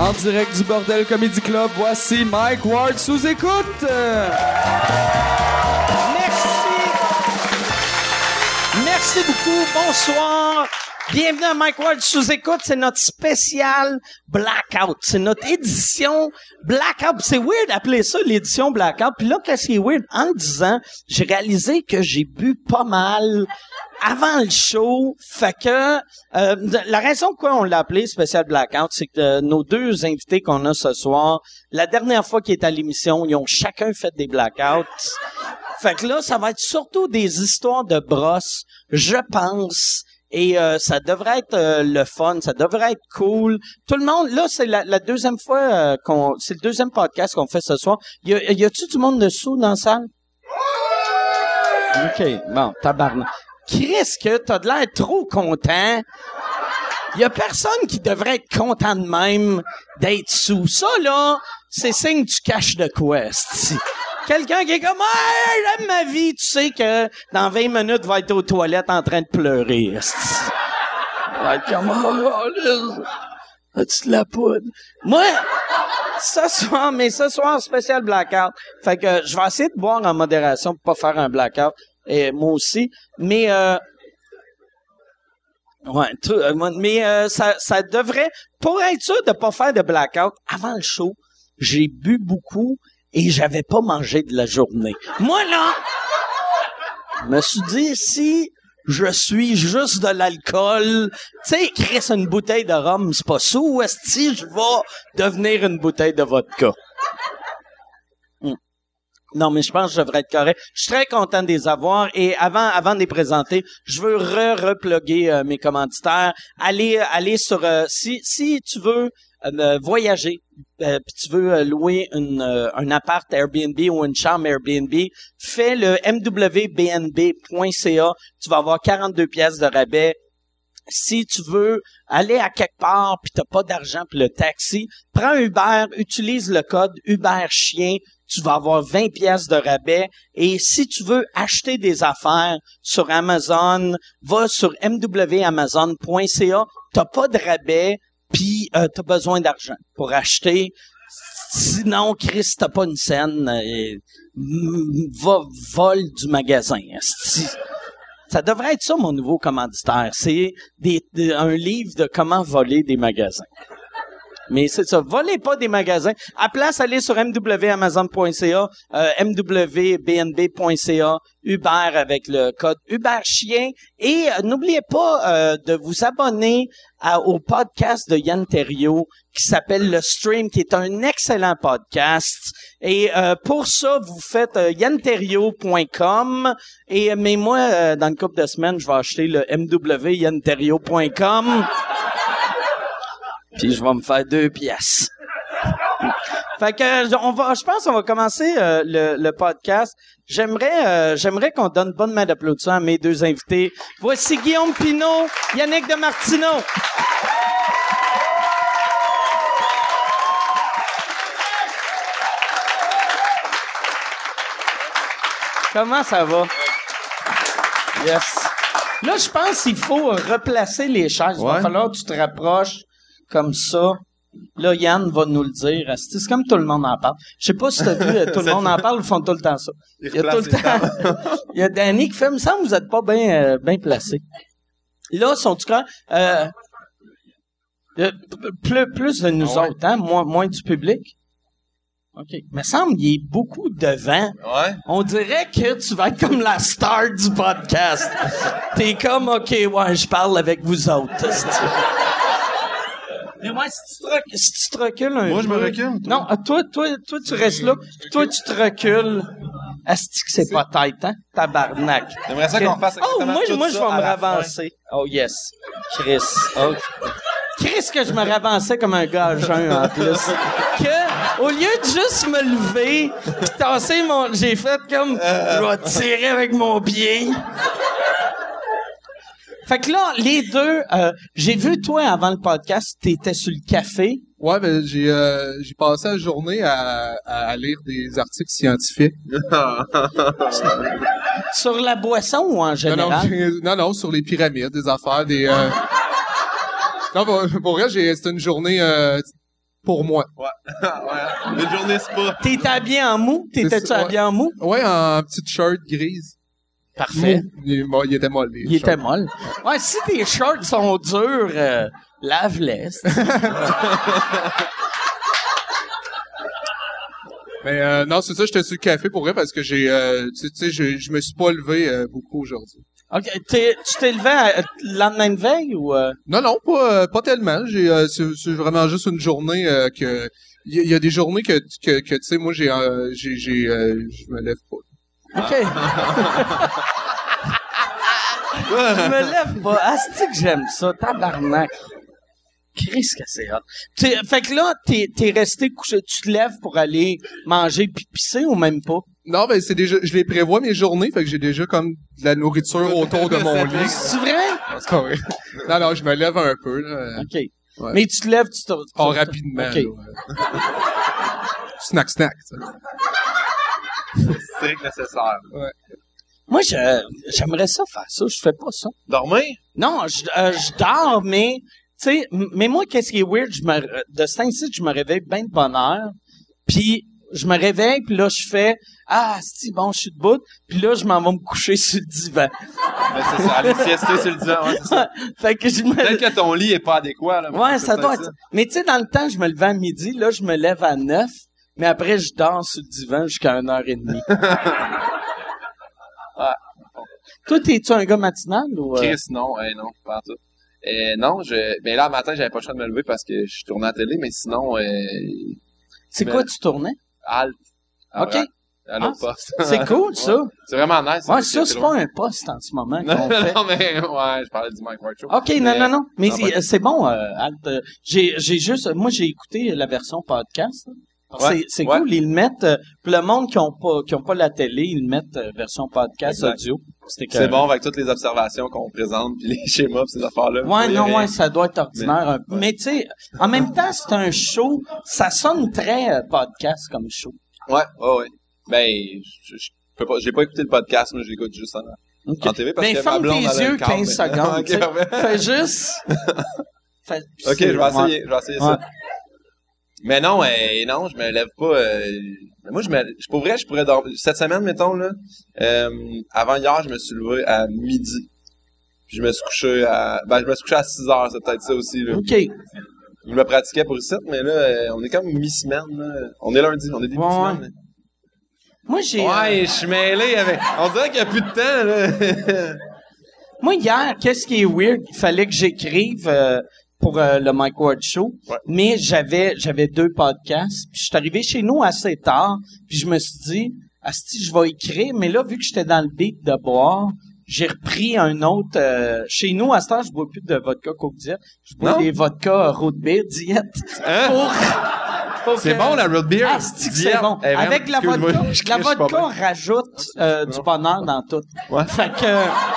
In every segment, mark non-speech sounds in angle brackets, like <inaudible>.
En direct du Bordel Comedy Club, voici Mike Ward sous écoute. Merci. Merci beaucoup. Bonsoir. Bienvenue à Mike Ward sous écoute. C'est notre spécial Blackout. C'est notre édition Blackout. C'est weird d'appeler ça l'édition Blackout. Puis là, qu'est-ce qui est weird? En disant, j'ai réalisé que j'ai bu pas mal avant le show. Fait que euh, la raison pourquoi on l'a appelé spécial Blackout, c'est que euh, nos deux invités qu'on a ce soir, la dernière fois qu'ils étaient à l'émission, ils ont chacun fait des blackouts. Fait que là, ça va être surtout des histoires de brosses, je pense. Et euh, ça devrait être euh, le fun, ça devrait être cool. Tout le monde, là, c'est la, deuxième fois euh, qu'on, c'est le deuxième podcast qu'on fait ce soir. Y, a, y a-tu du monde dessous dans la salle? Ok, bon, tabarnak. Chris, que t'as de l'air trop content. Y a personne qui devrait être content de même d'être sous. Ça, là, c'est signe que tu caches de quoi. Quelqu'un qui est comme, hey, j'aime ma vie, tu sais que dans 20 minutes, va être aux toilettes en train de pleurer, comme, oh, as-tu la poudre? Moi, ce soir, mais ce soir, spécial blackout. Fait que je vais essayer de boire en modération pour pas faire un blackout. Et moi aussi. Mais, euh, Ouais, euh, mais euh, ça, ça devrait, pour être sûr de pas faire de blackout, avant le show, j'ai bu beaucoup et j'avais pas mangé de la journée. Moi, là, je me suis dit, si je suis juste de l'alcool, tu sais, Chris, une bouteille de rhum, c'est pas sous, si je vais devenir une bouteille de vodka? Non, mais je pense que je devrais être correct. Je suis très content de les avoir. Et avant, avant de les présenter, je veux re-repluguer euh, mes commanditaires. Allez, allez sur... euh, si, si tu veux euh, voyager, euh, puis tu veux euh, louer une, euh, un appart Airbnb ou une chambre Airbnb, fais le mwbnb.ca. Tu vas avoir 42 pièces de rabais si tu veux aller à quelque part puis t'as pas d'argent pour le taxi, prends Uber, utilise le code Uber chien, tu vas avoir 20 pièces de rabais et si tu veux acheter des affaires sur Amazon, va sur mwamazon.ca, t'as pas de rabais puis euh, t'as besoin d'argent pour acheter. Sinon, Chris, t'as pas une scène, euh, va vol du magasin. Ça devrait être ça, mon nouveau commanditaire. C'est des, un livre de comment voler des magasins. Mais c'est ça. Volez pas des magasins. À place, allez sur mwamazon.ca, euh, mwbnb.ca, Uber avec le code Uber Chien. Et euh, n'oubliez pas euh, de vous abonner à- au podcast de Yann Terriot qui s'appelle Le Stream, qui est un excellent podcast. Et euh, pour ça, vous faites euh, yanterrio.com. Et mais moi, euh, dans une couple de semaines, je vais acheter le mwyanterrio.com. Puis je vais me faire deux pièces. Fait que euh, on va, je pense qu'on va commencer euh, le, le podcast. J'aimerais, euh, j'aimerais qu'on donne bonne main d'applaudissement à mes deux invités. Voici Guillaume Pinot, Yannick de Martino. Comment ça va? Yes. Là, je pense qu'il faut replacer les chaises. Il va falloir que tu te rapproches comme ça. Là, Yann va nous le dire. C'est comme tout le monde en parle. Je sais pas si t'as vu, tout le monde en parle, ils font tout le temps ça. Il y a tout le temps. <laughs> Il y a Danny qui fait, il me semble que vous êtes pas bien euh, bien placé. Là, son tout cas, euh, euh, plus, plus de nous Ah ouais? autres, hein, moins, moins du public. OK. Mais semble qu'il y ait beaucoup de vent. Ouais. On dirait que tu vas être comme la star du podcast. <laughs> T'es comme, OK, ouais, je parle avec vous autres. Mais moi, si tu te, rec- si tu te recules un Moi, je me recule, toi. Non, toi, toi, toi, tu restes là. puis Toi, tu te recules. Est-ce que c'est pas tête, hein? Tabarnak. J'aimerais ça qu'on fasse Oh, moi, tout moi je vais me ravancer. Oh, yes. Chris. Oh. Chris, que je me ravançais comme un gars jeune, en plus. Que, au lieu de juste me lever pis tasser mon... J'ai fait comme... Je vais tirer avec mon pied. Fait que là, les deux... euh, J'ai vu, toi, avant le podcast, t'étais sur le café. Ouais, ben j'ai euh, j'ai passé la journée à, à lire des articles scientifiques. <laughs> Sur la boisson ou en Non, non, général? j'ai- non, non, sur les pyramides, des affaires, des. euh, <laughs> Non, pour, pour vrai, j'ai c'était une journée. euh, pour moi. ouais. <laughs> Une journée spa. T'étais habillé en mou? T'étais-tu ouais. habillé en mou? Ouais, en petite shirt grise. Parfait. Il, mo- il était molle. les Il était molle. Ouais, si tes shorts sont durs, euh, lave-les. <laughs> Mais euh, non, c'est ça, j'étais sur le café pour vrai parce que j'ai, euh, tu sais- je, je me suis pas levé euh, beaucoup aujourd'hui. OK. T'es- tu t'es levé à- le lendemain de veille ou... Non, non, pas, pas tellement. J'ai, c'est, vraiment juste une journée que. Il y, a- il y a des journées que, que, que tu sais, moi, j'ai, j'ai, j'ai, je me lève pas. OK. Je me lève pas. Asti que j'aime ça? Tabarnak. Qu'est-ce que c'est hot. T'es- Fait que là, t'es, t'es resté couché. Tu te lèves pour aller manger puis pisser ou même pas? Non, ben c'est déjà, je les prévois mes journées, fait que j'ai déjà comme de la nourriture <laughs> autour de mon lit. C'est vrai? C'est pas vrai. Non, non, je me lève un peu là. OK. Mais tu te lèves, tu te... tu- rapidement. OK. là, <laughs> ouais. snack, snack. Strict nécessaire. Moi, je, j'aimerais ça faire ça. Je fais pas ça. Dormir? Non, je, euh, je dors, mais... Tu sais, mais moi, qu'est-ce qui est weird? Je me, de ce temps-ci, je me réveille bien de bonne heure. Puis je me réveille, puis là, je fais... Ah, si bon, je suis debout. Puis là, je m'en vais me coucher sur le divan. Mais c'est ça, aller siester sur le divan. Ouais, c'est ça. <laughs> fait que je me... Peut-être que ton lit est pas adéquat, là. Ouais, ça doit être... Mais tu sais, dans le temps, je me levais à midi. Là, je me lève à 9. Mais après, je dors sur le divan jusqu'à 1h30. <laughs> Toi, t'es-tu un gars matinal ou... euh? Chris, non, eh, non, pas tout. Euh, non, je, mais là, le matin, j'avais pas le choix de me lever parce que je tournais à la télé, mais sinon, euh, C'est mais- quoi tu tournais? halt. À- OK. À Ah, poste. C'est cool, ça. Ouais. C'est vraiment nice. Ouais, hein, ça, c'est pas un poste en ce moment <laughs> Non, qu'on fait. non, mais, ouais, je parlais du Mike Ward Show. OK, non, Mais- non, non. Mais Non, c'est- bon, euh, Alt. J'ai, j'ai juste, moi, j'ai écouté la version podcast. Ouais, C'est, ouais. cool. Ils le mettent, euh, pour le monde qui ont pas, qui ont pas la télé, ils le mettent euh, version podcast Exact. audio. C'est bon avec toutes les observations qu'on présente puis les <laughs> schémas pis ces affaires-là. Ouais, non, ouais, ça doit être ordinaire un peu. Mais tu sais, en même temps, c'est un show, ça sonne très euh, podcast comme show. Ouais, ouais, ouais. Ben, je, je peux pas, j'ai pas écouté le podcast, mais je l'écoute juste en, Ok. en TV parce Ben, que ferme tes yeux le câble, 15 mais- <laughs> secondes. Fais juste... <laughs> Fais- Ok, je vais essayer, je vais essayer ça. Mais non, euh, non, je me lève pas. Euh, moi, je me, je, pour vrai, je pourrais dormir. Cette semaine, mettons là, euh, avant hier, je me suis levé à midi. Puis je me suis couché à, ben, je me suis couché à 6 heures, c'est peut-être ça aussi là. OK. Je me pratiquais pour ici, mais là, euh, on est comme mi-semaine. Là. On est lundi, on est début Ouais, semaine. Moi, j'ai... Ouais, je suis mêlé avec. On dirait qu'il y a plus de temps là. <laughs> Moi, hier, qu'est-ce qui est weird? Il fallait que j'écrive euh, pour euh, le Mike Ward Show. Ouais. Mais j'avais j'avais deux podcasts. Puis je suis arrivé chez nous assez tard. Puis je me suis dit, Asti, je vais écrire. Mais là, vu que j'étais dans le beat de boire, j'ai repris un autre... euh, chez nous, à ce temps, je bois plus de vodka Coke Diet. Je bois Non? des vodka root beer diète. Hein? C'est bon la root beer. Asti c'est bon. Eh, Avec la vodka, la vodka rajoute euh, du bonheur dans tout. Ouais. Fait que...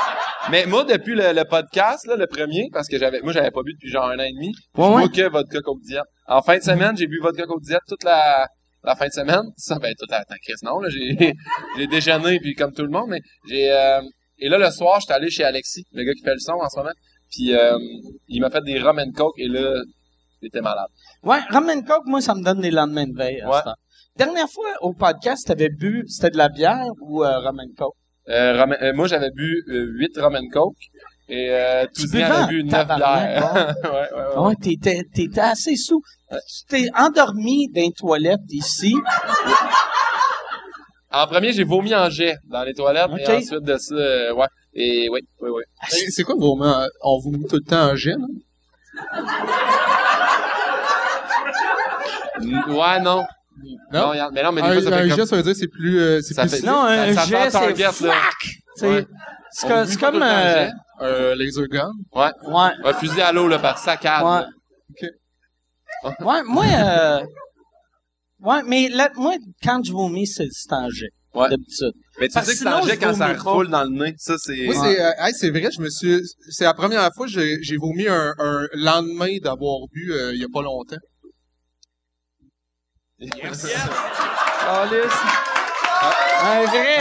Mais moi, depuis le, le podcast, là, le premier, parce que j'avais, moi, j'avais pas bu depuis genre un an et demi, Ouais, je ouais. bois que vodka Coke Diet. En fin de semaine, j'ai bu vodka Coke Diet toute la, la fin de semaine. Ça, ben, toute la, attends, Chris, non, là, j'ai, <laughs> j'ai déjeuné, puis comme tout le monde, mais j'ai, euh, et là, le soir, j'étais allé chez Alexis, le gars qui fait le son en ce moment, puis euh, il m'a fait des rum and coke, et là, j'étais malade. Ouais, rum and coke, moi, ça me donne des lendemains de veille. à Ouais. ce temps. Dernière fois, au podcast, t'avais bu, c'était de la bière ou euh, rum and coke? Euh, euh, moi, j'avais bu euh, 8 rum and coke, et euh, Tu Touzy buvais avait en bu 9 tabarnak, bières. <laughs> ouais, ouais, ouais. Ouais, t'étais, t'étais assez sous. Tu t'es endormi dans les toilettes ici. En premier, j'ai vomi en jet dans les toilettes, et ensuite de ça, euh, ouais. Et oui, oui, oui. Hey, C'est quoi vos mains? On vous met tout le temps un gin? hein? N- Ouais, non. Non? Non, mais non, mais des Un, fois, ça fait un comme... jet, ça veut dire c'est plus, euh, c'est Ça plus fait-. Non, un ça jet, c'est flac! C'est comme, euh. Un laser gun? Ouais. ouais, Un fusil à l'eau, là, par saccade. ouais. là. <laughs> Ouais, moi, euh, ouais, mais là, moi, quand je vomis, c'est, en jet. Ouais. D'habitude. Mais tu Parce sais que c'est un jet quand ça refoule dans le nez. Ça, c'est... Moi, c'est, euh, hey, c'est vrai, je me suis, c'est la première fois que j'ai, j'ai vomi un, un lendemain d'avoir bu, euh, il y a pas longtemps. Un vrai!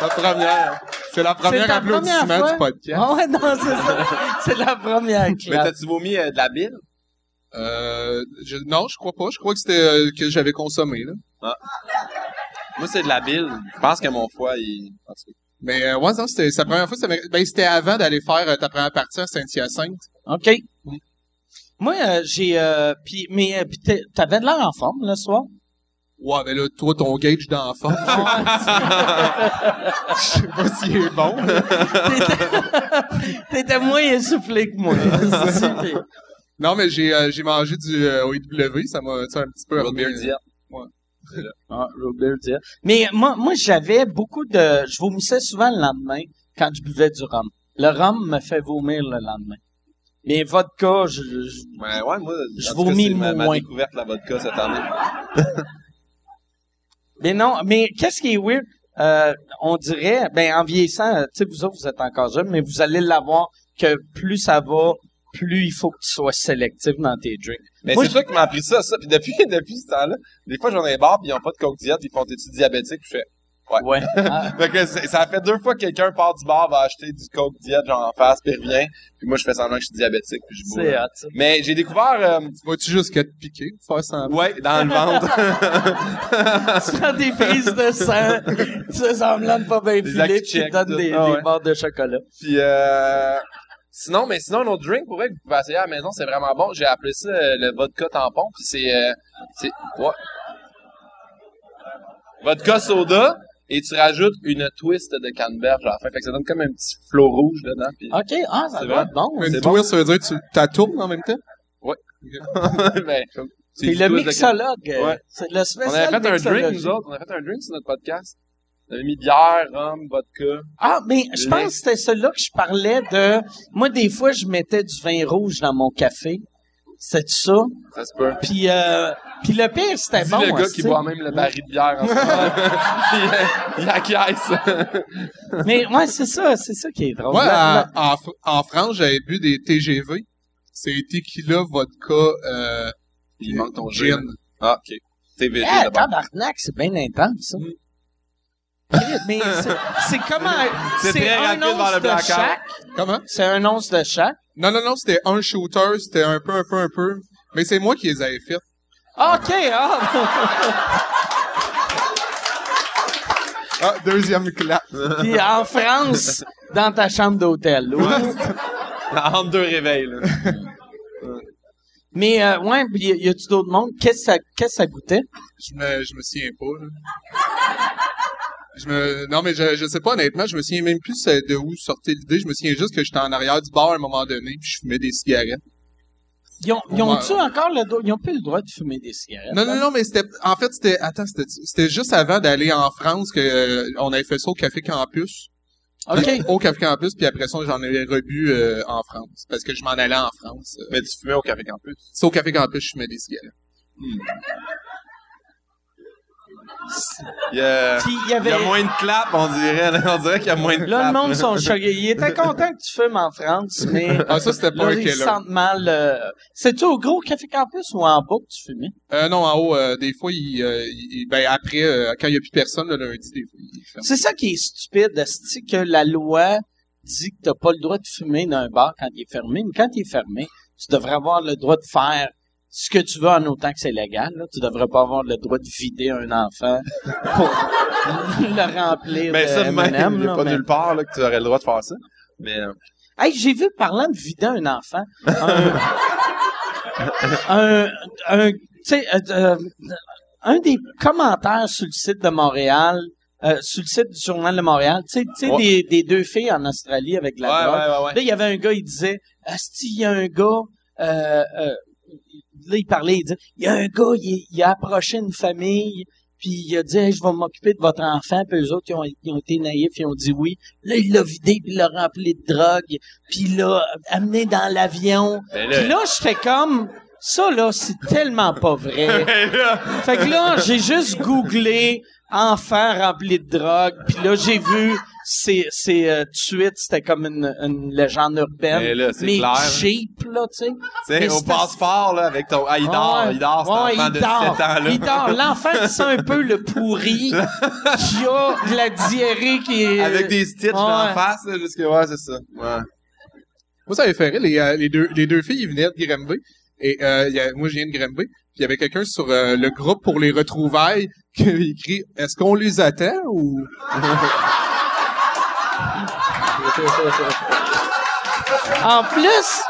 La première. C'est la première ta applaudissement première fois? du podcast. Ah ouais, non, c'est ça. C'est la première Mais t'as-tu vomi euh, de la bile? Euh, je- non, je crois pas. Je crois que c'était euh, que j'avais consommé, là. Moi, c'est de la bile. Je pense que mon foie, il... en tout cas. Mais euh, ouais, non, c'était sa première fois. ça m'est- Ben, c'était avant d'aller faire euh, ta première partie à Saint-Hyacinthe. OK. Moi, euh, j'ai... Euh, puis, mais euh, puis t'es- t'avais de l'air en forme le soir? Ouais, ben là, toi, ton gauge d'enfant, <laughs> je sais pas s'il est bon. T'étais- <laughs> T'étais moins essoufflé que moi. <laughs> Non, mais j'ai euh, j'ai mangé du euh, OIW, ça m'a tu sais, un petit peu remis. diet. Ah, Robert dire. Mais moi, moi j'avais beaucoup de... Je vomissais souvent le lendemain quand je buvais du rhum. Le rhum me fait vomir le lendemain. Mais vodka, je, je- Ouais, ouais, moi, Je vomis c'est ma, ma moins. découverte, la vodka, cette année. <laughs> Mais non, mais qu'est-ce qui est weird? Euh, on dirait, ben en vieillissant, tu sais, vous autres, vous êtes encore jeunes, mais vous allez l'avoir que plus ça va, plus il faut que tu sois sélectif dans tes drinks. Mais c'est toi qui m'as appris ça, ça. Puis depuis, <laughs> depuis ce temps-là, des fois, j'en ai un bar, puis ils ont pas de coke diète, ils font t'es-tu diabétique, puis je fais. Ouais. Ouais. Ah, <laughs> Fait que ça fait deux fois que quelqu'un part du bar, va acheter du coke diète, genre en face, puis revient. Puis moi, je fais semblant que je suis diabétique, puis je bois. c'est hot. Mais j'ai découvert, euh, Vas-tu jusqu'à te piquer, faire semblant? ouais, dans le ventre. <laughs> tu prends des prises de sang, tu fais semblant de pas bien filer, puis tu donnes des. Ah des barres de chocolat. Puis euh, sinon, mais sinon, un autre drink, pour vrai, que vous pouvez essayer à la maison, c'est vraiment bon. J'ai appelé ça euh, le vodka tampon. Puis c'est, euh, c'est, ouais. Vodka soda, et tu rajoutes une twist de canneberge à la fin. Fait que ça donne comme un petit flot rouge dedans. Puis, OK, ah, ça C'est doit vrai. être bon. Une bon. twist, ça veut dire que tu la tournes en même temps? <laughs> ben, C'est le de mixologue. Ouais. C'est le On avait fait un drink, nous autres. On avait fait un drink sur notre podcast. On avait mis bière, rhum, vodka. Ah, mais je pense que c'était celui-là que je parlais de... Moi, des fois, je mettais du vin rouge dans mon café. C'est ça. Ça se peut. Puis, euh, puis le pire, c'était Dis bon. le gars hostie. qui boit même le baril de bière en ce moment. il, <laughs> acquiesce. <laughs> Mais ouais, c'est ça, c'est ça qui est drôle. Moi, en, en, Fr- en France, j'avais bu des TGV. C'est tequila, vodka, euh, Il manque ton gin. Ah, ok. TVG Eh, tabarnak, c'est bien intense, ça. Mais c'est- c'est comme un... <laughs> C'est très un once le de chaque. Comment? C'est un once de chaque. Non, non, non, c'était un shooter, c'était un peu, un peu, un peu. Mais c'est moi qui les avais fait. OK, ah! <laughs> Ah, deuxième clap. Puis en France, dans ta chambre d'hôtel. ouais. <laughs> Entre deux réveils, là. Mais euh, ouais, puis y, y a-tu d'autres mondes? Qu'est-ce que ça, qu'est-ce que ça goûtait? Je me, je me souviens pas, là. Je me, non, mais je, je sais pas, honnêtement, je me souviens même plus de où sortait l'idée. Je me souviens juste que j'étais en arrière du bar à un moment donné, puis je fumais des cigarettes. Ils ont, ils ont-tu Ouais. encore le droit? Ils ont plus le droit de fumer des cigarettes. Non, non, non, mais c'était, en fait, c'était, attends, c'était, c'était juste avant d'aller en France que euh, on avait fait ça au Café Campus. OK. Au Café Campus, puis après ça, j'en avais rebu euh, en France. Parce que je m'en allais en France. euh. Mais tu fumais au Café Campus? C'est au Café Campus, je fumais des cigarettes. Il y a, Puis il y il y avait... a moins de clap, on dirait. là. On dirait qu'il y a moins de Là, clap. le monde sont choqués. Ils étaient contents que tu fumes en France, mais Ah, ça, c'était pas là, un ils se sentent mal. euh. C'est-tu au gros Café Campus ou en bas que tu fumais? Euh, non, en haut, euh, des fois, il, euh, il- ben après, euh, quand il y a plus personne le lundi, des fois, il ferme. C'est ça qui est stupide, c'est que la loi dit que t'as pas le droit de fumer dans un bar quand il est fermé, mais quand il est fermé, tu devrais avoir le droit de faire ce que tu veux en autant que c'est légal. Là. Tu devrais pas avoir le droit de vider un enfant <laughs> pour <laughs> le remplir Mais de ça, même, M&M, il n'y a là, pas mais- nulle part là, que tu aurais le droit de faire ça. Mais euh, Hey, j'ai vu, parlant de vider un enfant, un, <laughs> un, un, euh, euh, un des commentaires sur le site de Montréal, euh, sur le site du Journal de Montréal, tu sais, Ouais. des, des deux filles en Australie avec la ouais, drogue. ouais. Là, il y avait un gars, il disait, Asti, il y a un gars, euh, là, il parlait, il disait, il y a un gars, il, il a approché une famille, puis il a dit, Hey, je vais m'occuper de votre enfant, puis eux autres, ils ont, ils ont été naïfs, ils ont dit oui. Là, il l'a vidé, puis il l'a rempli de drogue, puis il l'a amené dans l'avion. Ben Puis là, là, j'étais comme, ça, là, c'est tellement pas vrai. <laughs> ben là, Fait que là, j'ai juste googlé enfant rempli de drogue, puis là, j'ai vu, c'est, c'est, euh, suite, c'était comme une, une légende urbaine. Mais là, c'est clair, hein. cheap, là, tu sais. tu sais, Mais au c'est- passeport, là, avec ton. Ah, il dort, Ouais. il dort, cet Ouais, enfant il de dort. 7 ans, là. Il dort. L'enfant qui sent un peu le pourri, <laughs> qui a de la diarrhée qui est... Avec des stitches Ouais. en face, là, jusque, ouais, c'est ça. Ouais. Moi, ça avait fait rire. Les, euh, les, deux, les deux filles, ils venaient de Granby. Et euh, il y a- moi, je viens de Granby. Puis il y avait quelqu'un sur euh, le groupe pour les retrouvailles qui avait écrit « Est-ce qu'on les attend ou... <laughs> En plus,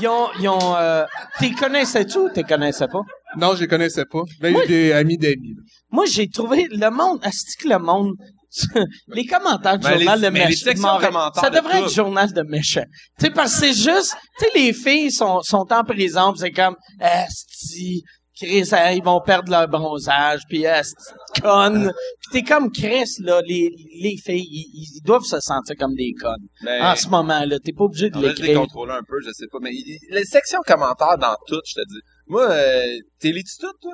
ils ont, ils ont, euh, t'es connaissais-tu ou t'es connaissais pas? » Non, je les connaissais pas. Mais Moi- des amis d'amis. Moi, j'ai trouvé le monde, est que le monde, <laughs> les commentaires du Ben, journal les- de commentaires Ça de devrait tout. être journal de méchants. Tu sais, parce que c'est juste, tu sais, les filles sont, sont en prison, pis c'est comme, esti, Chris, hein, ils vont perdre leur bronzage, puis esti, conne. Puis t'es comme Chris, là, les, les filles, ils, ils doivent se sentir comme des connes. Ben, En ce moment-là, t'es pas obligé de les l'écrire. contrôler un peu, je sais pas. Mais il- les sections commentaires dans tout, je te dis. Moi, euh, t'es lis-tu tout, toi?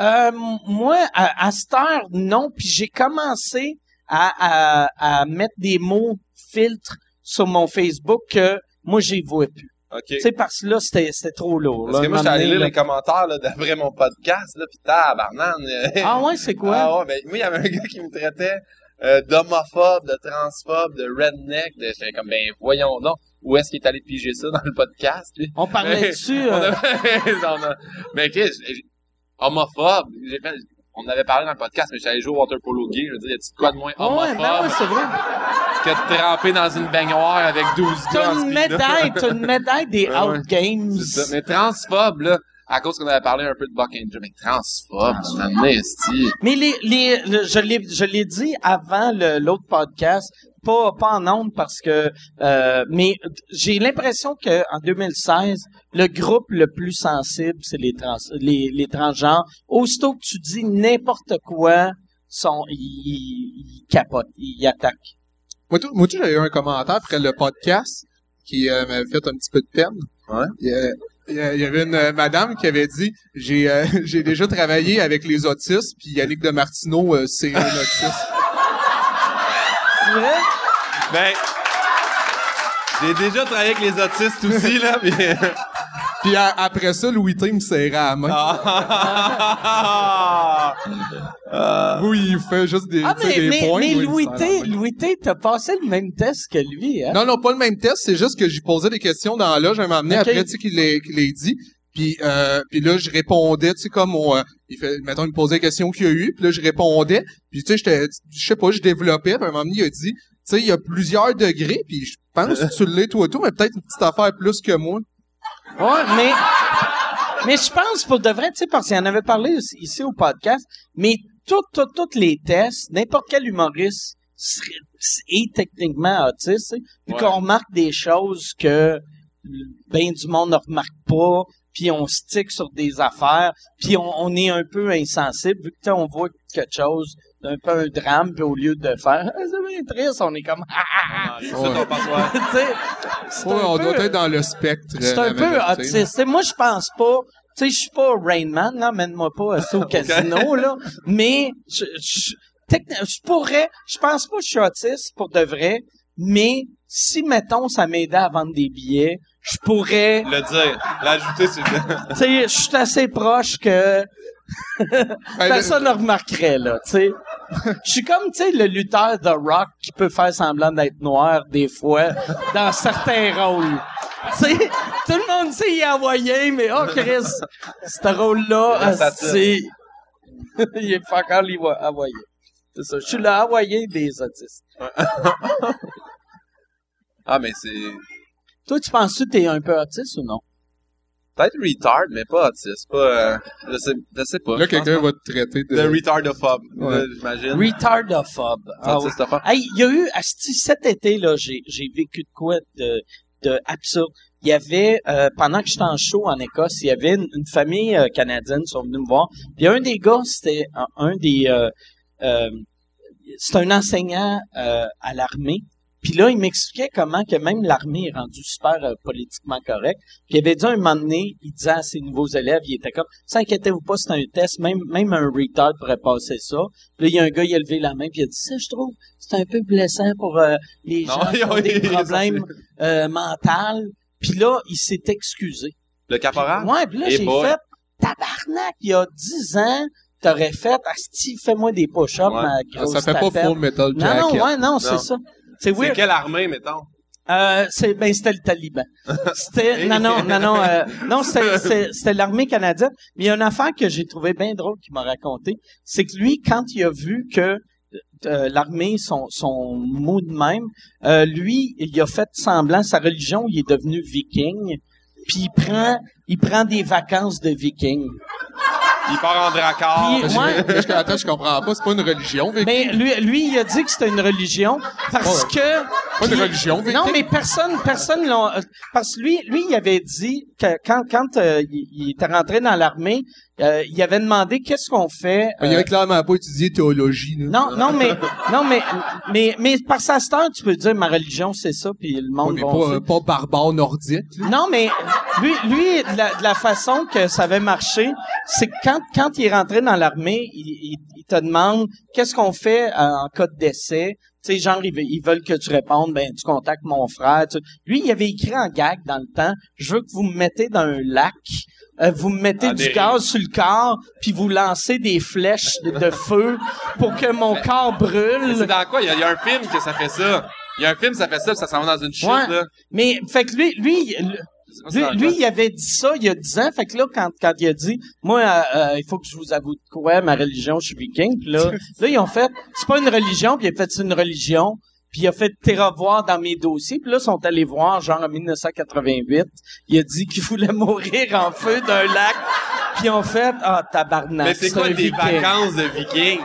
Euh, moi, à, à cette heure, non. Puis j'ai commencé à, à, à mettre des mots filtres sur mon Facebook que moi, j'y vois plus. OK. Tu sais, parce que là, c'était, c'était trop lourd. Parce là, que moi, j'étais allé lire les commentaires, là, d'après mon podcast, là, pis tabarnane. là. Ah ouais, c'est quoi? Ah ouais, ben, moi, il y avait un <laughs> gars qui me traitait euh, d'homophobe, de transphobe, de redneck. De... J'étais comme, ben, voyons donc. Où est-ce qu'il est allé piger ça dans le podcast, lui? On parlait <laughs> dessus. Euh, non. <laughs> Mais qu'est-ce j'ai- homophobe. J'ai fait, on avait parlé dans le podcast, mais j'allais jouer au water polo gay. Je veux dire, y a-tu de quoi de moins ouais, homophobe ben ouais, c'est vrai. que de tremper dans une baignoire avec 12 gars T'as une médaille, t'as une médaille des Ouais, ouais. Out Games. C'est ça. Mais transphobe, là, à cause qu'on avait parlé un peu de Buck Angel. Mais transphobe, amené, esti. Mais les, les, le- je l'ai, je l'ai dit avant l'autre podcast, pas, pas en ondes parce que, euh, mais j'ai l'impression que en 2016, le groupe le plus sensible, c'est les trans, les, les transgenres. Aussitôt que tu dis n'importe quoi, sont, ils, capotent, ils attaquent. Moi, tout, moi, j'avais eu un commentaire après le podcast qui euh, m'avait fait un petit peu de peine. Ouais. Il y il avait une euh, madame qui avait dit j'ai euh, <laughs> j'ai déjà travaillé avec les autistes puis Yannick de Martineau euh, c'est un autiste. C'est vrai? Ben, j'ai déjà travaillé avec les autistes aussi, là, <laughs> pis... Puis a- après ça Louis T me serrait à la main. Ah. <laughs> Oui, il fait juste des, Ah, mais, des mais, points. mais oui, Louis la T. Louis T, t'as passé le même test que lui, hein? Non, non, pas le même test, c'est juste que j'y posais des questions dans là, je m'en amené Ok. après, tu sais, qu'il l'ait dit. Puis, euh, puis là, je répondais, tu sais, comme on, euh, il fait, mettons, il me posait des questions qu'il y a eu, puis là, je répondais. Puis, tu sais, j'étais, je sais pas, je développais, puis à un moment donné, il a dit, sais, il y a plusieurs degrés, puis je pense que tu l'es toi tout, mais peut-être une petite affaire plus que moi. Ouais, mais, mais je pense pour de vrai, tu sais, parce qu'il en avait parlé ici au podcast, mais tous tout, toutes les tests, n'importe quel humoriste serait- est techniquement autiste, puis Ouais. qu'on remarque des choses que ben du monde ne remarque pas, puis on stick sur des affaires, puis on, on est un peu insensible, vu que on voit quelque chose d'un peu un drame, puis au lieu de faire Ah, c'est bien triste, on est comme ah, ah, C'est ah. <laughs> Ouais, un on peu- doit être dans le spectre. c'est un peu autiste. Moi, je pense pas. Tu sais, je suis pas Rain Man, là. Mène-moi pas ça au <laughs> casino, là. Mais, je, je, je pourrais, je pense pas que je suis autiste pour de vrai. Mais, si, mettons, ça m'aidait à vendre des billets, je pourrais, Le dire. L'ajouter, c'est tu sais, je suis assez proche que personne ne remarquerait, là, tu sais. Je suis comme, tu sais, le lutteur The Rock qui peut faire semblant d'être noir des fois dans certains rôles. Tu sais, tout le monde sait est hawaïen, mais oh Chris, ce rôle-là, <laughs> c'est... <laughs> il est pas encore hawaïen. C'est ça. Je suis le hawaïen des autistes. <laughs> Ah, mais c'est... Toi, tu penses que t'es un peu autiste ou non? Peut-être retard, mais pas autiste. Pas, euh, je sais, je sais pas. Là, quelqu'un va te traiter de... De retardophobe, Ouais. j'imagine. Retardophobe. Ah. Autistophobe. Hey, il y a eu, asti, cet été, là, j'ai, j'ai vécu de quoi de, de absurde. Il y avait, euh, pendant que j'étais en show en Écosse, il y avait une, une famille euh, canadienne qui sont venus me voir. Puis un des gars, c'était un, un des, euh, euh, c'est un enseignant euh, à l'armée. Puis là, il m'expliquait comment que même l'armée est rendue super euh, politiquement correct. Puis il avait dit un moment donné, il disait à ses nouveaux élèves, il était comme, s'inquiétez-vous pas, c'est un test, même même un retard pourrait passer ça. Puis là, il y a un gars, il a levé la main, puis il a dit, ça, je trouve, c'est un peu blessant pour euh, les Non, gens qui <laughs> ont oui, des oui, problèmes euh, mentaux. Puis là, il s'est excusé. Le caporal? Ouais, puis là, Eh j'ai boy. fait, tabarnak, il y a 10 ans, t'aurais fait, asti, fais-moi des push-ups, Ouais. ma grosse Ça fait pas. Full Metal Non, Jacket. non, ouais, non, c'est Non. ça. C'est quelle armée, mettons? Euh, c'est ben c'était le Taliban. <laughs> C'était non non non non euh, non <laughs> c'était l'armée canadienne. Mais il y a une affaire que j'ai trouvé bien drôle qu'il m'a raconté, c'est que lui quand il a vu que euh, l'armée sont sont mou de même, euh, lui il a fait semblant sa religion, il est devenu viking, puis il prend il prend des vacances de viking. Il part en dracard. Puis- Je- Ouais. je- attends, je comprends pas. C'est pas une religion, viking. Mais lui lui il a dit que c'était une religion parce Ouais. que Pas une religion, viking. Non, mais personne, personne l'ont. euh, Parce que lui, lui, il avait dit que quand, quand euh, il, il était rentré dans l'armée, euh, il avait demandé qu'est-ce qu'on fait. Il avait clairement pas étudié théologie, là. non, non, mais, non, mais, mais, mais par sa star, tu peux dire ma religion, c'est ça, puis le Ouais, monde mais va pas, pas barbare nordique. là. Non, mais lui, lui de, la, la façon que ça avait marché, c'est que quand, quand il est rentré dans l'armée, il, il, il te demande qu'est-ce qu'on fait euh, en cas de décès? Tu sais, genre, ils, ve- ils veulent que tu répondes, ben, tu contactes mon frère. tu- Lui, il avait écrit en gag dans le temps, je veux que vous me mettez dans un lac, euh, vous me mettez Ah, du gaz sur le corps, puis vous lancez des flèches de, de feu pour que mon corps Mais brûle. C'est dans quoi? Il y, a, il y a un film que ça fait ça. Il y a un film, ça fait ça, ça s'en va dans une chute, Ouais. là. Mais, fait que lui, lui, Lui, il avait dit ça il y a 10 ans. Fait que là, quand, quand il a dit, moi, euh, euh, il faut que je vous avoue de quoi, ma religion, je suis viking. Puis là, <laughs> là, ils ont fait, c'est pas une religion. Puis il a fait, c'est une religion. Puis il a fait tes revoir dans mes dossiers. Puis là, ils sont allés voir, genre en 1988. Il a dit qu'il voulait <laughs> mourir en feu d'un lac. Puis ils ont fait, ah, tabarnak. Mais c'est quoi des viking. vacances de vikings?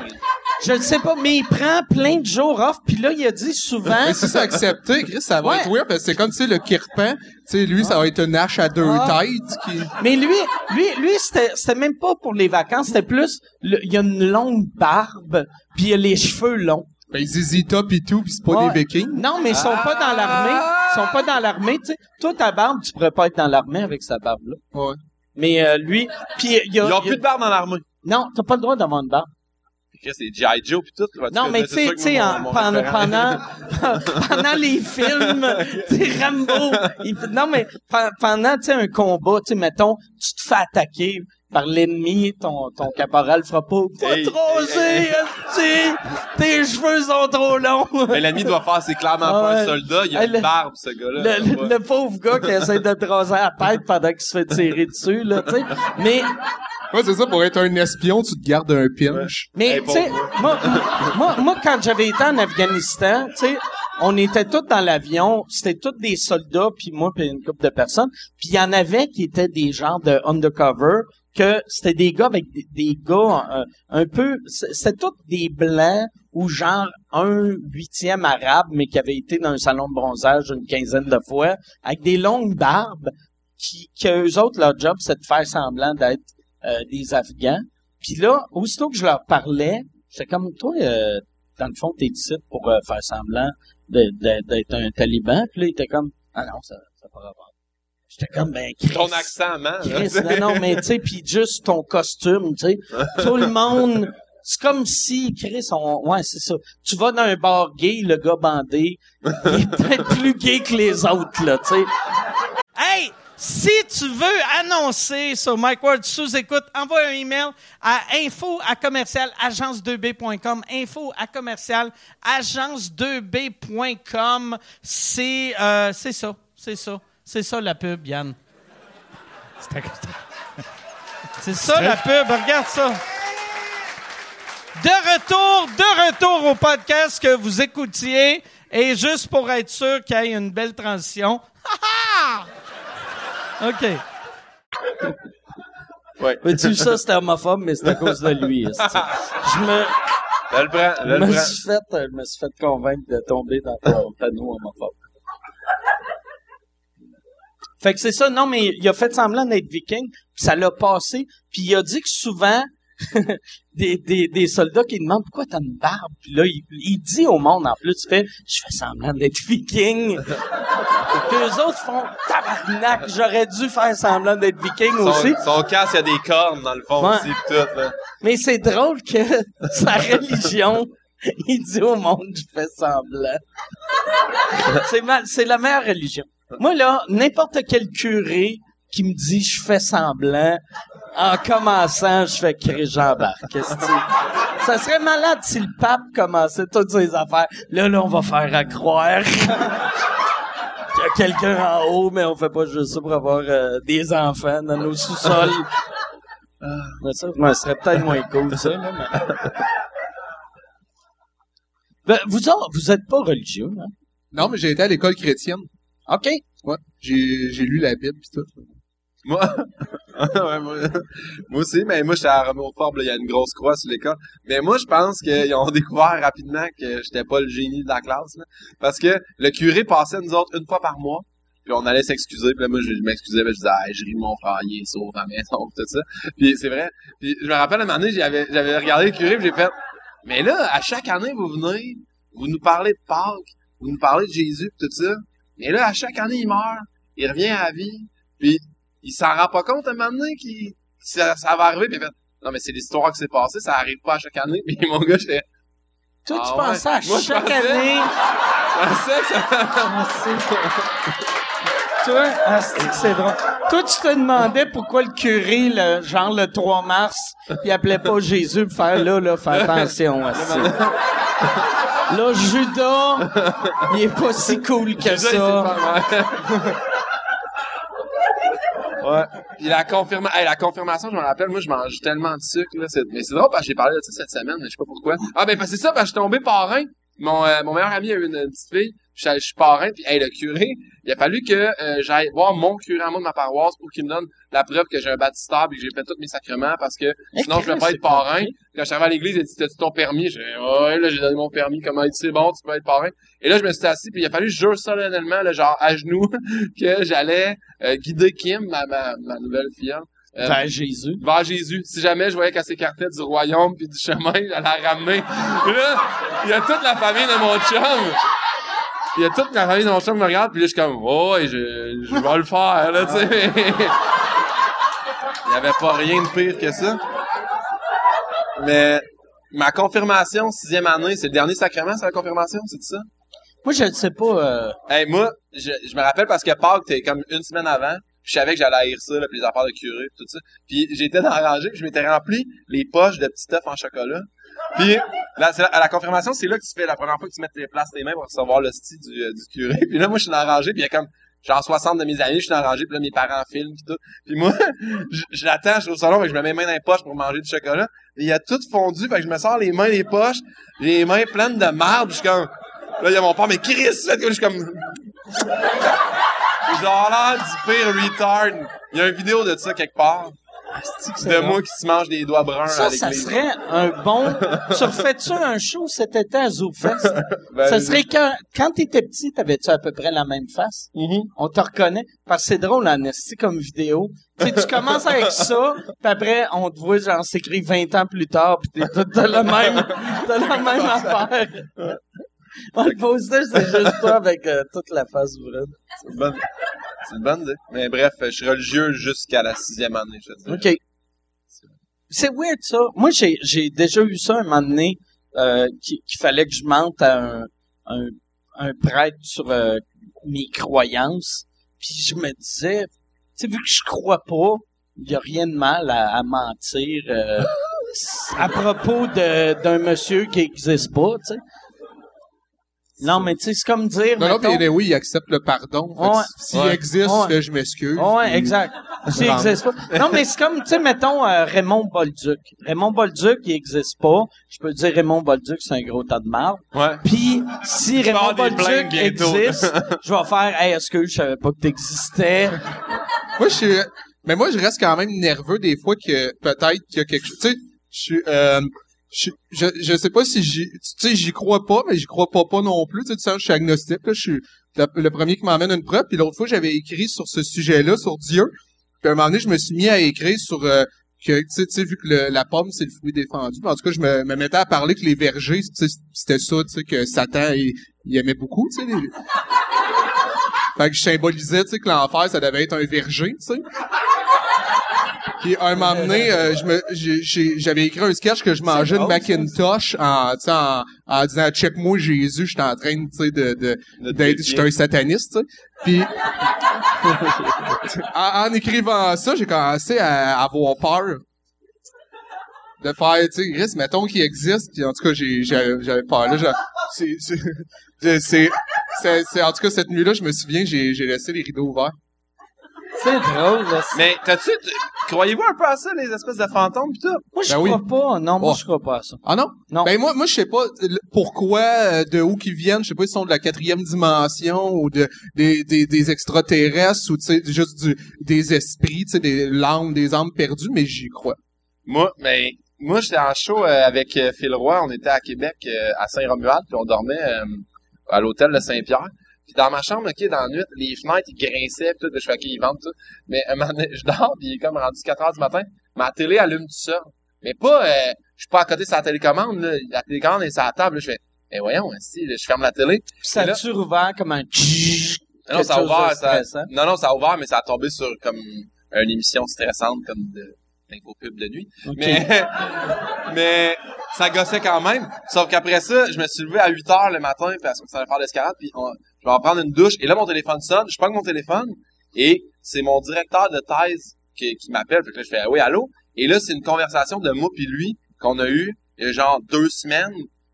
Je ne sais pas, mais il prend plein de jours off. Puis là, il a dit souvent... Mais si c'est accepté, Chris, ça va Ouais. être weird, parce que c'est comme, tu sais, le kirpan, tu sais, lui, ça va être une hache à deux Ah. têtes, qui... Mais lui, lui, lui, c'était, c'était même pas pour les vacances, c'était plus, le- il y a une longue barbe, puis il a les cheveux longs. Ben, Zizi Top et tout, pis c'est pas Ouais. des vikings. Non, mais ils sont pas dans l'armée. Ils sont pas dans l'armée, tu sais. Toi, ta barbe, tu pourrais pas être dans l'armée avec sa barbe-là. Ouais. Mais euh, lui, puis il y a... Ils ont il y a- plus de barbe dans l'armée. Non, t'as pas le droit d'avoir une barbe. Chris, c'est G.I. Joe pis tout. Non, mais tu sais, tu sais, en- pendant, pendant, <laughs> pendant les films, tu sais, Rambo, il- non, mais pe- pendant, tu sais, un combat, tu sais, mettons, tu te fais attaquer par l'ennemi, ton, ton caporal fera pas, pas Hey, trop hey, esti, tes cheveux sont trop longs. Mais l'ennemi doit faire, c'est clairement Ah pas un soldat, il a Hey, une le- barbe, ce gars-là. Le, le- le pauvre gars qui essaie de te raser la tête pendant qu'il se fait tirer dessus, là, tu sais. Mais, Ouais, c'est ça, pour être un espion, tu te gardes un pinch. Mais, Hey, tu sais, moi, moi, moi, quand j'avais été en Afghanistan, tu sais, on était tous dans l'avion, c'était tous des soldats, puis moi, puis une couple de personnes, puis il y en avait qui étaient des genres de undercover, que c'était des gars avec des, gars euh, un peu, c'était tous des blancs ou genre un huitième arabe, mais qui avait été dans un salon de bronzage une quinzaine de fois, avec des longues barbes, qui, que eux autres, leur job, c'est de faire semblant d'être euh, des Afghans. Puis là, aussitôt que je leur parlais, j'étais comme, toi, euh, dans le fond, t'es ici pour euh, faire semblant d'être un taliban. Puis là, il était comme, ah non, ça ça pas. J'étais comme, ben, Chris. Ton accent, man. Chris, non, non, mais tu sais, puis juste ton costume, tu sais. <laughs> Tout le monde, c'est comme si, Chris, on, ouais, c'est ça. Tu vas dans un bar gay, le gars bandé, il est peut-être plus gay que les autres, là, tu sais. Hey! Si tu veux annoncer sur Mike Ward sous écoute, envoie un email à info à commercial agence2b.com. Info à commercial agence2b.com. C'est, euh, c'est ça. C'est ça. C'est ça la pub, Yann. <laughs> C'est ça la pub. Regarde ça. De retour, de retour au podcast que vous écoutiez. Et juste pour être sûr qu'il y ait une belle transition. Ha, <laughs> ha! OK. Ouais. tu ça, c'était homophobe, mais c'est à cause de lui. Je me, Là, le prend, je me suis fait, je me suis fait convaincre de tomber dans ton panneau homophobe. Fait que c'est ça, non, mais il a fait semblant d'être viking, puis ça l'a passé, puis il a dit que souvent, <laughs> des, des, des soldats qui demandent pourquoi t'as une barbe, puis là, il, il dit au monde, en plus, il fait, je fais semblant d'être viking. puis eux autres font, tabarnak, j'aurais dû faire semblant d'être viking aussi. Son, son casque, il y a des cornes dans le fond Ouais. aussi, pis tout, là. Mais c'est drôle que <laughs> sa religion, il dit au monde, je fais semblant. c'est mal, c'est la meilleure religion. Moi, là, n'importe quel curé qui me dit je fais semblant, en commençant, je fais crier j'embarque. Qu'est-ce que tu- Ça serait malade si le pape commençait toutes ses affaires. Là, là, on va faire à croire. <laughs> qu'il y a quelqu'un en haut, mais on fait pas juste ça pour avoir euh, des enfants dans nos sous-sols. Ah, mais ça, serait peut-être moins cool, ça. Là, mais... Ben, vous autres, vous êtes pas religieux, hein? Non, mais j'ai été à l'école chrétienne. OK. Ouais. J'ai, j'ai lu la Bible pis tout. Moi, <laughs> ouais, moi, moi aussi, mais moi, j'étais à Romeo Forble, il y a une grosse croix sur l'école. Mais moi, je pense qu'ils ont <laughs> découvert rapidement que j'étais pas le génie de la classe, là. Parce que le curé passait nous autres une fois par mois. Puis on allait s'excuser, puis là, moi, je, m'excusais, puis je disais, hey, je ris mon frère, il est sourd à maison, tout ça. Puis c'est vrai. Puis je me rappelle, un moment donné, j'avais, j'avais regardé le curé, puis j'ai fait, mais là, à chaque année, vous venez, vous nous parlez de Pâques, vous nous parlez de Jésus, pis tout ça. Mais là, à chaque année, il meurt, il revient à la vie, puis il s'en rend pas compte à un moment donné qu'il, ça, ça va arriver, puis il fait, non, mais c'est l'histoire qui s'est passée, ça arrive pas à chaque année. <laughs> Puis mon gars, j'étais, Toi, tu Ah pensais à Moi, je chaque pensais- année... je pensais que ça... <laughs> C'est- Toi, ah, drôle. Toi, tu te demandais pourquoi le curé, le, genre le 3 mars, il appelait pas Jésus pour faire là, là, fais attention à ça. Là, Judas, il est pas si cool que ça. <laughs> ouais. Puis la, confirma... hey, la confirmation, je me rappelle, moi, je mange tellement de sucre, là. c'est- Mais c'est drôle parce que j'ai parlé de ça cette semaine, mais je sais pas pourquoi. Ah, ben, parce que c'est ça, parce que je suis tombé parrain. Mon, euh, mon meilleur ami a eu une, une petite fille. Je suis parrain, puis hey, le curé, il a fallu que euh, j'aille voir mon curé en moi de ma paroisse pour qu'il me donne la preuve que j'ai un baptistère et que j'ai fait tous mes sacrements parce que sinon je vais pas être parrain. Quand je suis arrivé à l'église, il a dit T'as-tu ton permis? J'ai Ouais, là j'ai donné mon permis, comment il dit c'est bon, tu peux être parrain. Et là je me suis assis, puis il a fallu que je jure solennellement, là, genre à genoux, <laughs> que j'allais euh, guider Kim, ma, ma, ma nouvelle fiole. euh, Vers Jésus. vers Jésus. Si jamais je voyais qu'elle s'écartait du royaume puis du chemin, j'allais la ramener. <laughs> Là, il y a toute la famille de mon chum. Il y a toute la famille de mon chum qui me regarde, puis là, je suis comme, oh, ouais, je, je vais le faire, là, tu sais. Il y avait pas rien de pire que ça. Mais ma confirmation, sixième année, c'est le dernier sacrement, c'est la confirmation, c'est ça? Moi, je ne sais pas. euh, Hey, moi, je, je me rappelle parce que Pâques, t'es comme une semaine avant, puis je savais que j'allais haïr ça, là, puis les affaires de curé, puis tout ça. Puis j'étais dans la rangée, puis je m'étais rempli les poches de petits œufs en chocolat. Puis là, là- à la confirmation, c'est là que tu fais la première fois que tu mets tes places tes mains pour recevoir style du, euh, du curé. <laughs> Puis là, moi, je suis dans la rangée, puis il y a comme genre 60 de mes amis, je suis dans la rangée, puis là, mes parents filment, puis tout. Puis moi, <laughs> je, je l'attends, je suis au salon, et je me mets les mains dans les poches pour manger du chocolat. Et il a tout fondu, fait que je me sors les mains des poches, les mains pleines de puis je suis comme... Là, il y a mon père, mais Chris, je suis comme... <laughs> Genre l'air du pire retard. Il y a une vidéo de ça quelque part. C'est De moi qui se mange des doigts bruns Ça, ça serait un bon. <laughs> tu refais-tu un show cet été à ZooFest? Ben, ça serait quand, quand t'étais petit, t'avais-tu à peu près la même face? Mhm. On te reconnaît. Parce que c'est drôle, en esti, comme vidéo. Tu sais, tu commences avec ça, puis après, on te voit, genre, s'écrit 20 ans plus tard, pis t'es t'as le même, t'as la même <laughs> affaire. Ouais, le poster, c'est juste toi avec euh, toute la face ouverte. C'est une bonne, idée. Mais bref, je suis religieux jusqu'à la sixième année, je te dis. OK. C'est weird, ça. Moi, j'ai, j'ai déjà eu ça un moment donné, euh, qu'il, qu'il fallait que je mente à un, un, un prêtre sur euh, mes croyances. Puis je me disais, tu sais, vu que je crois pas, il y a rien de mal à, à mentir euh, <laughs> à propos de, d'un monsieur qui existe pas, tu sais. Non, mais tu sais, c'est comme dire, Non, non, mais oui, il accepte le pardon. Ouais. S'il Ouais. existe, Ouais. que je m'excuse. Ouais, puis- exact. S'il existe pas. Non, mais c'est comme, tu sais, mettons euh, Raymond Bolduc. Raymond Bolduc, il existe pas. Je peux dire Raymond Bolduc, c'est un gros tas de marde. Ouais. Puis, si Raymond Bolduc existe, <laughs> je vais faire, hey, est-ce que je savais pas que t'existais? Moi, je suis, mais moi, je reste quand même nerveux des fois que peut-être qu'il y a quelque chose. Tu sais, je suis, euh, je, je, je sais pas si j'y, tu sais, j'y crois pas, mais j'y crois pas pas non plus. Tu sais, tu sais, je suis agnostique. Là, je suis le, le premier qui m'emmène une preuve. Puis l'autre fois, j'avais écrit sur ce sujet-là, sur Dieu. Puis à un moment donné, je me suis mis à écrire sur euh, que, tu sais, tu sais, vu que le- la pomme c'est le fruit défendu. En tout cas, je me, me mettais à parler que les vergers, tu sais, c'était ça, tu sais, que Satan il, il aimait beaucoup, tu sais. les- <laughs> Fait que je symbolisais, tu sais, que l'enfer, ça devait être un verger, tu sais. Puis un moment <laughs> donné, euh, j'avais écrit un sketch que je mangeais une. Macintosh en, en, en disant check-moi Jésus, j'étais en train, tu sais, de, de, d'être, j'étais un sataniste. Puis <laughs> en, en écrivant ça, j'ai commencé à avoir peur de faire, tu sais, mettons qu'il existe, puis en tout cas, j'ai, j'avais, peur. Là, <laughs> c'est- c'est- en tout cas, cette nuit-là, je me souviens, j'ai, j'ai laissé les rideaux ouverts. C'est drôle, là. Mais t'as-tu, croyez-vous un peu à ça, les espèces de fantômes pis tout? Moi, je Ben oui. crois pas. Non, moi, Oh. je crois pas à ça. Ah non? Non. Ben moi, moi je sais pas le- pourquoi, euh, de où qu'ils viennent. Je sais pas s'ils sont de la quatrième dimension ou de des, des, des extraterrestres ou tu sais juste du, des esprits, tu sais des l'âme, des âmes perdues, mais j'y crois. Moi, ben, moi, j'étais en show euh, avec euh, Phil Roy. On était à Québec, euh, à Saint-Romuald, puis on dormait euh, à l'hôtel de Saint-Pierre. Puis dans ma chambre, OK, dans la nuit, les fenêtres, ils grinçaient, puis tout, je fais OK, ils vendent tout. Mais un moment donné, <laughs> je dors, puis il est comme rendu 4 heures du matin. Ma télé allume tout seul. Mais pas, euh, je suis pas à côté de sa télécommande, là. La télécommande est sur la table, là. Je fais, eh voyons, si, je ferme la télé. Puis ça là- a-tu rouvert comme un Non, ça a ouvert, ça, non, non, ça a ouvert, mais ça a tombé sur comme une émission stressante, comme de d'infopub de nuit. Mais, <laughs> mais ça gossait quand même. Sauf qu'après ça, je me suis levé à 8 heures le matin parce que ça allait faire l'escalade, puis on- je vais en prendre une douche. Et là, mon téléphone sonne. Je prends mon téléphone et c'est mon directeur de thèse qui, qui m'appelle. Fait que là, je fais ah oui, allô? Et là, c'est une conversation de moi puis lui qu'on a eu il y a genre deux semaines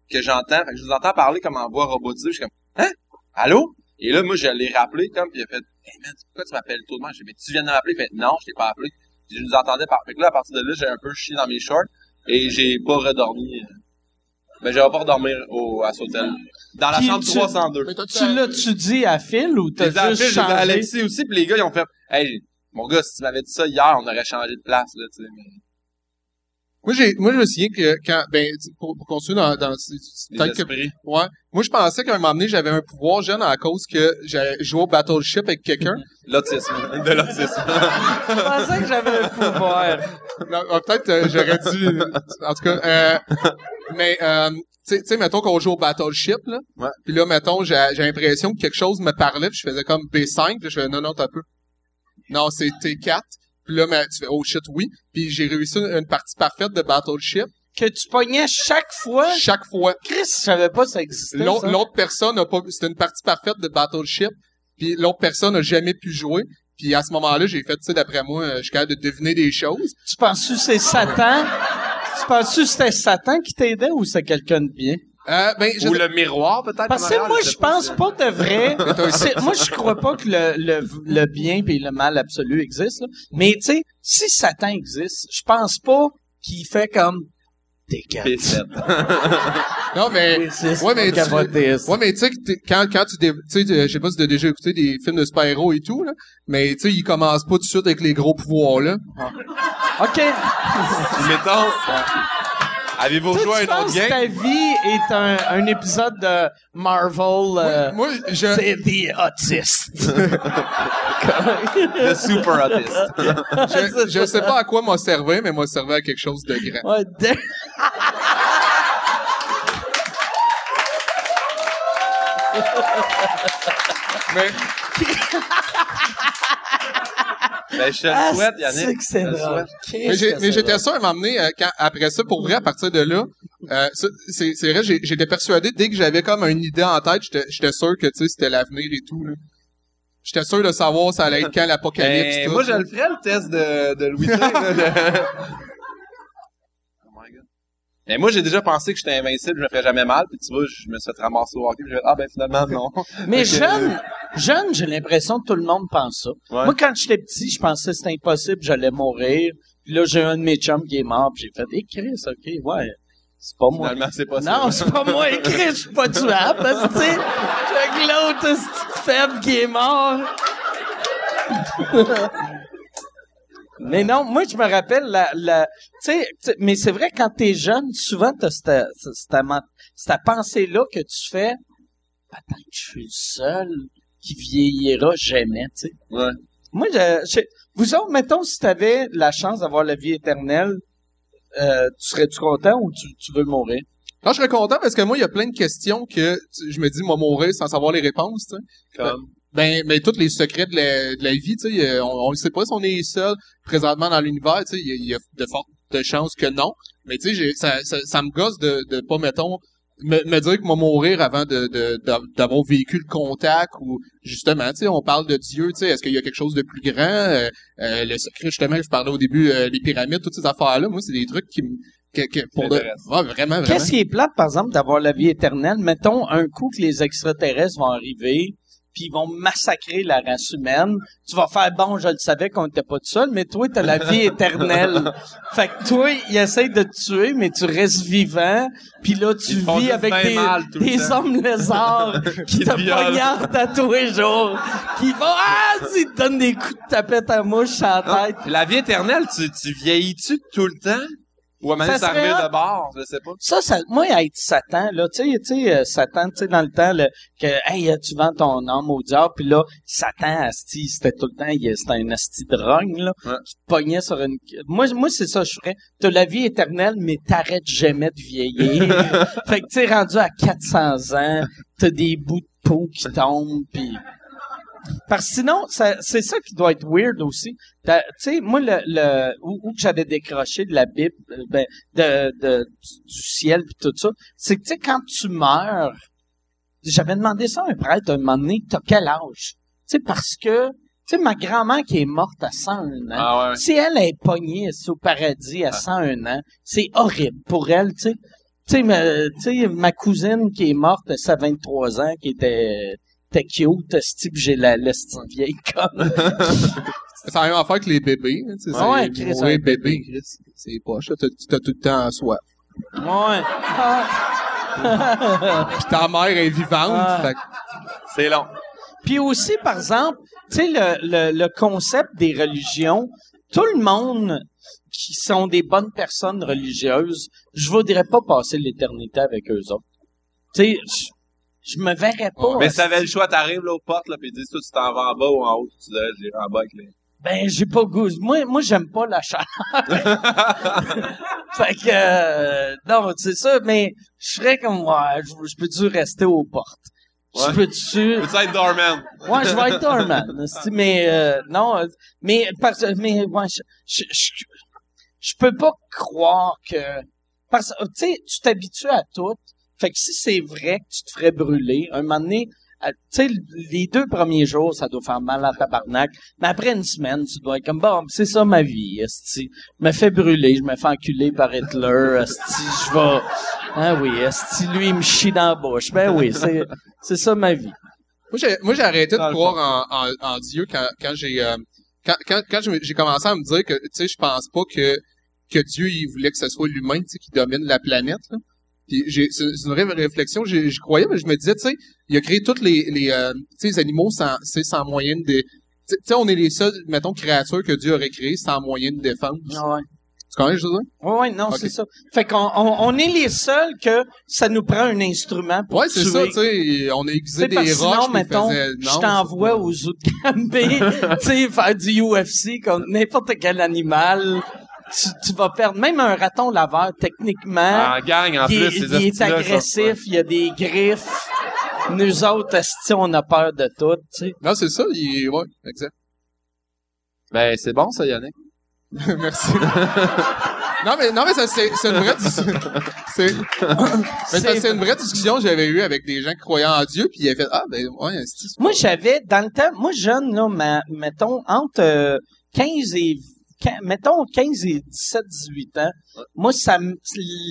que j'entends. Fait que je vous entends parler comme en voix robotisée. Je suis comme Hein? Allô? Et là, moi, je l'ai rappelé comme, puis il a fait Hey man, pourquoi tu m'appelles tout de même? Je dis, mais tu viens de m'appeler? Il fait Non, je t'ai pas appelé. Puis je nous entendais par. Fait que là, à partir de là, j'ai un peu chié dans mes shorts et j'ai pas redormi. Euh, Ben, j'avais pas redormir au, à Sautel. Dans la Puis chambre tu- 302. Tu l'as-tu dit à Phil ou t'as juste Phil, j'ai dit à changé? Alexis aussi, puis les gars, ils ont fait Hey, mon gars, si tu m'avais dit ça hier, on aurait changé de place, là, tu sais. mais Moi j'ai moi je me souviens que quand ben pour, pour continuer dans dans peut-être que ouais, moi je pensais qu'à un moment donné j'avais un pouvoir jeune à cause que j'avais joué au battleship avec quelqu'un. <laughs> L'autisme. De l'autisme. Je pensais que j'avais un pouvoir. Non, euh, peut-être euh, j'aurais dû en tout cas euh, mais euh, tu sais- tu sais mettons qu'on joue au battleship là. Ouais. Puis là mettons j'ai j'ai l'impression que quelque chose me parlait, puis je faisais comme B5, puis je faisais non non t'as peu. Non, c'est T4. Puis là mais tu fais oh shit oui, puis j'ai réussi une, une partie parfaite de battleship Que tu pognais chaque fois? chaque fois. Chris, je savais pas que ça existait. L'autre personne a pas c'était une partie parfaite de Battleship puis l'autre personne a jamais pu jouer puis à ce moment-là j'ai fait tu sais d'après moi euh, je suis capable de deviner des choses Tu penses que c'est Satan? Tu penses que c'était Satan qui t'aidait ou c'est quelqu'un de bien? Euh, ben je Ou sais- le miroir, peut-être. Parce que moi, je pas pense pas de vrai. <laughs> moi, je crois pas que le, le, le bien et le mal absolu existent. là. Mais tu sais, si Satan existe, je pense pas qu'il fait comme des gars. P7. non mais ouais mais tu, ouais mais tu sais que t'es- quand quand tu tu sais euh, je sais pas si t'as déjà écouté des films de super-héros et tout là mais tu sais ils commencent pas tout de suite avec les gros pouvoirs là OK. Mettons. Avez-vous joué un autre game? ta vie est un, un épisode de Marvel. euh, moi je c'est des autistes. <laughs> Le super autiste. je, je sais pas à quoi m'a servi mais m'a servi à quelque chose de grand <laughs> Ouais, de- mais Ben, je te le Ah, souhaite, Yannick. c'est que c'est Je te le drôle. souhaite. Qu'est-ce Mais j'étais sûr à m'emmener euh, après ça pour vrai à partir de là euh, c'est vrai j'étais persuadé dès que j'avais comme une idée en tête j'étais sûr que tu sais c'était l'avenir et tout là j'étais sûr de savoir ça allait être quand <laughs> l'apocalypse Ben, tout, moi, je le ferais, le test de, de Louis <laughs> XVI, là, de- Oh my God. Mais moi, j'ai déjà pensé que j'étais invincible, je me ferais jamais mal, puis tu vois, je me suis fait ramasser au hockey, puis j'ai fait, ah ben finalement, non. <laughs> Mais jeune, jeune, j'ai l'impression que tout le monde pense ça. Ouais. Moi, quand j'étais petit, je pensais que c'était impossible, j'allais mourir. Puis là, j'ai un de mes chums qui est mort, puis j'ai fait, eh, Chris, OK, ouais, c'est pas moi. Finalement, c'est pas Non, ça. c'est pas moi, <laughs> Chris, je suis pas tuable, parce que, tu sais, l'autre, c'est faible qui est mort. <laughs> Mais non, moi, je me rappelle, la, la, tu sais, mais c'est vrai, quand t'es jeune, souvent, t'as cette, cette, cette pensée-là que tu fais, peut-être que je suis le seul qui vieillira jamais, tu sais. Ouais. Moi, je, je- vous autres, mettons, si t'avais la chance d'avoir la vie éternelle, euh, tu serais-tu content ou tu, tu veux mourir? Là, je serais content parce que moi il y a plein de questions que tu- je me dis moi mourir sans savoir les réponses tu sais Comme, ben mais tous les secrets de la, de la vie tu sais euh, on, on le sait pas si on est seul présentement dans l'univers tu sais il y, a- il y a de fortes de chances que non mais tu sais j'ai- ça, ça, ça me gosse de, de pas mettons me, me dire que moi mourir avant de de- d'a- d'avoir vécu le contact ou justement tu sais on parle de Dieu tu sais est-ce qu'il y a quelque chose de plus grand? Euh, euh, le secret justement je parlais au début euh, les pyramides toutes ces affaires là moi c'est des trucs qui me que, que pour de, ouais, vraiment, vraiment. Qu'est-ce qui est plate, par exemple, d'avoir la vie éternelle? Mettons, un coup que les extraterrestres vont arriver, puis ils vont massacrer la race humaine. Tu vas faire, bon, je le savais qu'on était pas tout seul, mais toi, t'as la vie éternelle. <laughs> fait que toi, ils essayent de te tuer, mais tu restes vivant, puis là, tu Ils vis avec des, mal tout le des hommes lézards <laughs> qui te poignardent à tous les jours, qui vont, ah, ils te donnent des coups de tapette à mouche sur la tête. La vie éternelle, tu, tu vieillis-tu tout le temps? Ou à Ça ça de bord? Je sais pas. Ça, ça, moi, être Satan, là, tu sais, tu sais, euh, Satan, tu sais, dans le temps, là, que, hey, euh, tu vends ton âme au diable, puis là, Satan, asti, c'était tout le temps, il- c'était un asti de rogne, là, Ouais. qui te pognait sur une... Moi, moi, c'est ça, je ferais. T'as la vie éternelle, mais t'arrêtes jamais de vieillir. <laughs> fait que, tu sais, rendu à 400 ans, t'as des bouts de peau qui tombent, puis... Parce que sinon, c'est ça qui doit être weird aussi. Tu sais, moi, le, le où, j'avais décroché de la Bible, euh, ben, de, de, du ciel puis tout ça, c'est que, tu sais, quand tu meurs, j'avais demandé ça à un prêtre un moment donné, t'as quel âge? Tu sais, parce que, tu sais, ma grand-mère qui est morte à 101 ans, Ah ouais. si elle est pognée au paradis à 101 ans, c'est horrible pour elle, tu sais. Tu sais, ma, ma cousine qui est morte à sa 23 ans, qui était, était cute, ce type, j'ai la, petite vieille conne. C'est la même affaire que les bébés, hein, tu sais. Ah ouais, c'est- Chris, mourir un bébé. Chris, c'est poche. T'as, t'as tout le temps soif. Ouais. Puis ta mère est vivante, Ah. fait C'est long. Puis aussi, par exemple, tu sais, le, le, le concept des religions, tout le monde qui sont des bonnes personnes religieuses, je voudrais pas passer l'éternité avec eux autres. Tu sais, je, me verrais pas. Mais si t'avais le choix, t'arrives là aux portes, là, pis disent, toi, tu t'en vas en bas ou en haut, tu dirais, j'irai en bas avec les... Ben, j'ai pas goût. Moi, moi, j'aime pas la chaleur. <laughs> fait que, euh, non, c'est ça, mais je serais comme, ouais, je, je peux-tu rester aux portes? Je Ouais. peux-tu... Peux-tu être doorman? Ouais, je vais être doorman. <laughs> esti, mais euh, non, euh, mais parce mais ouais, je, je, je, je peux pas croire que parce que tu sais, tu t'habitues à tout. Fait que si c'est vrai que tu te ferais brûler, un moment donné, tu sais, les deux premiers jours, ça doit faire mal à tabarnak. Mais après une semaine, tu dois être comme, bon, c'est ça ma vie, esti. Je me fais brûler, je me fais enculer par Hitler, esti, je vais... Ah oui, esti, lui, il me chie dans la bouche. Ben oui, c'est, c'est ça ma vie. Moi, j'ai, arrêté Dans de croire en, en, en Dieu quand, quand j'ai, euh, quand, quand, quand j'ai commencé à me dire que, tu sais, je pense pas que, que Dieu, il voulait que ce soit l'humain, tu sais, qui domine la planète, là. Puis c'est, une vraie réflexion, j'y croyais, mais je me disais, tu sais, il a créé tous les, les, euh, tu sais, les animaux sans, sans moyen de, tu sais- tu sais, on est les seules, mettons, créatures que Dieu aurait créées sans moyen de défense. Ah ouais. Tu connais, je veux dire? Ouais, ouais, non, c'est ça. Fait qu'on on, on est les seuls que ça nous prend un instrument pour Ouais, c'est ça, tu sais, on a aiguisé des roches, sinon, mettons, faisait- je t'envoie aux Zootcambé, <laughs> tu sais, faire du UFC comme n'importe quel animal. Tu, tu vas perdre. Même un raton laveur, techniquement, En gang, en il, plus, il est agressif, il y a des griffes. Nous autres, esti, on a peur de tout, tu sais. Non, c'est ça, il est, ouais, exact. Ben, c'est bon, ça, Yannick. <laughs> Merci. non, mais, non, mais ça, c'est, c'est une vraie discussion. <laughs> C'est, <laughs> mais ça, c'est une vraie discussion que j'avais eue avec des gens qui croyaient en Dieu, puis ils avaient fait, ah, ben, ouais, c'est Moi, j'avais, dans le temps, moi, jeune, là, ma- mettons, entre euh, 15 et, quin- mettons, 15 et 17, 18 ans, moi, ça,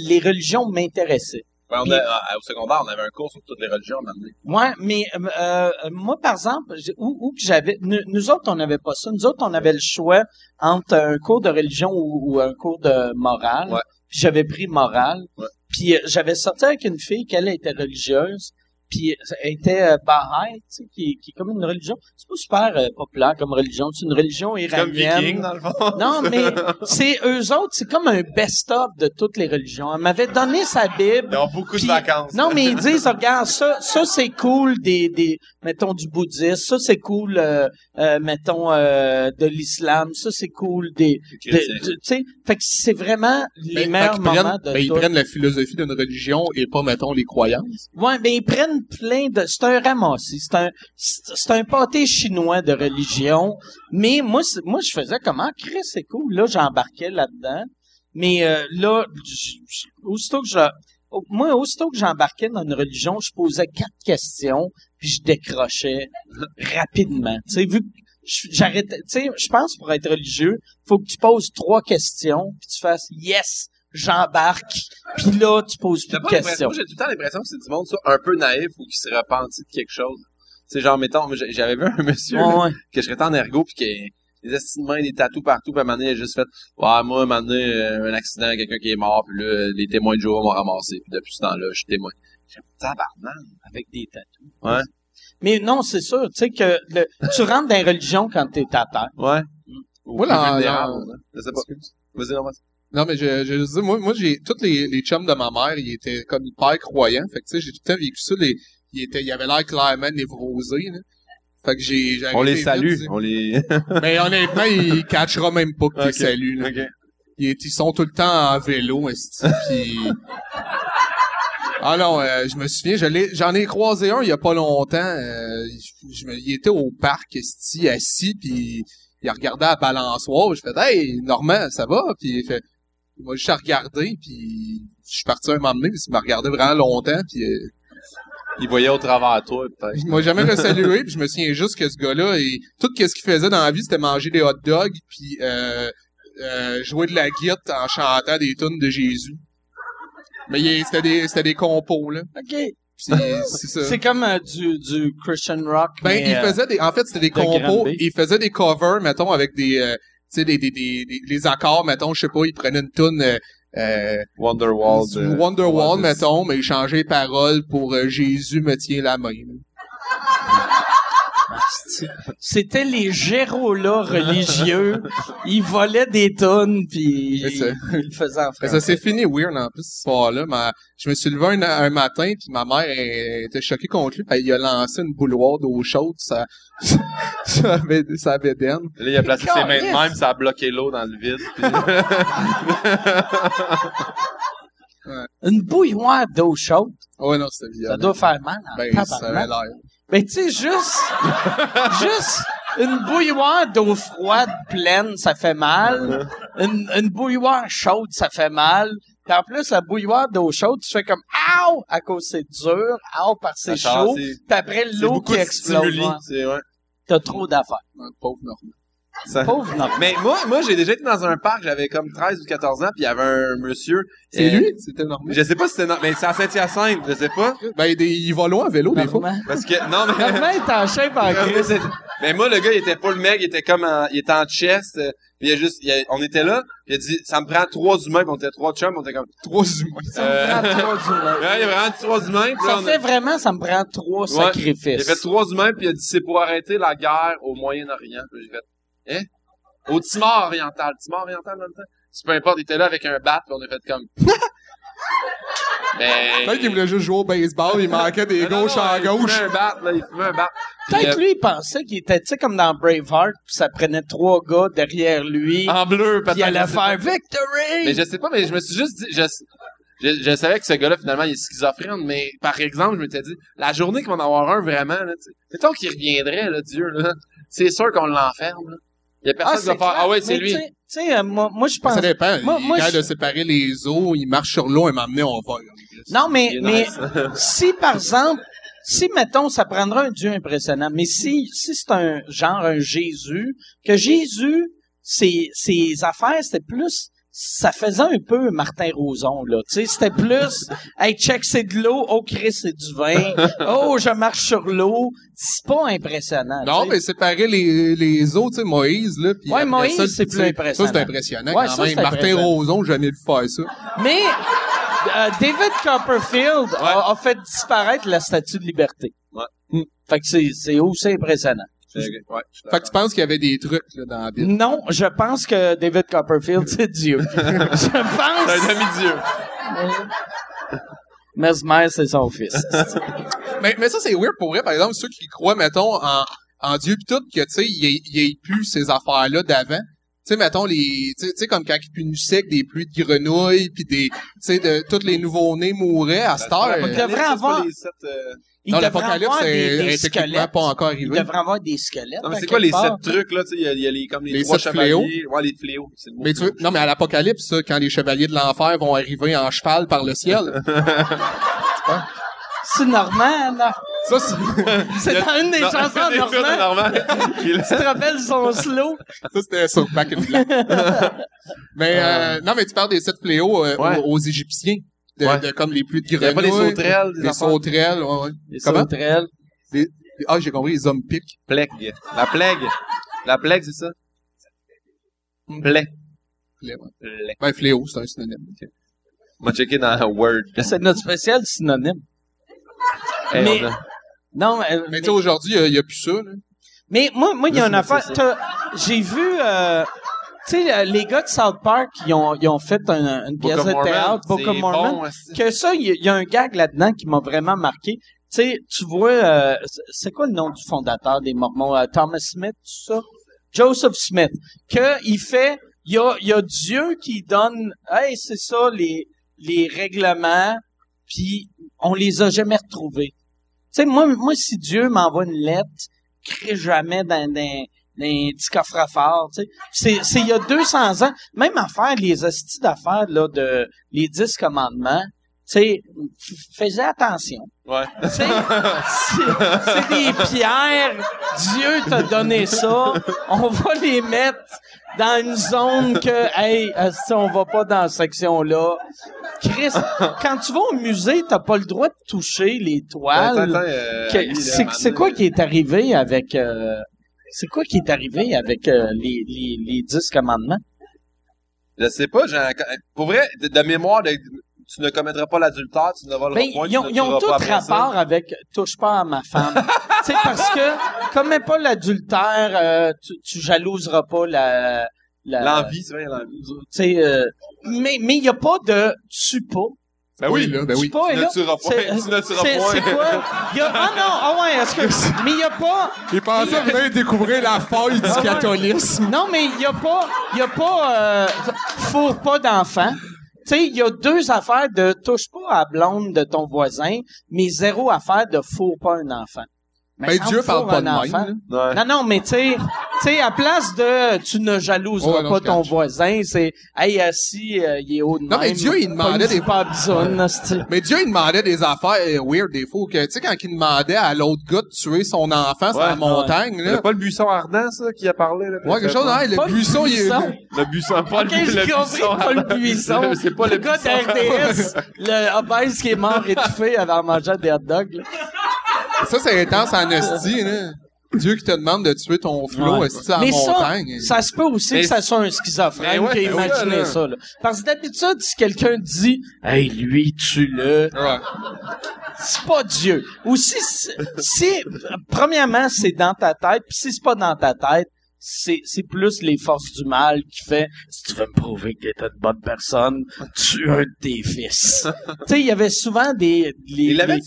les religions m'intéressaient. Ouais, on Puis- a- à- au secondaire, on avait un cours sur toutes les religions. Ouais, mais euh, euh, moi, par exemple, où, où que j'avais, nous, nous autres, on n'avait pas ça. Nous autres, on avait le choix entre un cours de religion ou, ou un cours de morale. Ouais. Puis j'avais pris morale. Puis euh, j'avais sorti avec une fille qui elle était religieuse. Puis elle était euh, Baha'i, tu sais, qui, qui est comme une religion. C'est pas super euh, populaire comme religion. C'est une religion Comme iranienne. viking, dans le fond. Non, mais <laughs> c'est eux autres, c'est comme un best-of de toutes les religions. Elle m'avait donné sa Bible. Ils ont beaucoup de vacances. Non, mais ils <laughs> disent, regarde, ça, ça c'est cool des, des, mettons du bouddhisme, ça c'est cool, euh, euh, mettons euh, de l'islam, ça c'est cool des, de- Chrétien. de- tu sais, fait que c'est vraiment les Ben, meilleurs moments prennent, de ben, ils tout. prennent la philosophie d'une religion et pas, mettons, les croyances. Ouais, mais ils prennent plein de, c'est un ramassis, c'est un, c'est un pâté chinois de religion. Mais moi, moi je faisais comment, Chris, c'est cool. Là, j'embarquais là-dedans. Mais euh, là, aussitôt que je, moi, aussitôt que j'embarquais dans une religion, je posais quatre questions, puis je décrochais rapidement. Tu sais, vu que j'arrêtais, tu sais, je pense pour être religieux, faut que tu poses trois questions, puis tu fasses yes. J'embarque, puis là, tu poses plus de questions. Moi, j'ai tout le temps l'impression que c'est du monde, ça, un peu naïf ou qui se repentit de quelque chose. C'est genre, mettons, j'avais vu un <laughs> monsieur, là, Ouais, ouais. que je serais en ergo pis que des estimes des tatous partout, puis à un moment donné, il a juste fait, ouais, moi, un moment donné, euh, un accident, quelqu'un qui est mort, puis là, les témoins de jour m'ont ramassé, puis depuis ce temps-là, je suis témoin. J'ai tabarnak. Avec des tatous. Ouais. Mais non, c'est sûr, tu sais que le, tu rentres dans les religions quand t'es à terre. Ouais. Ou Moi, plus là, vulnérable, là- hein. Je sais pas. Vas-y, non, vas-y. Non, mais je, je, dis, moi, moi, j'ai, tous les, les chums de ma mère, ils étaient comme hyper croyants. Fait que, tu sais, j'ai tout le temps vécu ça, les, ils étaient, ils avaient l'air clairement névrosés, là. Fait que j'ai, On les salue. vite, tu. On les... <laughs> Mais honnêtement, ils catchera même pas que Ok. t'es salues, là. ok. Ils, ils sont tout le temps en vélo, esti, pis... Ah non, euh, je me souviens, je j'en ai croisé un il y a pas longtemps. euh, je, je me- il était au parc, esti, assis, puis il a regardé à la balançoire. Je fais Hey, Normand, ça va? Puis il fait il m'a juste regardé, puis je suis parti un moment donné, puis il m'a regardé vraiment longtemps, puis euh, Ils voyaient au travers de toi, peut-être. il m'a jamais resalué, puis je me souviens juste que ce gars-là, il- tout ce qu'il faisait dans la vie, c'était manger des hot dogs, puis euh, euh, jouer de la guitare en chantant des tunes de Jésus. Mais il- c'était des c'était des compos là. OK. C'est ça. C'est comme euh, du, du Christian rock. Ben mais, il faisait des en fait c'était des de compos, il faisait des covers mettons avec des euh, sais des, des, des, des- les accords mettons, je sais pas, il prenait une tune euh, euh, Wonderwall. Wonderwall mettons, mais il changeait les paroles pour euh, Jésus me tient la main. C'était les gérolas religieux. Ils volaient des tonnes, puis ils, ils le faisaient en français. ça s'est fini weird en plus ce soir-là. Ma- Je me suis levé un, un matin puis ma mère elle, était choquée contre lui. Puis il a lancé une bouilloire d'eau chaude ça ça avait ça bédaine. Là, il a placé ses mains de même, ça a bloqué l'eau dans le vide. puis- <laughs> Une bouilloire d'eau chaude, Ouais non c'était violent. ça doit faire mal en ben ça avait l'air. Ben, tu sais, juste, juste une bouilloire d'eau froide pleine, ça fait mal. Une, une bouilloire chaude, ça fait mal. Puis en plus, la bouilloire d'eau chaude, tu fais comme « Ow! » à cause c'est dur, « Ow! » parce que c'est chaud. Puis après, l'eau qui explose. ouais. T'as trop d'affaires. Pauvre Normand. Ça- Pauvre non. Mais moi, moi, j'ai déjà été dans un parc, j'avais comme 13 ou 14 ans, puis il y avait un monsieur. C'est euh, lui, c'était normal. Je sais pas si c'était, non- mais c'est à Saint-Hyacinthe, je sais pas. Ben il va loin en vélo des fois. Parce que, non, mais. Normand est en en crise. Mais moi, le gars, il était pas le mec, il était comme en, il était en chest, euh, il a juste, il a- on était là, il a dit, ça me prend trois humains, puis on était trois chums, on était comme, Trois humains. Ça me prend trois humains. ouais, il y a vraiment trois humains, puis là, Ça a- fait vraiment, ça me prend trois Ouais. sacrifices. il a fait trois humains, puis il a dit, c'est pour arrêter la guerre au Moyen-Orient. Puis j'ai fait, hein? Au Timor oriental. Timor oriental, dans le temps? C'est peu importe, il était là avec un bat, puis on a fait comme, mais... <laughs> Peut-être qu'il voulait juste jouer au baseball, il manquait des Non, gauches non, à Il gauche. fumait un bat, là, il fumait un bat. Peut-être euh, lui, il pensait qu'il était, tu sais, comme dans Braveheart, puis ça prenait trois gars derrière lui, en bleu, puis il allait pas. faire Victory! Mais je sais pas, mais je me suis juste dit, je, je, je savais que ce gars-là, finalement, il est schizophrène, mais par exemple, je m'étais dit, la journée qu'il va en avoir un vraiment, là, tu sais, mettons qu'il reviendrait, là, Dieu, là, c'est sûr qu'on l'enferme, là. Il y a personne qui va faire, clair. ah ouais, c'est lui. Tu sais- euh, moi, moi, je pense... Ça dépend. Moi- il moi, est capable je- de séparer les eaux, il marche sur l'eau, moment donné, on va. Non, mais, Il est mais nice. <laughs> si, par exemple, si, mettons, ça prendrait un Dieu impressionnant, mais si, si c'est un genre un Jésus, que Jésus, ses, ses affaires, c'était plus, ça faisait un peu Martin Roson, là. Tu sais, c'était plus, <laughs> hey, check, c'est de l'eau, oh, Chris, c'est du vin, oh, je marche sur l'eau. C'est pas impressionnant. Non, mais séparer les, les eaux, tu sais, Moïse, là. Ouais, Moïse, c'est plus impressionnant. Ça, c'est impressionnant Ouais, quand ça, même. Martin. Roson, j'ai jamais vu faire ça. Mais euh, David Copperfield a, a fait disparaître la statue de liberté. Ouais. Hmm. Fait que c'est, c'est aussi impressionnant. Ouais, Fait que tu penses qu'il y avait des trucs, là, dans la Bible. Non, je pense que David Copperfield, c'est Dieu. <laughs> je C'est un pense. demi-dieu. <laughs> Mesmer, c'est son fils. <laughs> Mais, mais ça, c'est weird pour vrai. Par exemple, ceux qui croient, mettons, en, en Dieu pis tout, que, tu sais, il ait- il y ait plus ces affaires-là d'avant. Tu sais, mettons, les, tu sais- comme quand il punissait avec des pluies de grenouilles puis des, tu sais, de, tous les nouveaux-nés mouraient à cette heure. Il devrait avoir- Les sept, euh, Il Non, devrait l'apocalypse avoir des, est, des est techniquement squelettes. pas encore Il arrivé. devrait avoir des squelettes. Non, mais c'est quoi les sept trucs, là, tu sais, il y a, il y a les, comme les, Les trois sept chevaliers. Ouais, les fléaux. C'est le mot. Mais tu veux, non, mais à l'apocalypse, quand les chevaliers de l'enfer vont arriver en cheval par le ciel. <laughs> C'est Normand, non? Ça, c'est, C'est dans une des Non, chansons des de Normand. Normand. Il- Tu te rappelles son slow? ça, c'était sur Back in Black. <laughs> mais, euh, non, mais tu parles des sept fléaux euh, Ouais. aux, aux Égyptiens. De, Ouais. de comme les pluies de Il y avait pas des grenouilles. sauterelles, des Des sauterelles, ouais, ouais. Les Comment? sauterelles. Des- ah, j'ai compris, les hommes piques. Plague. La plague. La plague, c'est ça? Plague. Fléaux, ouais. Plague. Ben, fléau, c'est un synonyme. On va checker dans Word. C'est notre spécial synonyme. Hey, Mais- a- Non, euh, Mais tu sais, aujourd'hui, il y a plus ça, là. Mais moi, moi, il y a une affaire. J'ai vu, euh, tu sais, les gars de South Park, ils ont, ils ont fait un- une pièce de théâtre, Book of Mormon. bon, que ça, il y, y a un gag là-dedans qui m'a vraiment marqué. Tu sais, tu vois, euh, c'est- quoi le nom du fondateur des Mormons? Euh, Thomas Smith, tout ça? Joseph Smith. Que il fait, il y a, y a Dieu qui donne, hey, c'est ça, les, les règlements, puis on les a jamais retrouvés. Tu sais, moi, moi, si Dieu m'envoie une lettre, crée jamais dans, dans un petit coffre-fort, tu sais. C'est, c'est il y a 200 ans. Même affaire, les hosties d'affaires, là, de, les 10 commandements, tu sais, faisais attention. Ouais. C'est, c'est des pierres. Dieu t'a donné ça. On va les mettre dans une zone que, hey, asti, on va pas dans cette section-là. Chris, quand tu vas au musée, t'as pas le droit de toucher les toiles. Euh, c'est quoi qui est arrivé avec euh, c'est quoi qui est arrivé avec euh, les, les, les 10 commandements? Je sais pas, j'ai un- pour vrai, de, de mémoire, de- tu ne commettras pas l'adultère, tu ne voleras Ben, point, ils ont, tu ne ils ont tueras tout pas après ça. rapport avec touche pas à ma femme. <laughs> tu sais, parce que, comme pas l'adultère, euh, tu, tu jalouseras pas la, la L'envie, c'est vrai, l'envie. Tu sais, euh, mais, mais il y a pas de tue pas. Ben Oui, oui, là, ben oui. pas, tu point, C'est- tu c'est- point. C'est quoi? Il y a, ah non, ah ouais, est-ce que, <laughs> mais il y a pas, Il pensait venir découvrir la faille du Ah catholisme. Non, mais il y a pas, il y a pas, euh, fourre pas d'enfants. Tu sais, il y a deux affaires de touche pas à la blonde de ton voisin, mais zéro affaire de fourre pas un enfant. Mais Ben, Dieu parle pas de même. Ouais. Non, non, mais tu sais, tu sais, à place de tu ne jalouseras Ouais, non, pas ton catch. voisin, c'est hey assis, euh, il est haut de Non, mais Dieu, il demandait des- pas. Mais Dieu, il demandait des affaires euh, weird des fois. que, Tu sais, quand il demandait à l'autre gars de tuer son enfant sur Ouais, la montagne, C'est là. pas le buisson ardent, ça, qui a parlé, là? Ouais, quelque chose, hein, le Pas le buisson, il est... buisson. Le buisson, pas Ok, le, le j'ai compris, buisson pas le buisson. <laughs> C'est pas le, Le gars buisson. d'RDS, le obèse qui est mort étouffé avant manger des hot dogs, là. Ça, c'est intense en esti, là. Dieu qui te demande de tuer ton flot, Ouais. à Mais ça, montagne. ça se peut aussi Mais que ça soit un schizophrène ouais, qui a imaginé ça. Là. Parce que d'habitude, si quelqu'un dit « Hey, lui, tue-le Ouais. », c'est pas Dieu. Ou si, si premièrement, c'est dans ta tête, puis si c'est pas dans ta tête, c'est, c'est plus les forces du mal qui fait « Si tu veux me prouver que t'es une bonne personne, tue un de tes fils. » Tu sais, il y avait souvent des... Les, Il l'avait les-?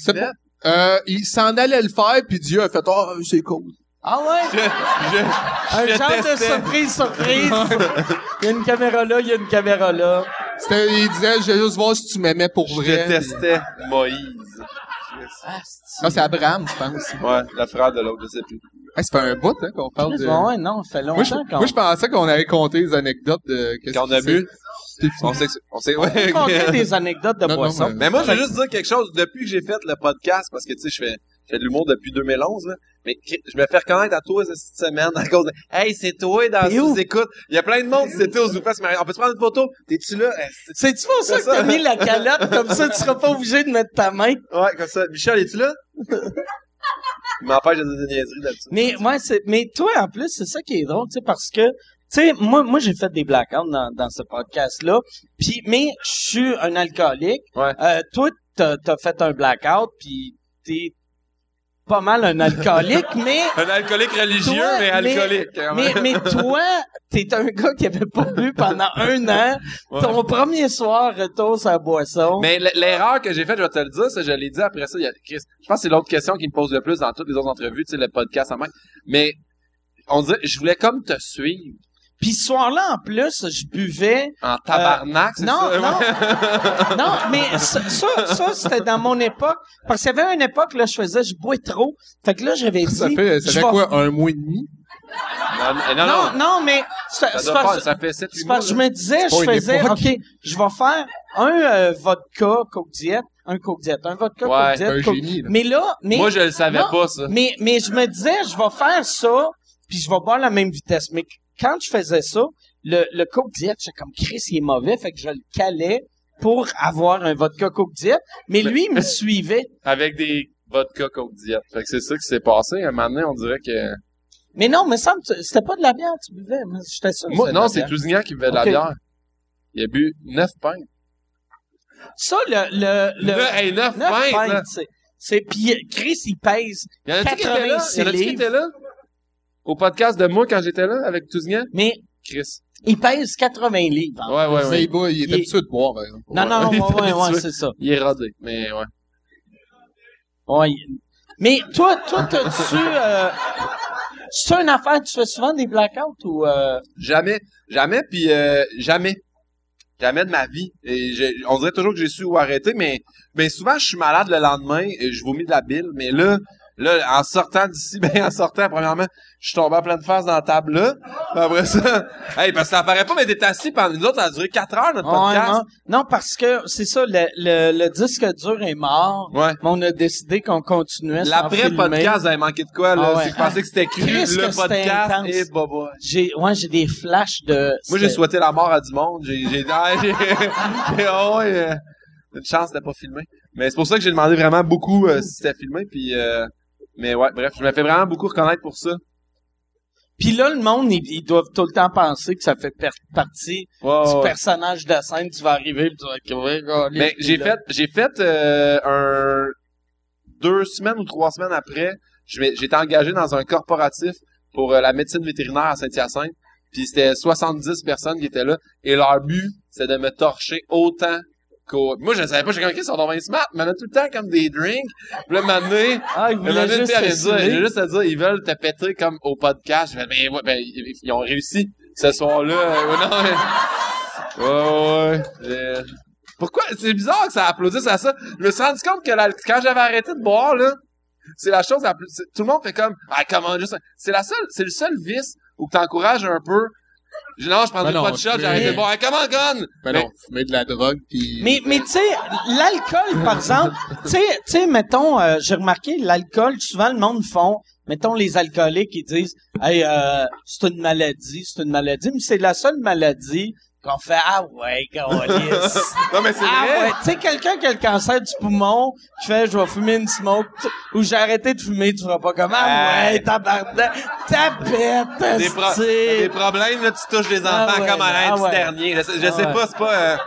Euh, il s'en allait le faire, puis Dieu a fait « Oh, c'est cool. Ah ouais? Je, je, Un je genre de testais. surprise, surprise. <laughs> Il y a une caméra là, il y a une caméra là. » C'était, il disait « Je vais juste voir si tu m'aimais pour Je vrai. » testais Moïse. Ah, c'est Abraham, je pense. Ouais, le frère de l'autre, je sais plus. Hey, ça fait un bout, hein, qu'on parle de... Ouais, non, ça fait Moi, je, longtemps qu'on... moi, je pensais qu'on avait compté les anecdotes de... qu'est-ce Quand on a bu, C'était on fini. sait, on sait, ouais. raconter <laughs> des anecdotes de Non, non, boissons. mais- Mais moi, je veux juste dire quelque chose. Depuis que j'ai fait le podcast, parce que, tu sais, je fais, je fais de l'humour depuis 2011, là, mais je me fais reconnaître à toi cette semaine à cause de « Hey, c'est toi dans sous-écoute. » Il y a plein de monde qui était aux Zoufest. On peut se prendre une photo? T'es-tu là? C'est- C'est-tu pour ça que t'as mis la calotte? Comme ça, tu seras pas obligé de mettre ta main. Ouais, comme ça. Michel, es-tu là? <laughs> Il m'empêche de dire des niaiseries là-dessus. Mais, moi, c'est, mais toi, en plus, c'est ça qui est drôle, tu sais, parce que, sais, moi, moi, j'ai fait des blackouts dans, dans ce podcast-là. Puis, mais, je suis un alcoolique. Ouais. Euh, toi, t'as, t'as fait un blackout, puis t'es pas mal un alcoolique, <laughs> mais, Un alcoolique religieux, Toi, mais alcoolique. quand mais, mais <laughs> toi, t'es un gars qui avait pas bu pendant un an. Ouais. Ton premier soir, retour sur la boisson. Mais l'erreur que j'ai faite, je vais te le dire, ça, je l'ai dit après ça, il y a Chris. Je pense que c'est l'autre question qui me pose le plus dans toutes les autres entrevues, tu sais, le podcast en même. Mais, on dirait, je voulais comme te suivre Puis ce soir-là, en plus, je buvais. en tabarnak, c'est Euh, Non, ça? non, <laughs> non, mais ça, ça, ça, c'était dans mon époque. Parce qu'il y avait une époque, là, je faisais, je bois trop. Fait que là, j'avais dit. Ça fait, ça quoi, un mois et demi? Non, non, Non, non, mais c'est Ça, c'est doit parce- faire- ça fait 7 c'est mois. parce que je me disais, C'est je pas faisais. OK, je vais faire un euh, vodka Coke Diet, un Coke Diet, un vodka Ouais, Coke Diet. un Coke- génie, là. Mais là, mais, Moi, je le savais Non, pas, ça. mais, mais je me disais, je vais faire ça, puis je vais boire la même vitesse. Mais quand je faisais ça, le, le Coke Diet, j'étais comme, Chris, il est mauvais, fait que je le calais pour avoir un vodka Coke Diet. Mais lui, il me <laughs> suivait. Avec des vodka Coke Diet. Fait que c'est ça qui s'est passé. Un moment donné, on dirait que... Mais non, mais ça, c'était pas de la bière, tu buvais. J'étais sûr. Moi, non, c'est. Tousignan qui buvait de la bière. Il a bu 9 pintes. Ça, le, le, le, Neuf- hey, 9 neuf pintes, c'est, pis Chris, il pèse. Il y en a-tu qui là? Il y en 86 a-tu qui étaient là? Au podcast de moi, quand j'étais là, avec Tousignan? Mais Chris. il pèse 80 livres. Ouais, ouais, Mais ouais. il, est Il- habitué de boire, par exemple. Non, non, Il ouais, ouais, <laughs> c'est ça. Il est rodé, mais ouais. Ouais. Mais toi, toi, t'as-tu, euh, c'est une affaire, tu fais souvent des blackouts ou, euh, Jamais, jamais, puis euh, jamais. Jamais de ma vie. Et j'ai- on dirait toujours que j'ai su où arrêter, mais, mais souvent, je suis malade le lendemain et je vomis de la bile. Mais là, là, en sortant d'ici, <laughs> ben, en sortant, premièrement, je suis tombé en pleine face dans la table là. Puis après ça, <laughs> hey, parce que ça apparaît pas, mais t'es assis pendant nous autres, ça a duré 4 heures, notre ouais, podcast. non, non, parce que c'est ça, le, le, le disque dur est mort. Ouais. Mais on a décidé qu'on continuait sans filmer. L'après-podcast, vous avez manqué de quoi, là? Ah ouais. C'est que je pensais que c'était cru, le podcast et bobo. J'ai, ouais, j'ai des flashs de. Moi, j'ai souhaité la mort à du monde. J'ai, j'ai, j'ai, <laughs> j'ai- ouais, euh, une chance d'être pas filmé. Mais c'est pour ça que j'ai demandé vraiment beaucoup euh, si c'était filmé. Puis, euh, mais ouais, bref, je me fais vraiment beaucoup reconnaître pour ça. Puis là, le monde, ils, ils doivent tout le temps penser que ça fait per- partie du ouais. personnage de scène. Tu vas arriver, puis tu vas gars, Mais j'ai fait, j'ai fait euh, un deux semaines ou trois semaines après, j'étais engagé dans un corporatif pour euh, la médecine vétérinaire à Saint-Hyacinthe. Puis c'était 70 personnes qui étaient là. Et leur but, c'est de me torcher autant Moi, je ne savais pas, j'ai comme, OK, ils sont dans smart. Ils m'en tout le temps comme des drinks. Puis là, Ah, ils voulaient juste de dire, juste à dire, ils veulent te péter comme au podcast. Je fais, ben, ouais, ben, ils, ont réussi ce soir-là. Euh, ouais, non, mais- Ouais, Pourquoi? C'est bizarre que ça applaudisse à ça. Je me suis rendu compte que la- quand j'avais arrêté de boire, là, c'est la chose la plus, tout le monde fait comme, ah, comment, juste, c'est la seule, c'est le seul vice où t'encourages un peu. Je- Non, je prendrais Ben pas de shot, arrêté de boire. Hey, comment, gun? Ben non, fumer de la drogue, puis... Mais, mais tu sais, l'alcool, par exemple, tu sais, tu sais, mettons, euh, j'ai remarqué, l'alcool, souvent, le monde font, mettons, les alcooliques, ils disent, hey, euh, c'est une maladie, c'est une maladie, mais c'est la seule maladie qu'on fait, ah ouais, câlisse. <laughs> Non, mais c'est Ah vrai. ouais, tu sais, quelqu'un qui a le cancer du poumon, qui fait, je vais fumer une smoke, ou j'ai arrêté de fumer, tu feras pas comme, ah ouais, Hey. tabarnak, tapette, des, pro- des problèmes, là, tu touches les enfants Ah ouais, comme à ah ouais. dernier. Je, sais- je Ah sais ouais. pas, c'est pas... euh,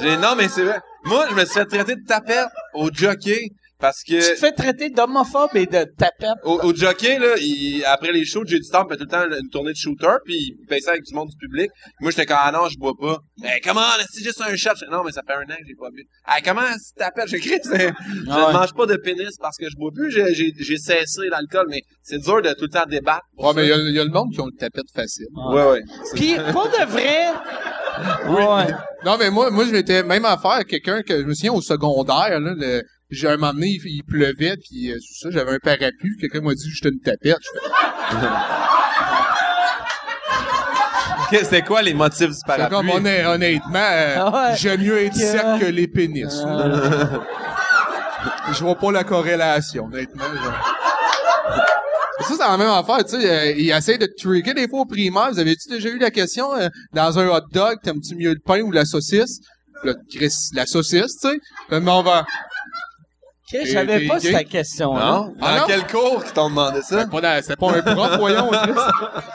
j'ai- Non, mais c'est vrai. Moi, je me suis fait traiter de tapette au jockey parce que... Tu te fais traiter d'homophobe et de tapette. Au, au jockey, là, il- après les shows, j'ai du temps, on fait tout le temps une tournée de shooter, puis il ça avec du monde du public. Moi, j'étais comme, ah non, je bois pas. Mais comment, là, c'est juste un shot? Je non, mais ça fait un an que j'ai pas bu. Ah, comment, si t'appelles? J'écris, c'est, je Ah ouais. ne mange pas de pénis parce que je bois plus, j'ai, j'ai, j'ai cessé l'alcool, mais c'est dur de tout le temps débattre. Ouais, ça. mais il y y, a le monde qui ont le tapette facile. Ouais, ouais. Puis, pour de vrai... Ouais. Non, mais moi, moi, je m'étais même affaire à quelqu'un que je me souviens au secondaire, là, le, j'ai un moment donné, il, il pleuvait, puis euh, ça, j'avais un parapluie, quelqu'un m'a dit que j'étais une tapette. <laughs> C'était quoi les motifs du parapluie? comme honnêt- honnêtement, euh, Ah ouais. j'aime mieux être Que- sec que les pénis. <laughs> je vois pas la corrélation, honnêtement. genre. Ça, c'est la même affaire, tu sais, euh, il essaie de te tricker des fois au primaire. Vous avez-tu déjà eu la question, euh, dans un hot dog, t'aimes-tu mieux le pain ou la saucisse? Là, Chris, la saucisse, tu sais. Mais on va... Ok, J'avais t'es pas gay? cette question-là. Non? Dans Ah non? quel cours qu'ils t'ont demandé ça? C'était pas, pas un prof, voyons, Chris.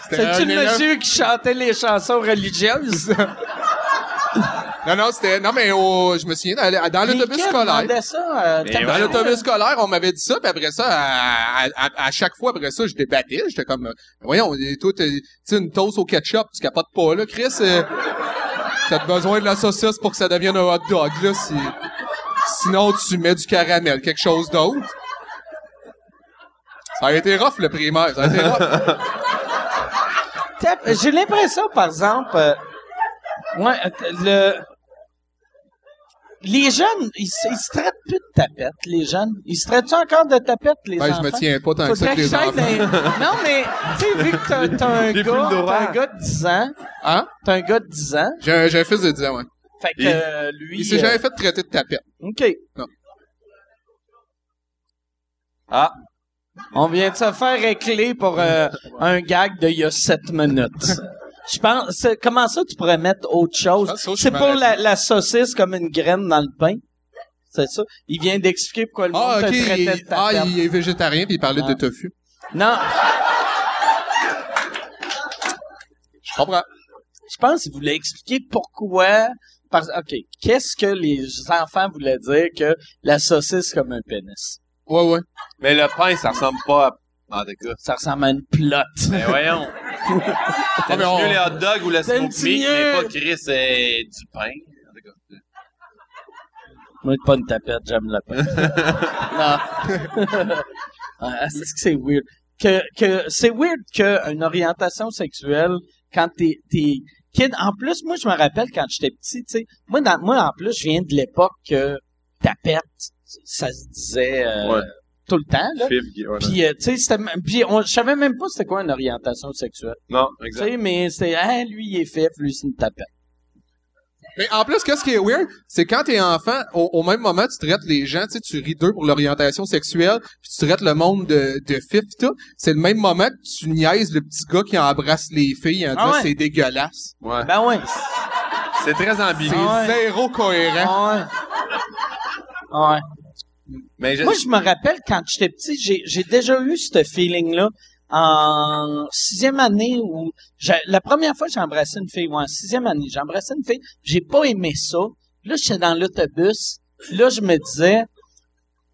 C'était C'est-tu un le monsieur qui chantait les chansons religieuses? <laughs> Non, non, c'était... Non, mais au, je me souviens, dans, dans l'autobus scolaire... ça? euh, t'as- Dans l'autobus scolaire, on m'avait dit ça, puis après ça, à, à- à- à chaque fois après ça, je débattais. J'étais comme, euh, voyons, toi, t'es- tu sais, une toast au ketchup, tu capotes pas, là, Chris. euh, T'as besoin de la saucisse pour que ça devienne un hot dog, là. Si, sinon, tu mets du caramel, quelque chose d'autre. Ça a été rough, le primaire. Ça a été rough. J'ai l'impression, par exemple, euh, ouais, euh, le, les jeunes, ils, se- ils se traitent plus de tapettes, les jeunes. Ils se traitent encore de tapettes, les Ben, enfants? je me tiens pas tant que ça Faudrait que que les enfants. Non, mais, tu sais, vu que t'as, <laughs> un gars, t'as un gars de 10 ans, Hein? t'as un gars de 10 ans, J'ai un, j'ai un fils de 10 ans, ouais. Fait que, euh, lui... Il s'est euh, jamais fait traiter de tapette. OK. Ah, On vient de se faire écler pour euh, un gag de il y a 7 minutes. Je pense, comment ça tu pourrais mettre autre chose? C'est pour la, saucisse comme une graine dans le pain? C'est ça? Il vient d'expliquer pourquoi le Ah, monde ok. te traitait de il, ah, tapette. il est végétarien puis il parlait Ah. de tofu. Non, Je comprends. je pense qu'il voulait expliquer pourquoi... Parce, OK, qu'est-ce que les enfants voulaient dire que la saucisse comme un pénis? Ouais, ouais. mais le pain, ça ressemble pas à... En tout cas. Ça ressemble à une plotte. <laughs> Mais voyons. T'aimes on- mieux les hot dogs ou le T'aimes-tu smoke meat, mais pas Chris et du pain? En tout cas. Moi, pas une tapette, j'aime le pain. <laughs> non. <laughs> Ah, c'est que c'est weird? Que, que, c'est weird qu'une orientation sexuelle, quand t'es, t'es kid, en plus, moi, je me rappelle quand j'étais petit, tu sais, moi, dans, moi, en plus, je viens de l'époque que tapette, ça se disait, euh, Ouais. tout le temps, là. Puis, euh, tu sais, puis on, je savais même pas c'était quoi une orientation sexuelle. Non, Tu exact. sais, mais c'était, ah, lui, il est fif, lui, c'est une tapette. Mais en plus, qu'est-ce qui est weird, c'est quand t'es enfant, au, au même moment, tu traites les gens, tu sais, tu ris d'eux pour l'orientation sexuelle, puis tu traites le monde de, de fif tout. C'est le même moment que tu niaises le petit gars qui embrasse les filles en Ah disant ouais. c'est dégueulasse. Ouais. Ben ouais. C'est très ambigu. C'est Ah ouais. zéro cohérent. Ah ouais. Ah ouais. Mais je... Moi, je me rappelle quand j'étais petit, j'ai, j'ai déjà eu ce feeling-là en sixième année où la première fois que j'ai embrassé une fille, ou en sixième année, j'ai embrassé une fille, j'ai pas aimé ça. Là, j'étais dans l'autobus. Là, je me disais,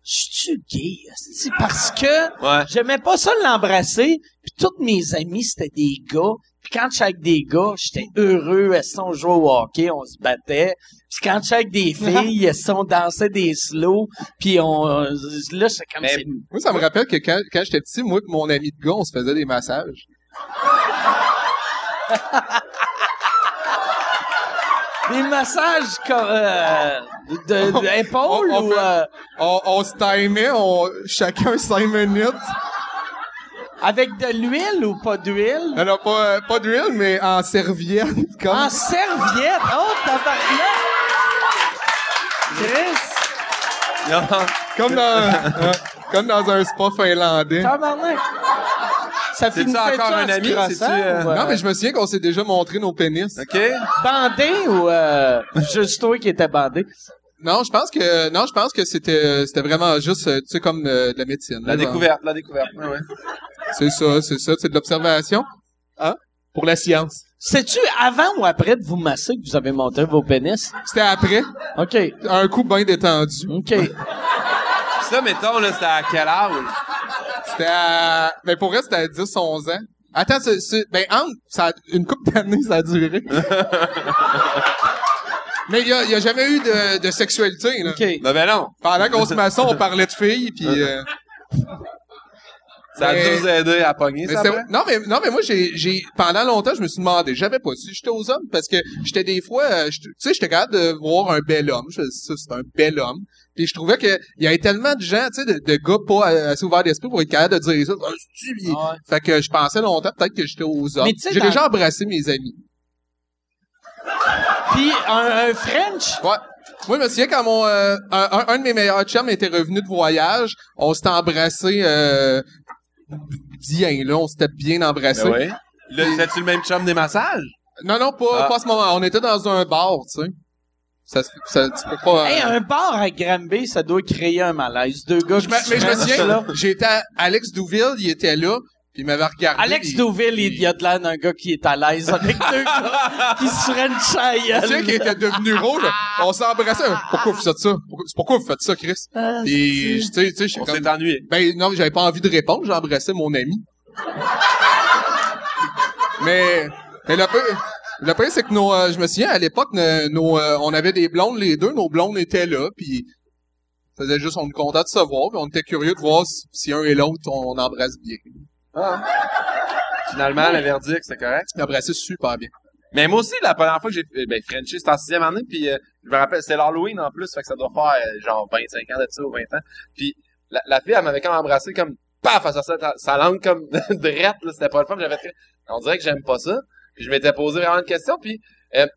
je suis gay, esti? parce que Ouais. j'aimais pas ça l'embrasser. Puis tous mes amis, c'était des gars. Puis quand j'étais avec des gars, j'étais heureux. Elles on jouait au hockey, on se battait. Puis quand j'étais avec des <laughs> filles, elles on dansait des slows. Puis on, euh, là, c'est comme Mais- c'est- Moi, ça me rappelle que quand, quand j'étais petit, moi et mon ami de gars, on se faisait des massages. <laughs> des massages comme, euh, de, de épaules <laughs> On- on ou fait- euh, On, on se timait, on, chacun cinq minutes. Avec de l'huile ou pas d'huile? Non, non, pas, pas d'huile, mais en serviette. <laughs> Comme... En serviette? Oh, tabarnak! Chris! Non. Comme dans, euh, <laughs> comme dans un spa finlandais. Tabarnak! Ça finissait encore un ami? euh, ou, euh, Non, mais je me souviens qu'on s'est déjà montré nos pénis. OK? bandé ou euh, juste toi qui étais bandé? Non, je pense que non, je pense que c'était c'était vraiment juste euh, tu sais comme euh, de la médecine. La là, genre. découverte, la découverte. Ouais, ouais. C'est ça, c'est ça, c'est de l'observation. Hein? Pour la science. C'est-tu avant ou après de vous masser que vous avez montré vos pénis? C'était après, OK. un coup bien détendu. OK. Ça, mettons, là, c'était à quel âge? C'était à mais pour elle c'était à 10 11 ans. Attends, c'est, c'est- ben entre, ça a- une couple d'années ça a duré. <laughs> Mais il y a, y a jamais eu de, de sexualité là. OK. Ben, ben non. Pendant qu'on se massait, on parlait de filles puis euh, Ça a Mais- dû vous aider à pogner, Mais ça, après? non mais non mais moi j'ai j'ai pendant longtemps je me suis demandé j'avais pas su j'étais aux hommes parce que j'étais des fois euh, tu sais j'étais capable de voir un bel homme je ça c'est un bel homme puis je trouvais que il y avait tellement de gens tu sais de, de gars pas euh, assez ouverts d'esprit pour être capable de dire ça? Ah ouais. fait que je pensais longtemps peut-être que j'étais aux hommes Mais tu sais, j'ai déjà embrassé mes amis Puis un, un French? ouais moi, je me souviens quand mon euh, un, un- de mes meilleurs chums était revenu de voyage, on s'était embrassé euh, bien là, on s'était bien embrassé. Ben oui. Là, c'est-tu le même chum des massages? Non, non, pas, Ah. pas à ce moment. On était dans un bar, tu sais. Ça, se- ça, tu peux pas... Hey, euh, un bar à Granby, ça doit créer un malaise. Deux gars je qui mais je me souviens, j'étais à Alex Douville, il était là, puis il m'avait regardé. Alex il- Douville, il y a de l'air d'un gars qui est à l'aise avec deux gars qui se à la me souviens qu'il était devenu rouge. On s'est embrassé. Pourquoi vous faites ça? Pourquoi, c'est pourquoi vous faites ça, Chris? Ah, Puis, tu sais, tu sais, j'étais On comme... s'est ennuyé. Ben, non, j'avais pas envie de répondre, j'embrassais mon ami. mais, mais le peu, le pire, c'est que nos, euh, je me souviens, à l'époque, nos, nos, euh, on avait des blondes, les deux, nos blondes étaient là, puis faisait juste, on était content de se voir, puis on était curieux de voir si, si un et l'autre, on, embrasse bien. Finalement, le verdict, c'était correct. On embrassait super bien. Mais moi aussi, la première fois que j'ai ben, Frenché, c'était en sixième année, puis euh, je me rappelle, c'était l'Halloween en plus, fait que ça doit faire euh, genre 25 ans de ça ou 20 ans. Puis la, la fille, elle m'avait comme embrassé comme paf, elle sortait sa, sa langue comme <laughs> drette, là, c'était pas le fun, j'avais fait, on dirait que j'aime pas ça. Puis je m'étais posé vraiment une question, puis euh,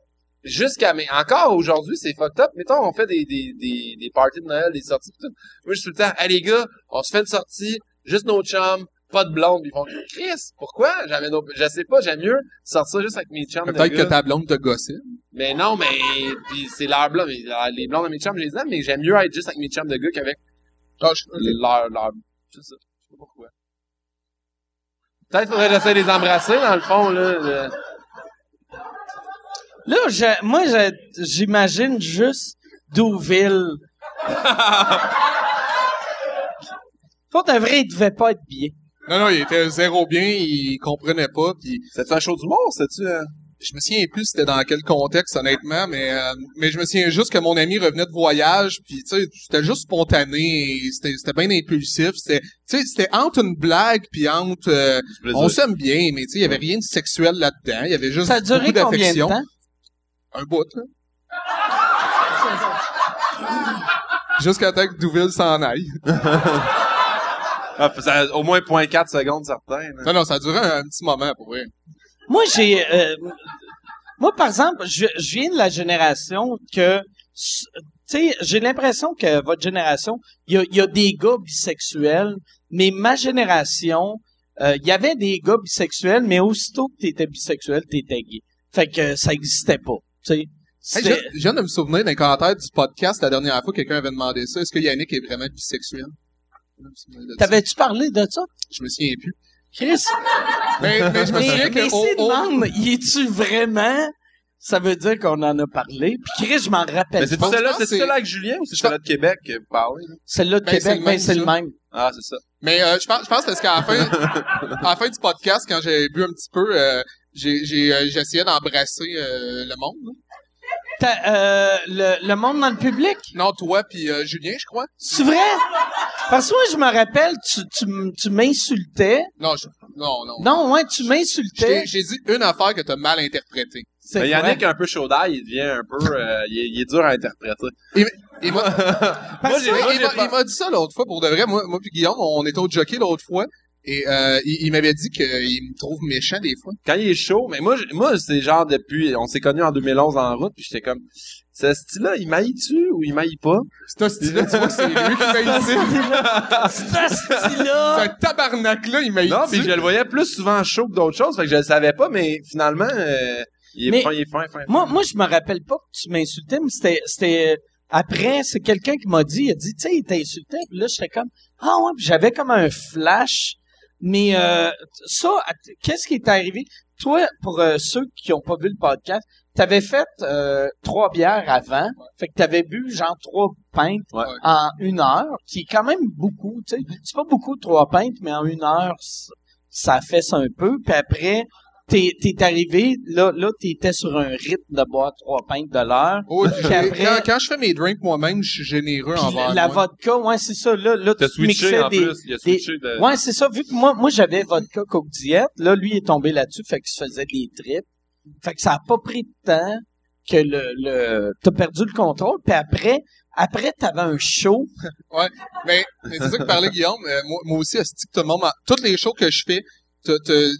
jusqu'à mais encore aujourd'hui, c'est fucked up. Mettons, on fait des, des, des, des parties de Noël, des sorties, pis tout. Moi, je suis tout le temps, hey les gars, on se fait une sortie, juste nos chums, pas de blonde. Ils font, Chris, pourquoi? J'avais nos, je sais pas, j'aime mieux sortir juste avec mes chums de Peut-être que gars. ta blonde te gossait. Mais non, mais, pis c'est leur blonde, mais leur- les blondes de mes chums, je les aime, mais j'aime mieux être juste avec mes chums de gars qu'avec Ah, je- leur, leur, c'est ça. Je sais pas pourquoi. Peut-être faudrait que j'essaie de les embrasser, dans le fond, là. le- Là, je- moi, je- j'imagine juste Douville. <laughs> Pour de vrai, il devait pas être bien. Non, non, il était zéro bien, il comprenait pas, puis C'est-tu un show d'humour, c'est-tu? euh? je me souviens plus c'était dans quel contexte honnêtement, mais euh, mais je me souviens juste que mon ami revenait de voyage, puis tu sais, c'était juste spontané, c'était c'était bien impulsif, c'était tu sais, c'était entre une blague puis entre euh, on s'aime bien, mais tu sais, il y avait rien de sexuel là-dedans, il y avait juste Ça a duré beaucoup combien de d'affection. temps? Un bout, là. Jusqu'à temps que Douville s'en aille. <laughs> Ah, ça au moins 0.4 secondes, certains. là. Non, non, ça a duré un, un petit moment, pour vrai. Moi, j'ai... euh, moi, par exemple, je, je viens de la génération que... Tu sais, j'ai l'impression que votre génération, il y a, il y a des gars bisexuels, mais ma génération, euh, il y avait des gars bisexuels, mais aussitôt que t'étais bisexuel, t'étais gay. Fait que ça existait pas, tu sais. Hey, je, je viens de me souvenir d'un commentaire du podcast la dernière fois, quelqu'un avait demandé ça. Est-ce que Yannick est vraiment bisexuel? T'avais-tu parlé de ça? Je me souviens plus. Chris? Mais, mais je me Mais, souviens mais que... oh, demande, y es-tu vraiment? Ça veut dire qu'on en a parlé. Puis Chris, je m'en rappelle Mais c'est celle-là, c'est celle-là avec Julien ou c'est celle-là de Québec? que vous parlez? là? Celle-là de Ben, Québec, ben même, c'est le même. Ah, c'est ça. Mais euh, je pense, je pense parce qu'à la fin, <laughs> à la fin du podcast, quand j'ai bu un petit peu, euh, j'ai, j'ai, euh, j'essayais d'embrasser euh, le monde. Euh, le, le monde dans le public? Non, toi puis euh, Julien, je crois. C'est vrai? Parce que moi, je me rappelle, tu, tu, tu m'insultais. Non, je, non, non. Non, ouais, tu m'insultais. t'ai- J'ai dit une affaire que t'as mal interprétée. Quoi? Yannick, un peu chaud d'ail, il devient un peu, euh, il, est, il est dur à interpréter. Il <laughs> il m'a dit ça l'autre fois pour de vrai. Moi, moi puis Guillaume, on était au jockey l'autre fois. Et euh, il, il m'avait dit qu'il me trouve méchant des fois. Quand il est chaud, mais moi, moi, c'est genre depuis, on s'est connus en 2011 en route, puis j'étais comme, ce style-là, il maille-tu ou il maille pas? C'est un style-là, tu vois c'est lui qui m'a dit. <laughs> C'est ce style-là. C'est un tabarnak-là, il m'a dit. Non, puis je le voyais plus souvent chaud que d'autres choses, fait que je le savais pas, mais finalement, euh, il est Mais- fin, il est fin, fin. fin. Moi, moi, je me rappelle pas que tu m'insultais, mais c'était, c'était, après, c'est quelqu'un qui m'a dit, il a dit, tu sais, il t'insultait, puis là, j'étais comme, ah ouais, puis j'avais comme un flash, mais euh, ça, qu'est-ce qui est arrivé? Toi, pour euh, ceux qui ont pas vu le podcast, t'avais fait euh, trois bières avant, fait que t'avais bu genre trois pintes Ouais. en une heure, qui est quand même beaucoup, tu sais. C'est pas beaucoup trois pintes, mais en une heure, ça fesse un peu, puis après, t'es, t'es arrivé, là, là, t'étais sur un rythme de boire trois pintes de l'heure. Oh, après- quand, quand je fais mes drinks moi-même, je suis généreux Puis envers la moi. vodka, ouais, c'est ça. Là, là T'as tu switché mixais en des, plus, il a des- switché de... Ouais, c'est ça. Vu que moi, moi j'avais vodka coke diète, là, lui il est tombé là-dessus, fait qu'il se faisait des trips. Fait que ça a pas pris de temps que le, le t'as perdu le contrôle. Puis après, après t'avais un show. Mais, mais c'est ça que parlait Guillaume. euh, moi, moi aussi, que tout le monde, toutes les shows que je fais, tu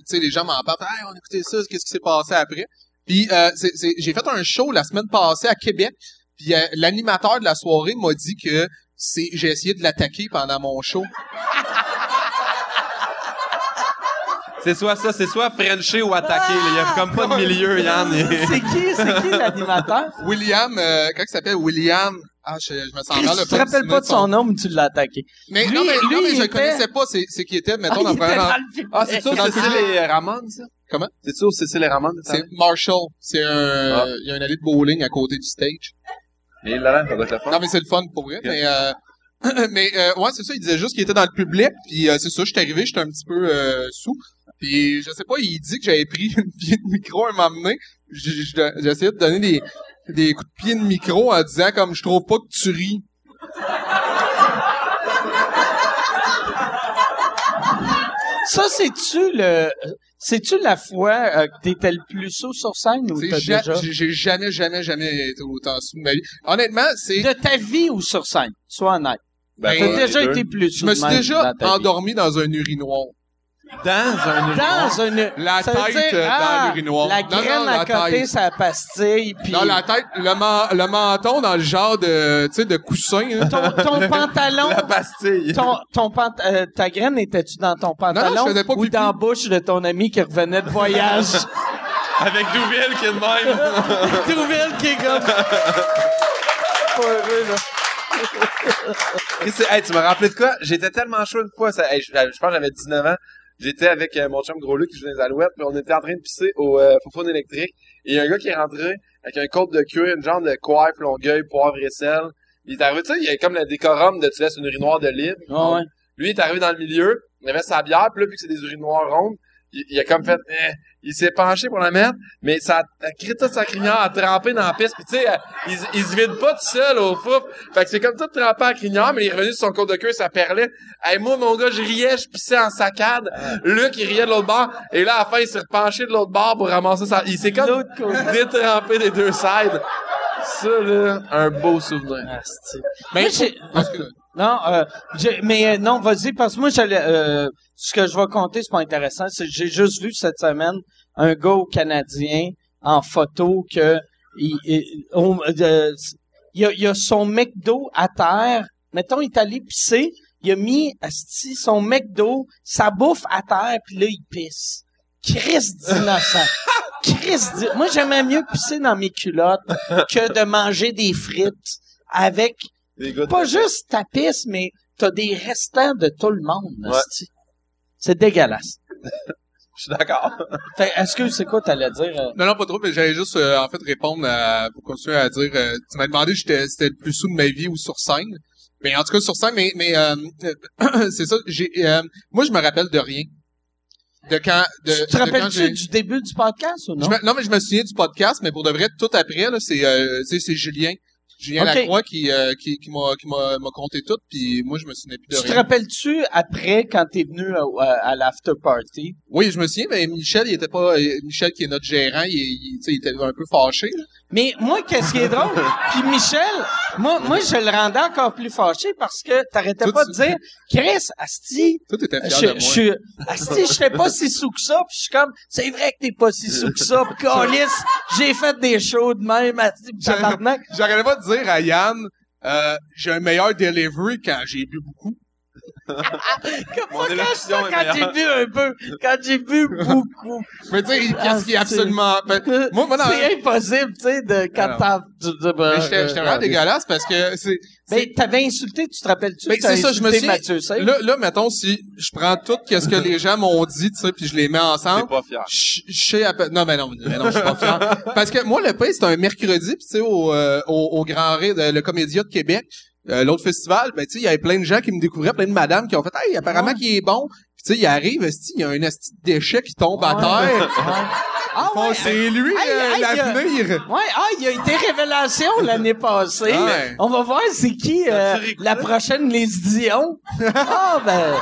sais, les gens m'en parlent. Hey, on a écouté ça, qu'est-ce qui s'est passé après? Puis, euh, j'ai fait un show la semaine passée à Québec. Puis, euh, l'animateur de la soirée m'a dit que c'est, j'ai essayé de l'attaquer pendant mon show. C'est soit ça, c'est soit Frencher ou attaquer, là. Il y a comme pas de milieu, Yann. <laughs> C'est qui, c'est qui l'animateur? <laughs> William, euh, comment il s'appelle? William. Ah, je, je me sens mal. tu te rappelles pas de son nom, mais tu l'as attaqué. Mais, Lui- non, mais, lui, non, mais je le était- connaissais pas. C'est, c'est qui était, mettons, Ah, dans il le premier était rang. dans le. Ah, c'est ça, Cécile et Ramon, ça? Comment? C'est ça, Cécile et Ramon? C'est Marshall. C'est un, Ah. il y a un allée de bowling à côté du stage. Et là, ça doit être le fun. Non, mais c'est le fun pour vrai. Mais, euh, <clears throat> mais euh, ouais, c'est ça. Il disait juste qu'il était dans le public. Puis euh, c'est ça, j'étais arrivé, j'étais un petit peu euh, sous. Puis je sais pas, il dit que j'avais pris <laughs> une pied de micro à j'ai essayé de donner des, des coups de pied de micro en disant comme je trouve pas que tu ris. Ça, c'est-tu le... C'est-tu la fois euh, que t'étais le plus sous sur scène ou t'as ja- déjà... J'ai jamais, jamais, jamais été autant sous de ma vie. Honnêtement, c'est... De ta vie ou sur scène? Sois honnête. Ben, T'as ouais, déjà été plus Je me suis déjà dans ta vie. endormi dans un urinoir. Dans un Dans une... La ça veut tête dire, euh, ah, dans l'urinoir. La Non, graine non, à la côté, tête. ça pastille, puis... Dans la tête, le, men- le menton dans le genre de, tu sais, de coussin. hein. Ton, ton <laughs> pantalon... La pastille. Ton, ton pant- euh, ta graine était-tu dans ton pantalon Non, non, pas ou pipi. dans la bouche de ton ami qui revenait de voyage? <laughs> Avec Douville qui est de même. <laughs> Trouville qui est comme... Pas heureux, là. Chris, c'est- hey, tu m'as rappelé de quoi? J'étais tellement chaud une fois, ça, hey, je, je pense que j'avais 19 ans. J'étais avec euh, mon chum Gros Luc qui jouait dans les Alouettes, puis on était en train de pisser au euh, Foufoune électrique. Et il y a un gars qui est rentré avec un côte de cuir, une genre de coiffe, longueuil, poivre et sel. Il est arrivé, tu sais, il y a comme le décorum de tu laisses une urinoir de libre. Ah ouais. Lui, il est arrivé dans le milieu, il avait sa bière, puis là, vu que c'est des urinoirs rondes, il, il a comme fait, eh, il s'est penché pour la mettre, mais ça a créé toute sa crinière à tremper dans la piste, puis tu sais, euh, il, se- il se vide pas tout seul au fouf. Fait que c'est comme tout trempé à la crinière, mais il est revenu sur son côte de queue, ça perlait. Hey, moi, mon gars, je riais, je pissais en saccade. Luc, il riait de l'autre bord, et là, à la fin, il s'est repenché de l'autre bord pour ramasser sa... Il s'est comme détrempé des deux sides. Ça, là, un beau souvenir. Asti. Mais Moi, j'ai- Parce que- Non, euh, mais euh, non, vas-y, parce que moi, j'allais, euh, ce que je vais compter, c'est pas intéressant. J'ai juste vu cette semaine un gars au Canadien en photo que il, il, euh, il a, il a son McDo à terre. Mettons, il est allé pisser. Il a mis asti, son McDo, sa bouffe à terre, puis là, il pisse. Chris d'innocent. <laughs> Chris d'in- Moi, j'aimais mieux pisser dans mes culottes que de manger des frites avec Des gars de- pas juste ta pisse, mais t'as des restants de tout le monde. Ouais. esti. C'est dégueulasse. <laughs> Je suis d'accord. Est-ce que c'est quoi t'allais dire? euh? Non, non, pas trop, mais j'allais juste, euh, en fait, répondre à, pour continuer à dire, euh, tu m'as demandé si j'étais- c'était le plus sous de ma vie ou sur scène. Mais en tout cas, sur scène, mais, mais, euh, euh, <coughs> c'est ça, j'ai, euh, moi, je me rappelle de rien. De quand, de, tu te de quand rappelles-tu j'ai- du début du podcast ou non? Je me- non, mais je me souviens du podcast, mais pour de vrai, tout après, là, c'est, euh, tu sais, c'est Julien. Julien Ok. Lacroix qui, euh, qui, qui m'a, qui m'a, m'a conté tout, puis moi, je me souvenais plus de Tu te rien. rappelles-tu après quand t'es venu à, à, à l'after party? Oui, je me souviens, mais Michel, il était pas, euh, Michel qui est notre gérant, il, il, tu sais, il était un peu fâché. Mais moi, qu'est-ce qui est drôle? Puis Michel, moi, moi, je le rendais encore plus fâché parce que t'arrêtais pas de dire, Chris, Asti, Toi, t'étais fier je, de moi. je suis, Asti, je serais pas si sous que ça, puis je suis comme, c'est vrai que t'es pas si sous que ça, <laughs> pis câlisse, j'ai fait des shows de même, Asti, pis tabarnak. Pas de dire à Yann, euh, j'ai un meilleur delivery quand j'ai bu beaucoup. <laughs> Mon quand, est quand j'ai bu un peu, quand j'ai bu <laughs> beaucoup. Mais tu sais, qu'est-ce qui est Ah, absolument... <laughs> ben, moi. C'est impossible, tu sais, de quand t'as... ben, Mais j'étais j'étais euh, vraiment dégueulasse parce que c'est... Ben, t'avais insulté, tu te rappelles-tu? Ben, que t'as c'est ça, je me insulté suis... Mathieu? Là, là, mettons, si je prends tout ce que les gens m'ont dit, tu sais, puis je les mets T'es ensemble, pas fier. je sais à peu... Non, mais non, mais non, je suis pas fier. Parce que moi, le pays, c'était un mercredi, puis tu sais, au, euh, au, au Grand Ré, de- le Comédia de Québec, euh, l'autre festival, ben tu sais, il y avait plein de gens qui me découvraient, plein de madames qui ont fait « Hey, apparemment Ouais. qu'il est bon. » Puis tu sais, il arrive, il y a un esti de déchet qui tombe à Ouais. terre. Ah ouais, c'est lui, Hey, euh, hey, l'avenir. Ouais, ah, il a été révélation l'année passée. Ouais. On va voir c'est qui euh, T'as-tu réécouté? la prochaine Les Dion. <laughs> ah, ben...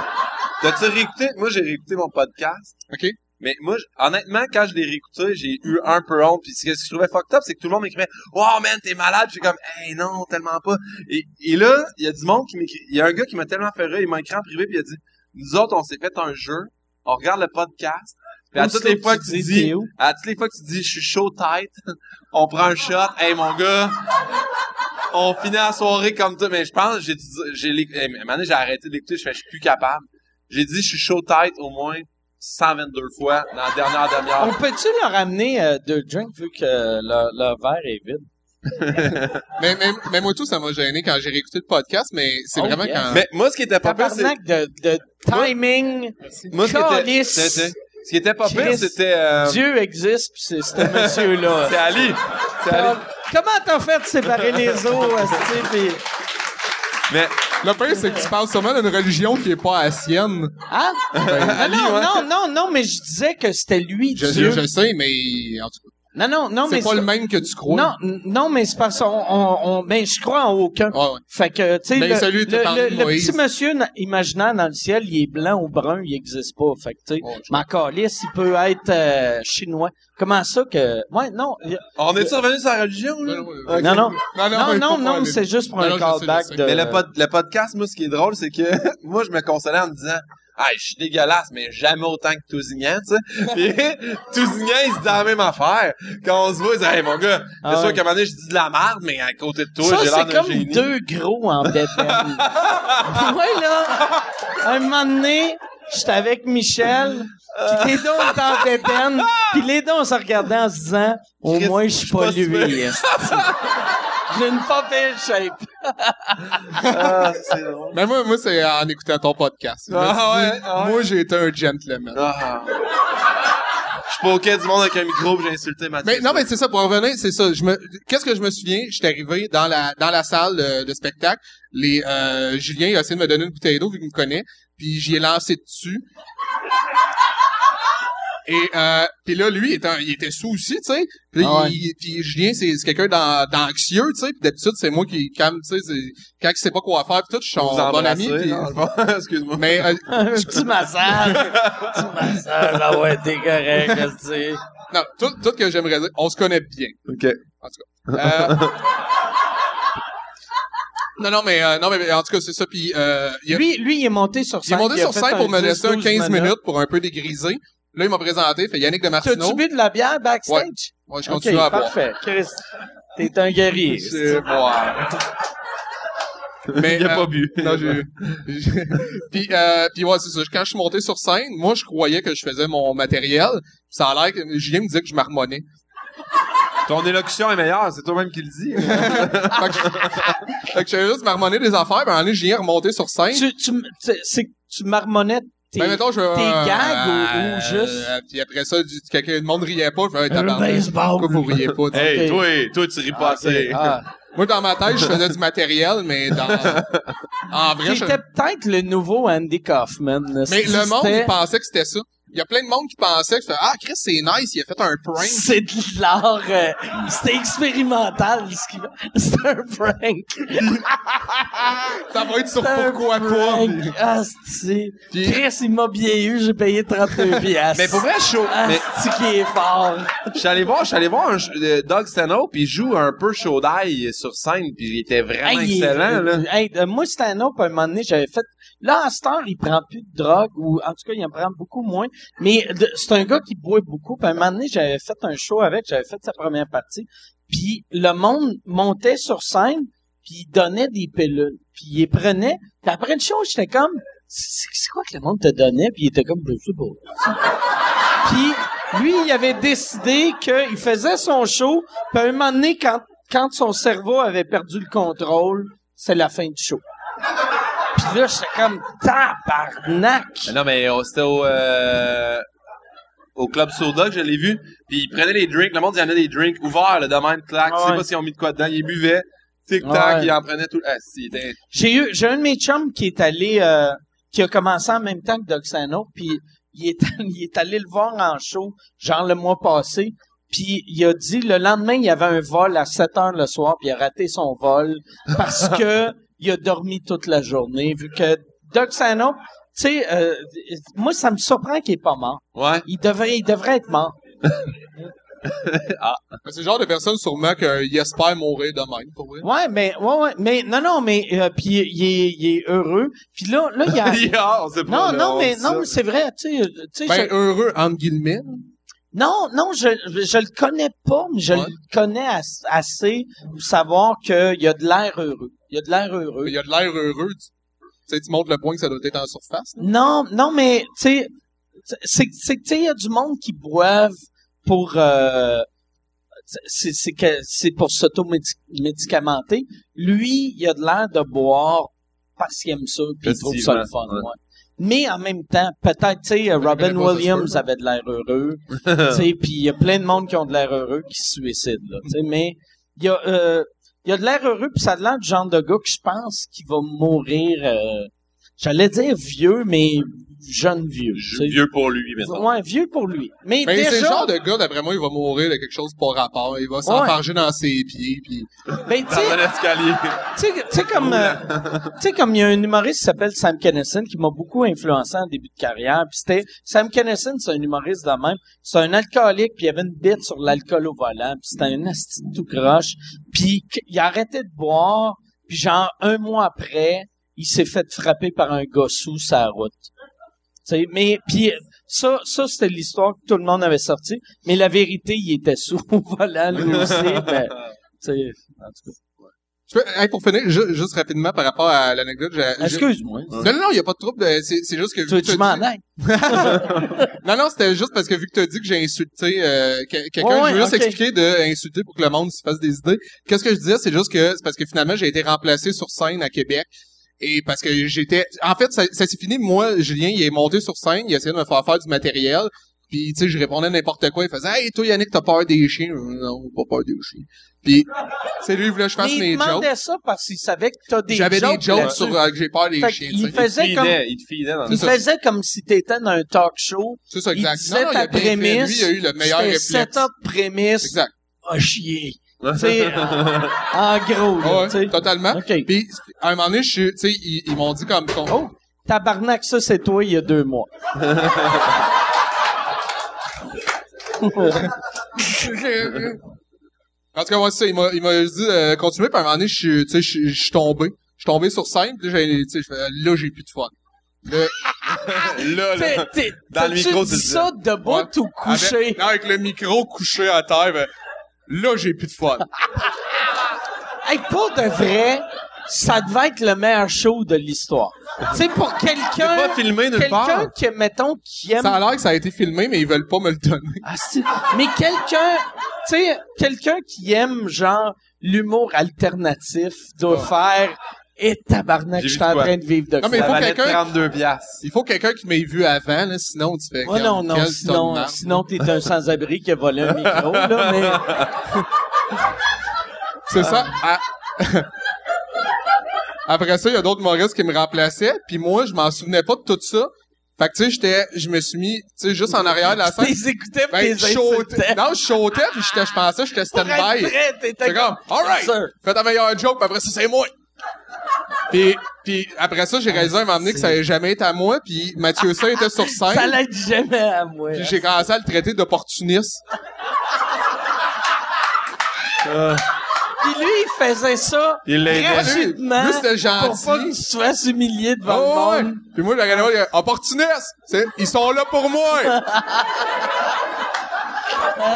T'as-tu réécouté? Moi, j'ai réécouté mon podcast. OK. Mais moi, honnêtement, quand je l'ai réécouté, j'ai eu un peu honte. Puis ce que je trouvais fucked up, c'est que tout le monde m'écrivait « Wow, man, t'es malade! » suis comme « Hey, non, tellement pas. » Et, et là, il y a du monde qui m'écrit... Il y a un gars qui m'a tellement fait rire, il m'a écrit en privé, puis il a dit « Nous autres, on s'est fait un jeu. On regarde le podcast. Puis à toutes les fois que tu dis... À toutes les fois que tu dis « Je suis chaud tête. » On prend un shot. « Hey, mon gars... » On finit la soirée comme ça. Mais je pense, j'ai dit... J'ai, j'ai arrêté d'écouter. Je fais « Je suis plus capable. » J'ai dit « Je suis chaud tête au moins 122 fois dans la dernière On demi-heure. peut-tu leur amener euh, deux drinks vu que leur, leur verre est vide? <laughs> Mais, mais, mais moi, tout, ça m'a gêné quand j'ai réécouté le podcast, mais c'est Oh, vraiment yes. quand... Mais moi, ce qui était pas pire, c'est... De, de timing. Moi, ce qui était... Ce qui était pas pire, c'était... euh, Dieu existe, pis c'est ce monsieur-là. <laughs> C'est Ali. C'est Ali. Comme- Comment t'as fait de séparer les eaux, <laughs> pis... Mais Le pire, c'est que tu parles sûrement d'une religion qui est pas la sienne. Hein? Ali, non, ouais. non, non, non, mais je disais que c'était lui, Je, Dieu. je sais, mais en tout cas. Non, non, non, mais C'est pas le même que tu crois. Non, mais c'est parce qu'on, on, on- ben, je crois en aucun. Ouais, ouais. Fait que, tu sais, Mais le, celui petit monsieur na- imaginaire dans le ciel, il est blanc ou brun, il existe pas. Fait que, tu sais, ma calice, il peut être euh, chinois. Comment ça que... Ouais, non, y On est-tu revenu sur la religion, là? Non, non, non, non, Non, c'est juste pour Non, un callback de... Mais le, pod- le podcast, moi, ce qui est drôle, c'est que <laughs> moi, je me consolais en me disant, ah, je suis dégueulasse, mais jamais autant que Tousignan, tu sais. <laughs> Puis, Tousignan, il se dit la même affaire. Quand on se voit, il dit, hey, mon gars, c'est Ah sûr ouais. qu'à un moment donné, je dis de la merde, mais à côté de toi, j'ai l'air c'est d'un comme génie. deux gros en <laughs> bédaine. ouais, là, un moment donné, j'étais avec Michel, pis les deux étaient en bédaine, pis les deux, on se regardait en se disant, au moins, je suis pas je suis pas lui. J'ai une pas belle shape. Ah, c'est drôle. Mais moi, moi c'est en écoutant ton podcast. Je Ah dit, ouais, ah ouais. Moi, j'ai été un gentleman. Ah. Je suis pas au quai du monde avec un micro, pis j'ai insulté Mathieu. Mais non, mais c'est ça, pour revenir, c'est ça. Je me, qu'est-ce que je me souviens? J'étais arrivé dans la, dans la salle de, de spectacle. Les, euh, Julien, il a essayé de me donner une bouteille d'eau, vu qu'il me connaît. Puis j'y ai lancé dessus. Et, euh, puis là, lui, il était, il était sous aussi, tu sais. Puis, là, Ah ouais. il- puis Julien, c'est, quelqu'un d'an- d'anxieux, tu sais. Puis d'habitude, c'est moi qui calme, tu sais. Quand il sait pas quoi faire, puis tout, je suis vous son bon ami. <laughs> Excuse-moi. mais euh, <laughs> Un petit massage. Un petit massage. Ah ouais, t'es correct, esti. non, tout, tout que j'aimerais dire, on se connaît bien. OK. Euh, <laughs> non, non, mais, euh, non, mais en tout cas, c'est ça. Puis, euh, il, a, Lui, lui, il est monté sur il est scène. monté il sur scène pour me 10, laisser un 12 15 minutes pour un peu dégriser. Là, il m'a présenté, fait Yannick de Martineau. T'as-tu bu de la bière backstage? Ouais, je continue à boire. parfait. Chris, t'es un guerrier. <laughs> C'est boire. Mais, Il a euh, pas bu. Non, j'ai... <laughs> puis, euh, puis ouais, c'est ça. Quand je suis monté sur scène, moi, je croyais que je faisais mon matériel. Ça a l'air que Julien me disait que je marmonnais. Ton élocution est meilleure, c'est toi-même qui le dis. <laughs> fait que je- fait que j'avais juste marmonné des affaires, puis un moment donné, Julien est remonté sur scène. Tu, tu, tu- tu marmonnais tes, Ben, mettons, je tes euh, gags ou, ou euh, juste... euh, puis après ça, du, quelqu'un, le monde riait pas. Je fais, hey, Un baseball. Pourquoi vous riez pas? hey, toi, toi, tu ris pas assez. Ah. <laughs> Moi, dans ma tête, je faisais du matériel, mais dans, en vrai, je... T'étais peut-être le nouveau Andy Kaufman. là. mais le monde, c'était- il pensait que c'était ça. Il y a plein de monde qui pensait que c'était, ah, Chris, c'est nice, il a fait un prank. C'est de l'art... euh, c'était expérimental, ce qu'il. <laughs> C'est un prank. <laughs> Ça va être sur pourquoi pas. Ah, Chris, il m'a bien eu, j'ai payé 32 <laughs> piastres. Mais pour vrai, mais c'est qui est fort. je suis allé voir, je suis allé voir un, euh, Doug Stanhope, il joue un peu chaud d'ail sur scène, puis il était vraiment Hey, il- excellent, là. hey, euh, moi, autre, à un moment donné, j'avais fait... Là, à cette heure, il prend plus de drogue, ou en tout cas, il en prend beaucoup moins. Mais c'est un gars qui boit beaucoup. Puis à un moment donné, j'avais fait un show avec, j'avais fait sa première partie. Puis le monde montait sur scène, puis il donnait des pilules. Puis il prenait. Puis après le show, j'étais comme... C'est quoi que le monde te donnait? Puis il était comme... Je sais pas. Puis lui, il avait décidé qu'il faisait son show. Puis à un moment donné, quand, quand son cerveau avait perdu le contrôle, c'est la fin du show. Là, j'étais comme tabarnak. Mais Non, mais euh, c'était au, euh, au Club Soda que je l'ai vu. Puis ils prenaient les drinks. Le monde, il y en a des drinks ouverts, là, de même, clac. Ah Tu sais ouais. pas s'ils ont mis de quoi dedans. Ils buvaient. Tic-tac, Ouais. ils en prenaient tout. Ah, si. J'ai eu, j'ai un de mes chums qui est allé, euh, qui a commencé en même temps que Doc Sano, puis il est, <laughs> il est allé le voir en show, genre le mois passé, puis il a dit, le lendemain, il y avait un vol à 7 heures le soir, puis il a raté son vol parce <laughs> que il a dormi toute la journée, vu que Doc Sano, tu sais, euh, moi, ça me surprend qu'il est pas mort. Ouais. Il devrait, il devrait être mort. <laughs> Mais C'est le genre de personne, sûrement, qu'il espère mourir de même, pour vrai. Ouais, mais, ouais, ouais, mais, non, non, mais, euh, puis il est, il est heureux. Puis là, là, il y a, Yeah, on sait pas, Non, là, non, on mais non, mais c'est vrai, tu sais, euh, tu sais, Ben, je- heureux, entre guillemets. non, non, je, je le connais pas, mais je Ouais. le connais as- assez pour savoir qu'il y a de l'air heureux. Il y a de l'air heureux. Il y a de l'air heureux. Tu sais, tu montres le point que ça doit être en surface. là. Non, non, mais tu sais, c'est que tu sais, il y a du monde qui boivent pour euh, c'est c'est que c'est pour s'auto-médicamenter. Lui, il a de l'air de boire parce qu'il aime ça puis il trouve ça le fun. Ouais. ouais. Mais en même temps, peut-être, tu sais, Robin Williams avait de l'air heureux, tu sais, puis il y a plein de monde qui ont de l'air heureux qui se suicident, là, tu sais, mais il y a, euh, il y a de l'air heureux puis ça a de l'air du genre de gars que je pense qui va mourir, euh, j'allais dire vieux, mais jeune vieux. Vieux pour lui, maintenant. Ouais, vieux pour lui. Mais Mais c'est le genre de gars, d'après moi, il va mourir de quelque chose pas rapport. Il va s'enfarger dans ses pieds, puis ben, tu sais, Dans l'escalier. tu sais, tu sais comme, euh, tu sais comme il y a un humoriste qui s'appelle Sam Kinison qui m'a beaucoup influencé en début de carrière. Puis c'était Sam Kinison, c'est un humoriste de même. C'est un alcoolique, puis il avait une bite sur l'alcool au volant. Puis c'était un asti tout croche. Puis il a arrêté de boire. Puis genre un mois après, il s'est fait frapper par un gars sous sa route. Tu sais, mais puis ça, ça c'était l'histoire que tout le monde avait sorti. Mais la vérité, il était sous <laughs> au volant lui aussi. en tout cas. Je hey, pour finir, ju- juste rapidement par rapport à l'anecdote, Excuse-moi. Non, non, non, il y a pas de trouble. C'est, juste que... Tu t'as m'en? <laughs> Non, non, c'était juste parce que vu que tu as dit que j'ai insulté euh, que- quelqu'un, Ouais, je veux juste expliquer de insulter pour que le monde se fasse des idées. Qu'est-ce que je disais, c'est juste que c'est parce que finalement j'ai été remplacé sur scène à Québec. Et parce que j'étais... En fait, ça, ça s'est fini. Moi, Julien, il est monté sur scène, il essayait de me faire faire du matériel. Puis, tu sais, je répondais n'importe quoi. Il faisait « Hey, toi, Yannick, t'as peur des chiens? » Non, pas peur des chiens. Puis, c'est lui, il voulait que je fasse il mes jokes. demandait ça parce qu'il savait que t'as des J'avais jokes des jokes sur euh, que j'ai peur des Fait chiens. sais. faisait il te comme, filait, il te filait dans il faisait comme si t'étais dans un talk show. C'est ça, Il exact. disait non, non, il ta a bien fait. prémisse. Lui, il a eu le meilleur C'était réflexe. setup, prémisse, Exact. à chier. Tu sais, <laughs> en gros, Ouais, totalement. OK. Puis, à un moment donné, je suis, tu sais, ils, ils m'ont dit comme, qu'on- Oh, tabarnak, ça, c'est toi il y a deux mois. <laughs> En tout cas, ouais, c'est ça, il m'a, il m'a dit, euh, continuer, puis à un moment donné, je suis, tu sais, je suis- je suis tombé. Je suis tombé sur scène, puis là, j'ai, tu sais, je fais, là, j'ai plus de fun. Là, <laughs> là, T'es- là. t'es- Dans le micro, tu le ça debout Ouais. ou couché? Avec, non, avec le micro couché à terre, ben, là, j'ai plus de fun. Hey, pour de vrai, ça devait être le meilleur show de l'histoire. tu sais, pour quelqu'un... pas filmé nulle Quelqu'un part. qui, mettons, qui aime Ça a l'air que ça a été filmé, mais ils veulent pas me le donner. Ah. Mais quelqu'un, tu sais, quelqu'un qui aime, genre, l'humour alternatif doit faire, et tabarnak, J'ai je suis en train de vivre de Non, mais il faut quelqu'un- 32 piastres. Il faut quelqu'un qui m'ait vu avant, là, sinon tu fais, quel- non, non, sinon, sinon t'es un sans-abri qui a volé un micro, là, mais... C'est ça. Ah. Après ça, il y a d'autres humoristes qui me remplaçaient, puis moi, je m'en souvenais pas de tout ça. Fait que, tu sais, j'étais, je me suis mis, tu sais, juste en arrière de la scène. T'es écoutais pis Ben, t'es insultais. Non, je sautais, puis j'étais, je pensais, j'étais stand-by. C'est comme, alright, fais ta meilleure joke, puis après ça, c'est moi. Puis, puis après ça, j'ai réalisé à un moment donné que ça allait jamais été à moi, puis Mathieu Saint était sur <laughs> Ça scène, l'aide jamais à moi. puis j'ai commencé à le traiter d'opportuniste. Puis lui, il faisait ça Il gratuitement Lui, c'était gentil. pour pas que tu te fasses humilier devant Oh, le ouais. Puis moi, je regardais, disais, opportuniste! C'est, ils sont là pour moi! <laughs>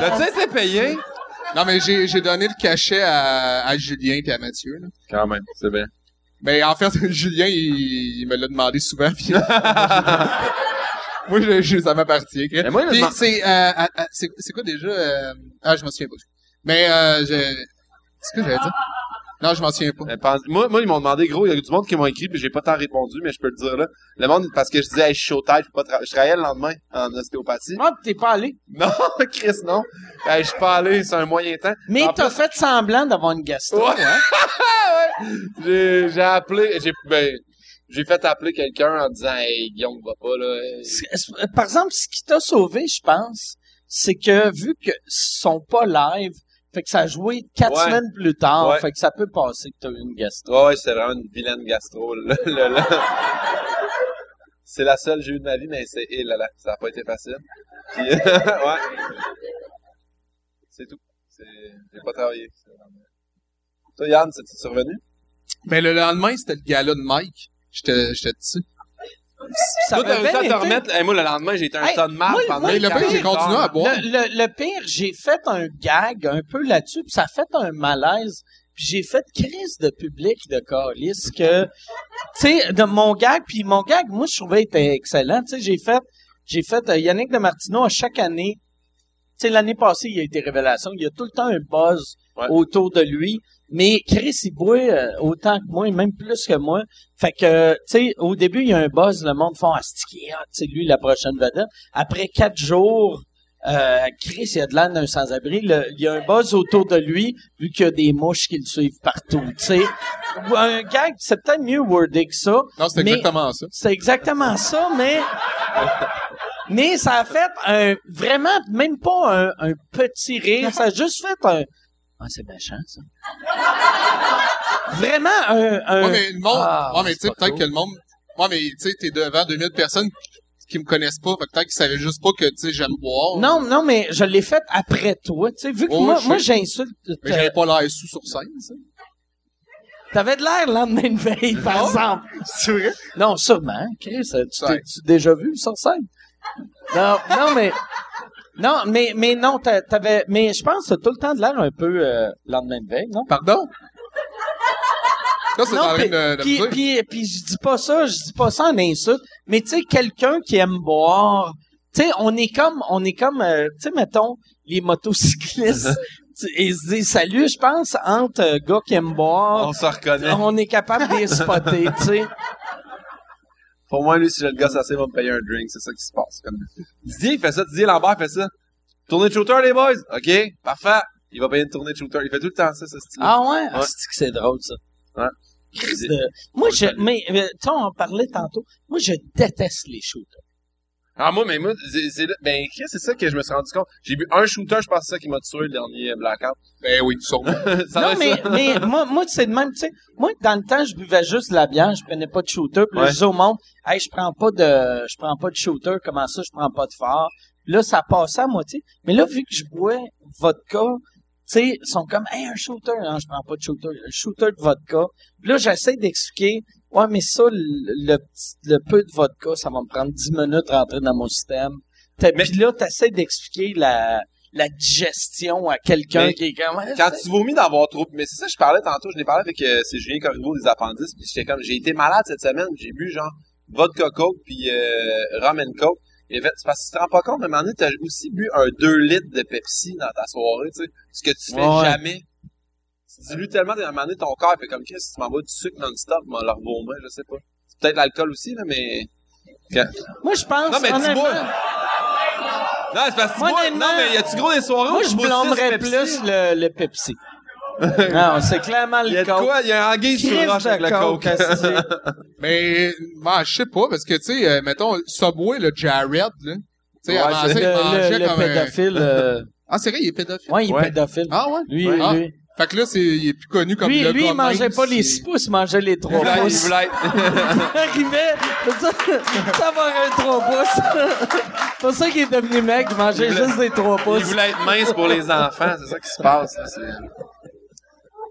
T'as-tu été payé? non, mais j'ai, j'ai donné le cachet à, à Julien et à Mathieu, là. Quand même, c'est bien. Ben, en fait, <laughs> Julien, il, il me l'a demandé souvent, puis... <laughs> moi, je, je- ça m'appartient. Mais il me Puis c'est, euh, euh, euh, c'est, c'est quoi déjà? euh, Ah, je m'en souviens pas. Mais, euh, je... C'est quoi j'allais dire? Non, je m'en souviens pas. Pense- Moi, moi, ils m'ont demandé, gros, il y a du monde qui m'ont écrit, puis j'ai pas tant répondu, mais je peux le dire là. Le monde, parce que je disais, hey, je suis chaud tête, je peux pas tra- je travaillais le lendemain en ostéopathie. Ah, t'es pas allé. <laughs> Non, Chris, non. Je suis pas allé, c'est un moyen temps. Mais t'as plus, fait semblant d'avoir une gastro, Ouais. hein? <laughs> J'ai, j'ai appelé, j'ai, ben, j'ai fait appeler quelqu'un en disant, hey, Guillaume va pas, là. Par exemple, ce qui t'a sauvé, je pense, c'est que vu que sont pas live, fait que ça a joué quatre Ouais. semaines plus tard, Ouais. fait que ça peut passer que t'as eu une gastro. Ouais, ouais, c'est vraiment une vilaine gastro, là. là, là. C'est la seule que j'ai eue de ma vie, mais c'est, eh là là, ça a pas été facile. Puis, <laughs> ouais. C'est tout. C'est, j'ai pas travaillé. C'est Toi, Yann, c'est-tu survenu? Ben, le lendemain, c'était le gala de Mike. J'étais, j'étais dessus. Ça Toi, t'as avait réussi à bien te été. remettre, hey, moi, le lendemain, j'ai été un Hey, de marde moi, pendant moi, Mais le pire, j'ai continué à boire. Le, le, le pire, j'ai fait un gag un peu là-dessus, puis ça a fait un malaise. Puis j'ai fait crise de public de calice que, tu sais, de mon gag, puis mon gag, moi, je trouvais était excellent. Tu sais, j'ai fait, j'ai fait euh, Yannick de Martino à chaque année. Tu sais, l'année passée, il y a été révélation. Il y a tout le temps un buzz Ouais. autour de lui. Mais Chris, il boit euh, autant que moi, même plus que moi. Fait que, tu sais, au début, il y a un buzz, le monde font « Ah, c'est lui la prochaine vedette. » Après quatre jours, euh, Chris, il a de l'air d'un sans-abri. Il y a un buzz autour de lui, vu qu'il y a des mouches qui le suivent partout, tu sais. Un gag, c'est peut-être mieux wordé que ça. Non, c'est exactement ça. C'est exactement ça, mais... Mais ça a fait un, vraiment, même pas un, un petit rire, ça a juste fait un... Ah, c'est méchant, ça. <laughs> Vraiment un... un Ouais, mais le monde, Ah, ouais, mais tu sais, peut-être que le monde, ouais, mais tu sais, t'es devant 2000 personnes qui me connaissent pas, fait que peut-être qu'ils savaient juste pas que, tu sais, j'aime boire. Non, non, mais je l'ai fait après toi. Tu sais, vu que Oh, moi, moi j'insulte. Mais j'avais pas l'air sous sur scène, ça. T'avais de l'air le lendemain de veille, par exemple. <laughs> C'est vrai? Non, sûrement. Chris, tu t'es déjà vu sur scène? Non, non, mais. Non, mais, mais non, t'a- t'avais. Mais je pense que t'as tout le temps de l'air un peu euh, lendemain de veille, non? Pardon? Ça, c'est Non, puis, puis, puis, puis je dis pas ça, je dis pas ça en insulte, mais tu sais, quelqu'un qui aime boire, tu sais, on est comme, on est comme, euh, tu sais, mettons, les motocyclistes, <laughs> ils se disent salut, je pense, entre euh, gars qui aiment boire, On se reconnaît. on est capable de les spotter, tu sais. Pour moi, lui, si j'ai le gars assez, il va me payer un drink. C'est ça qui se passe. Comme... Didier, il fait ça. Didier Lambert fait ça. Tournée de shooter, les boys? OK, parfait. Il va payer une tournée de shooter. Il fait tout le temps ça, ce style. Ah ouais? Ah, Ouais. c'est que c'est drôle, ça? Ouais. De- Moi, je, mais, euh, tu sais, on en parlait tantôt. Moi, je déteste les shooters. Ah, moi, mais moi, c'est, c'est, ben, c'est ça que je me suis rendu compte. J'ai bu un shooter, je pense que c'est ça qui m'a tué le dernier blackout. Ben oui, sûrement. ça <laughs> non, mais, ça. mais moi, moi c'est de même, tu sais. Moi, dans le temps, je buvais juste de la bière, je prenais pas de shooter. Puis Ouais. je disais au monde, hey, je prends pas de, je prends pas de shooter. Comment ça, je prends pas de phare? Là, ça passait à moitié. Mais là, vu que je bois vodka, tu sais, ils sont comme, hey, un shooter. Non, je prends pas de shooter. Un shooter de vodka. Puis là, j'essaie d'expliquer, ouais, mais ça, le, petit- le peu de vodka, ça va me prendre 10 minutes à rentrer dans mon système. Mais- Puis là, t'essaies d'expliquer la, la digestion à quelqu'un qui est comme, Quand tu vomis d'avoir trop, mais c'est ça, je parlais tantôt, je l'ai parlé avec, euh, c'est Julien Corriveau des appendices, puis j'étais comme, j'ai été malade cette semaine, j'ai bu genre vodka coke puis euh, rum and coke. Et fait, c'est parce que tu te rends pas compte, mais à un moment donné, t'as aussi bu un 2 litres de Pepsi dans ta soirée, tu sais. Ce que tu fais Ouais. jamais. Tu dilues tellement, moment donné, ton corps fait comme, qu'est-ce que tu m'envoies du sucre non-stop, m'en leur vomir, je sais pas. C'est peut-être l'alcool aussi, là, mais... Quand- Moi, je pense, Non, mais tu honnêtement, bois. Non, c'est parce que tu Moi, non, mais y a-tu gros des soirées où moi, tu je blâmerais plus le, le Pepsi. <laughs> non, c'est clairement Il y a le de coke. quoi? Il y a un anguille sur Crise roche de avec le coke. <laughs> Mais, ben, je sais pas, parce que, tu sais, euh, mettons, Subway, le Jared, là. Tu sais, Ouais, avant ça, le, il mangeait le, le comme pédophile. euh, <laughs> Ah, c'est vrai, il est pédophile. ouais, il est Ouais. pédophile. Ah ouais? Lui, Ouais. Ah. Fait que là, c'est, il est plus connu comme Lui, le lui, gars il mangeait pas les c'est- 6 pouces, il mangeait les 3 Il voulait- il pouces. voulait- <laughs> Il arrivait, ça, avoir un 3 pouces. <laughs> C'est pour ça qu'il est devenu mec, il mangeait Il voulait- juste des 3 Il pouces. voulait être mince pour les enfants, c'est ça qui se passe. là, C'est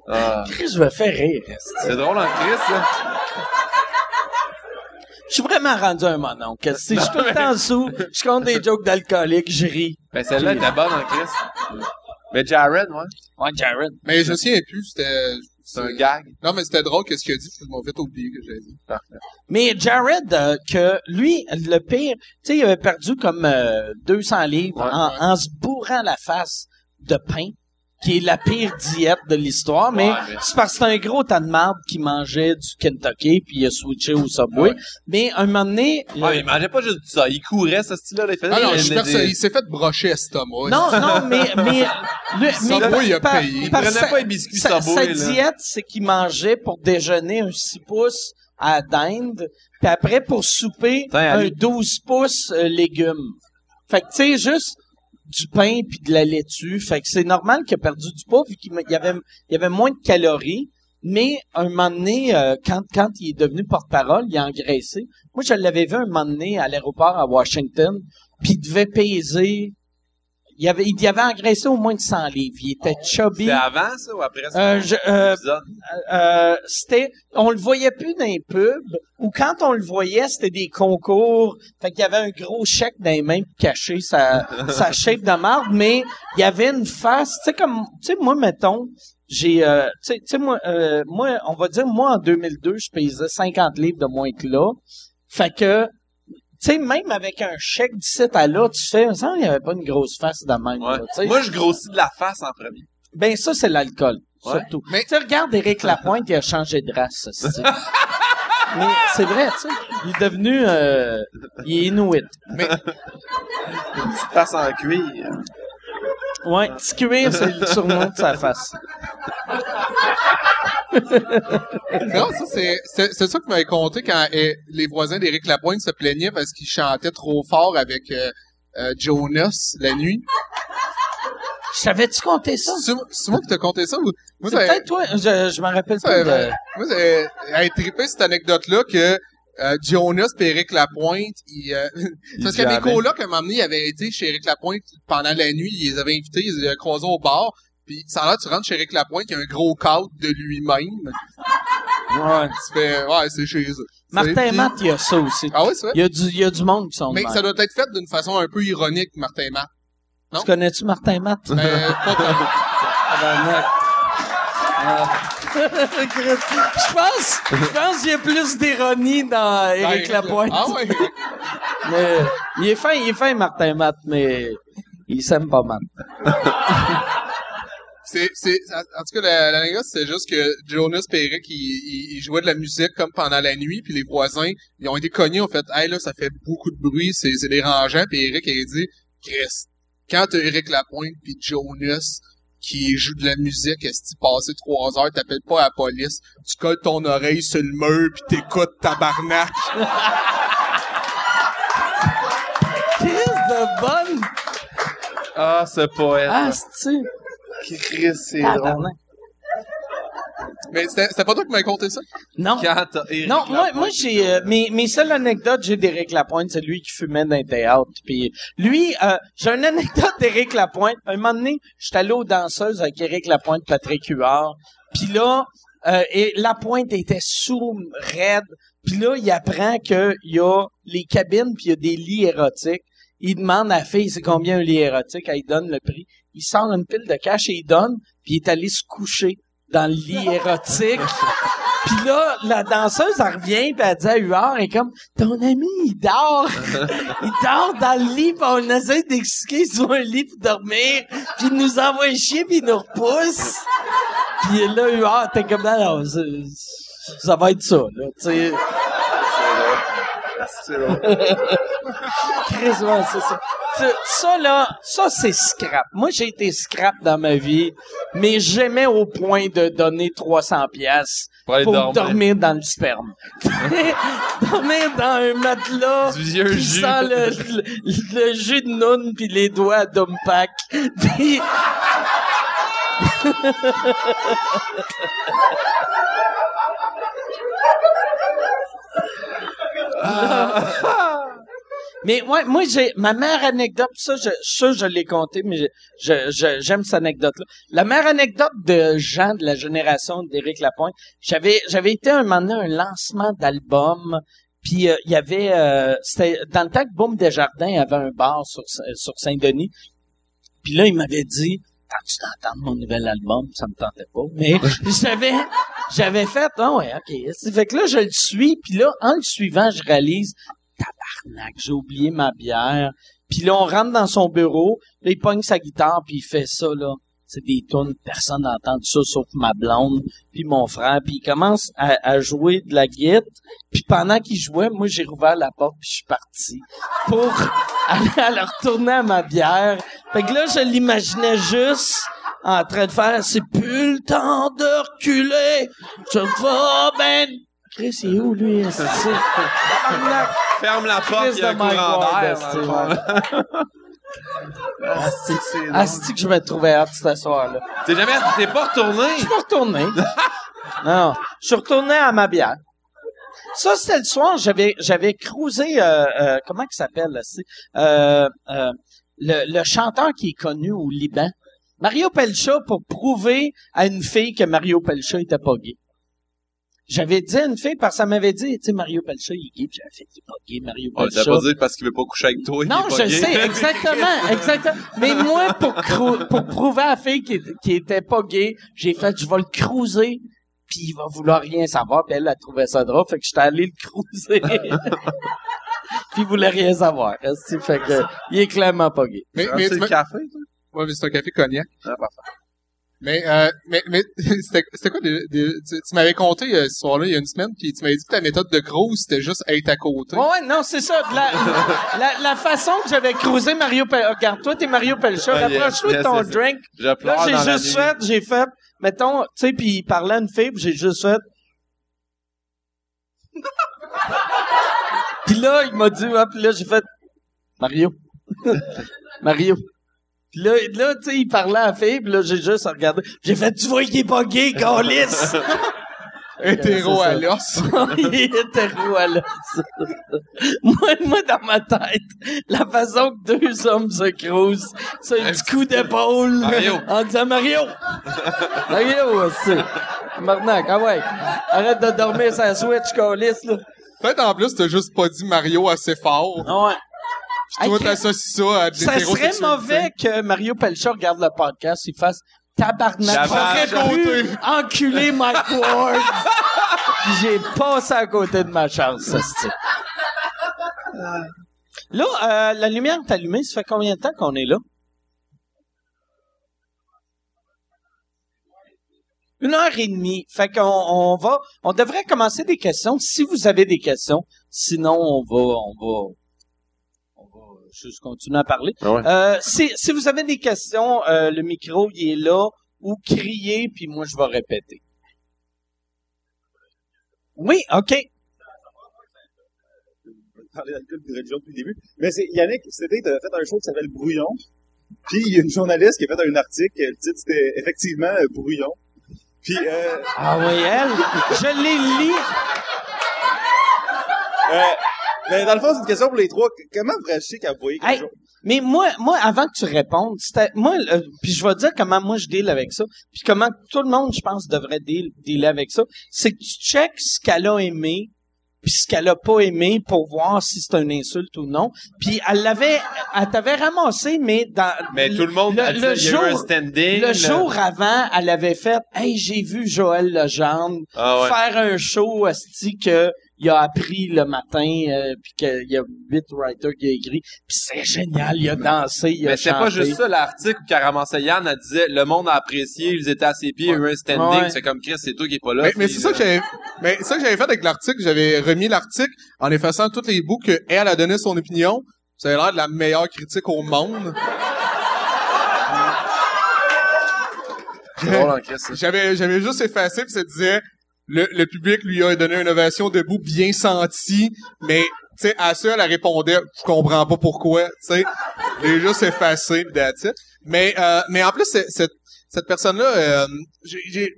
Ah. Chris, je me fais rire. C'est drôle en Christ, ça. Je suis vraiment rendu un mononcle. Si je suis tout le temps sous, je compte des jokes d'alcoolique, je ris. Ben, celle-là était bonne en Christ. Mais Jared, ouais. Ouais, Jared. Mais je me souviens plus, c'était... C'est un gag. Non, mais c'était drôle qu'est-ce qu'il a dit, je m'en fait oublier que j'avais dit. Parfait. Mais Jared, euh, que lui, le pire, tu sais, il avait perdu comme euh, 200 livres Ouais, en, ouais. en se bourrant la face de pain, qui est la pire diète de l'histoire. Mais Ouais, mais- c'est parce que c'est un gros tas de marde qui mangeait du Kentucky, puis il a switché au Subway. Ouais. Mais un moment donné... Ouais, euh, il mangeait pas juste ça. Il courait, ce style-là. Il faisait Ah non, des- je il s'est fait brocher estomac. non, non, mais... mais, le, <laughs> Subway, il a par- payé. Il prenait sa- pas les biscuits sa, Subway, sa là. diète, c'est qu'il mangeait pour déjeuner un 6 pouces à dinde, puis après, pour souper, un Ali. 12 pouces euh, légumes. Fait que, tu sais, juste du pain puis de la laitue. Fait que c'est normal qu'il a perdu du poids, vu qu'il y avait, il y avait moins de calories. Mais un moment donné, euh, quand, quand il est devenu porte-parole, il a engraissé. Moi, je l'avais vu un moment donné à l'aéroport à Washington, puis il devait peser... Il avait, il y avait engraissé au moins de 100 livres. Il était chubby. C'était avant, ça, ou après ça? Euh, je- euh, Épisode? euh, c'était, on le voyait plus dans les pubs, ou quand on le voyait, c'était des concours. Fait qu'il y avait un gros chèque dans les mains pour cacher sa, <laughs> sa shape de marde, mais il y avait une face, tu sais, comme, tu sais, moi, mettons, j'ai, euh, tu sais- moi, euh, moi, on va dire, moi, en 2002, je pesais 50 livres de moins que là. Fait que, sais, même avec un chèque d'ici à là, tu fais, ça, il n'y avait pas une grosse face de même, Ouais. là, tu sais. Moi, je grossis de la face en premier. Ben, ça, c'est l'alcool. Ouais. Surtout. Mais- Tu sais, regarde Éric Lapointe, il a changé de race, <laughs> Mais c'est vrai, tu sais. Il est devenu... Euh, il est inuit. Une petite face en cuir. Ouais, petit cuir, c'est le surnom de sa face. Non, ça, c'est, c'est, c'est ça que m'avait conté quand euh, les voisins d'Éric Lapointe se plaignaient parce qu'il chantait trop fort avec euh, euh, Jonas la nuit. Savais-tu compter ça? C'est, c'est moi qui t'ai conté ça ou? Moi, C'est ça- peut-être toi. Je, je m'en rappelle ça, pas de... moi, j'ai trippé cette anecdote-là que euh, Jonas et Éric Lapointe, ils, euh, <laughs> parce que mes colocs, à un moment donné, ils avaient été chez Éric Lapointe pendant la nuit, ils les avaient invités, ils les avaient croisés au bar, puis ça a l'air, tu rentres chez Éric Lapointe, il y a un gros cadre de lui-même. Ouais. Tu fais, ouais, c'est chez eux. Martin Puis- Matt, il y a ça aussi. Ah ouais, c'est vrai? Il y a du, il y a du monde qui sont Mais ça doit être fait d'une façon un peu ironique, Martin Matt. non? Tu connais-tu Martin Matt? Mais pas vraiment. Ah. <laughs> je pense, je pense qu'il y a plus d'ironie dans Éric Ben, Lapointe. Ah ouais. <laughs> Mais, il est fin, il est fin, Martin Matt, mais il s'aime pas mal. <laughs> C'est, c'est, en tout cas, la- l'anecdote, c'est juste que Jonas et Eric, ils, ils, ils jouaient de la musique comme pendant la nuit, puis les voisins, ils ont été cognés, ont fait, hey, là, ça fait beaucoup de bruit, c'est, c'est dérangeant, puis Eric, il a dit, Chris, quand t'as Eric Lapointe puis Jonas, qui joue de la musique, est-ce que passé trois heures, t'appelles pas la police, tu colles ton oreille sur le mur pis t'écoutes tabarnak? <laughs> Qu'est-ce de bonne? Ah, ce poète. Ah, c'est Chris, c'est drôle. Mais c'était, pas toi qui m'avais conté ça? Non. Quand t'as Éric Non, moi, Lapointe moi j'ai euh, mes, mes seules anecdotes, j'ai d'Éric Lapointe, c'est lui qui fumait dans les théâtres. Puis lui, euh, j'ai une anecdote d'Éric Lapointe. Un moment donné, j'étais allé aux danseuses avec Éric Lapointe, Patrick Huard. Puis là, euh, et Lapointe était sous raide. Puis là, il apprend qu'il y a les cabines, puis il y a des lits érotiques. Il demande à la fille, c'est combien un lit érotique? Elle lui donne le prix. Il sort une pile de cash et il donne, puis il est allé se coucher dans le lit érotique. <laughs> Puis là, la danseuse, elle revient, puis elle dit à Huard, elle est comme, ton ami, il dort. <laughs> il dort dans le lit, puis on essaie d'expliquer sur un lit pour dormir, puis il nous envoie chier, puis il nous repousse. Puis là, Huard, t'es comme, non, ça va être ça, là, tu sais. C'est drôle. Chris, ouais, c'est ça. Ça, ça, là, ça, c'est scrap. Moi, j'ai été scrap dans ma vie, mais j'aimais au point de donner 300 pièces Pour aller pour dormir. dormir dans le sperme. <laughs> dormir dans un matelas Du vieux qui jus. sent le, le, le jus de noun puis les doigts à Dumpack. <laughs> Puis... Mais ouais, moi j'ai ma mère anecdote, ça je ça je l'ai compté, mais je, je- j'aime cette anecdote là. La mère anecdote de Jean de la génération d'Éric Lapointe, j'avais j'avais été un moment donné à un lancement d'album, puis euh, il y avait euh, c'était dans le temps que Boom Desjardins avait un bar sur sur Saint-Denis. Puis là il m'avait dit T'as-tu d'entendre mon nouvel album? Ça me tentait pas. Mais <laughs> j'avais, j'avais fait, ah ouais, ok. Fait que là, je le suis, puis là, en le suivant, je réalise, tabarnak, j'ai oublié ma bière. Puis là, on rentre dans son bureau, là, il pogne sa guitare, puis il fait ça, là. C'est des tunes, personne n'a entendu ça, sauf ma blonde, puis mon frère. Puis il commence à, à jouer de la guitare. Puis pendant qu'il jouait, moi, j'ai rouvert la porte, puis je suis parti. Pour <laughs> aller, aller retourner à ma bière. Fait que là, je l'imaginais juste en train de faire « C'est plus le temps de reculer, je vais ben... » Chris, il est où, lui? <laughs> Ferme la porte, il y a un courant d'air. <laughs> Asti que. Asti je me trouvais hâte ce soir-là. T'es jamais, t'es pas retourné? Je suis retourné. <laughs> non, je suis retourné à ma bière. Ça, c'était le soir, j'avais, j'avais cruisé, euh, euh, comment il s'appelle, là, c'est, euh, euh, le, le chanteur qui est connu au Liban. Mario Pelcha pour prouver à une fille que Mario Pelcha était pas gay. J'avais dit à une fille, parce que ça m'avait dit, tu sais, Mario Pelcha, il est gay, puis j'avais fait, il est pas gay, Mario Pelcha. t'as pas dit parce qu'il veut pas coucher avec toi. il Non, est pas je gay. sais, exactement, <laughs> exactement. Mais moi, pour, crou- pour prouver à la fille qui, qui était pas gay, j'ai fait, je vais le cruiser, puis il va vouloir rien savoir, puis elle a trouvé ça drôle, fait que j'étais allé le cruiser. <laughs> puis il voulait rien savoir. Fait que, il est clairement pas gay. Mais, mais c'est m'as- café, toi? Ouais, mais c'est un café cognac. Ah, parfait. Mais, euh, mais, mais <laughs> c'était quoi des- des- tu, tu m'avais conté euh, ce soir-là il y a une semaine, puis tu m'avais dit que ta méthode de Cruz c'était juste être à côté. Ouais, ouais, non, c'est ça. La, <laughs> la, la façon que j'avais cruisé Mario Pel... Regarde, toi, t'es Mario Pelcha. Ah, yes, Rapproche-toi de ton drink. Là, j'ai juste fait, j'ai fait, mettons, tu sais, puis il parlait à une fille, j'ai juste fait. <laughs> puis là, il m'a dit, ouais, puis là, j'ai fait, Mario. Mario. Puis là, là tu sais, il parlait à la fille, puis là, j'ai juste regardé. J'ai fait, tu vois, il est pas gay, câlisse! Hétéro à l'os. <laughs> il est hétéro à l'os. <laughs> moi, moi, dans ma tête, la façon que deux hommes se crousent, c'est un petit coup d'épaule. Mario. <laughs> En disant Mario! Mario, c'est. Marnac, ah ouais. Arrête de dormir sur la Switch, câlisse, là. Peut-être en plus t'as juste pas dit Mario assez fort. Ah ouais. Puis toi t'associes ça à de Ça serait mauvais que Mario Pelcha regarde le podcast, il fasse tabarnak. J'aurais pu enculer Mike Ward. <laughs> Puis j'ai passé à côté de ma chance, ça tient. Là, euh, la lumière est allumée. Ça fait combien de temps qu'on est là? Une heure et demie. Fait qu'on on va, on devrait commencer des questions si vous avez des questions. Sinon, on va, on va, juste continuer à parler. Ah ouais. Euh, si, si vous avez des questions, euh, le micro, il est là. Ou criez, puis moi, je vais répéter. Oui, OK. parler d'alcool et de religion depuis le début. Mais c'est Yannick, été, t'avais fait un show qui s'appelle Brouillon. Puis il y a une journaliste qui a fait un article, le titre c'était effectivement euh, Brouillon. Puis euh, Ah oui, elle? Je l'ai lu. euh, ben, dans le fond, c'est une question pour les trois. Comment vous réagissez quand vous voyez quelque Hey, chose? Mais moi, moi, avant que tu répondes, c'était moi, euh, puis je vais te dire comment moi je deal avec ça, puis comment tout le monde, je pense, devrait deal, dealer avec ça. C'est que tu checks ce qu'elle a aimé, puis ce qu'elle a pas aimé pour voir si c'est une insulte ou non. Puis elle l'avait, elle t'avait ramassé, mais dans Mais tout le monde le, a dit, le il y a eu un jour, standing. le jour avant, elle avait fait, hey, j'ai vu Joël Legendre Ah ouais. faire un show, asti, que il a appris le matin, euh, puis qu'il y a huit writers qui a écrit, puis c'est génial, il a dansé, il a Mais c'est pas juste ça, l'article où Caramasse Yann, elle disait, le monde a apprécié, ils étaient à ses pieds, eu un standing, Ouais. c'est comme Chris, c'est toi qui est pas là. Mais, c'est ça que j'avais, mais c'est ça que j'avais fait avec l'article. J'avais remis l'article en effaçant tous les bouts que elle a donné son opinion. Ça a l'air de la meilleure critique au monde. Chris, ça. J'avais, j'avais juste effacé puis ça disait le, public lui a donné une ovation debout bien sentie, mais tu sais à ça elle répondait je comprends pas pourquoi, tu sais. J'ai juste effacé puis that's it. Mais euh, mais en plus cette cette personne là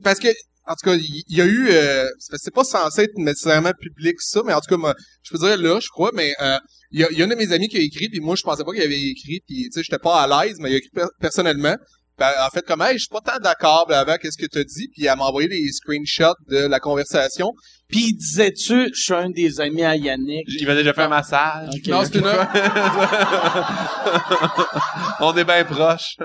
parce que en tout cas, il y, a eu, euh, c'est pas censé être nécessairement public ça, mais en tout cas, moi, je peux dire là, je crois, mais euh, il y, a, y a un de mes amis qui a écrit, puis moi je pensais pas qu'il avait écrit, puis tu sais, j'étais pas à l'aise, mais il a écrit per- personnellement. Ben, en fait, comme, hey, je suis pas tant d'accord avec qu'est-ce que t'as dit, puis elle m'a envoyé des screenshots de la conversation. Puis disais-tu, je suis un des amis à Yannick? Il m'a déjà fait un massage. Ok. Non, c'est une... <laughs> On est bien proches.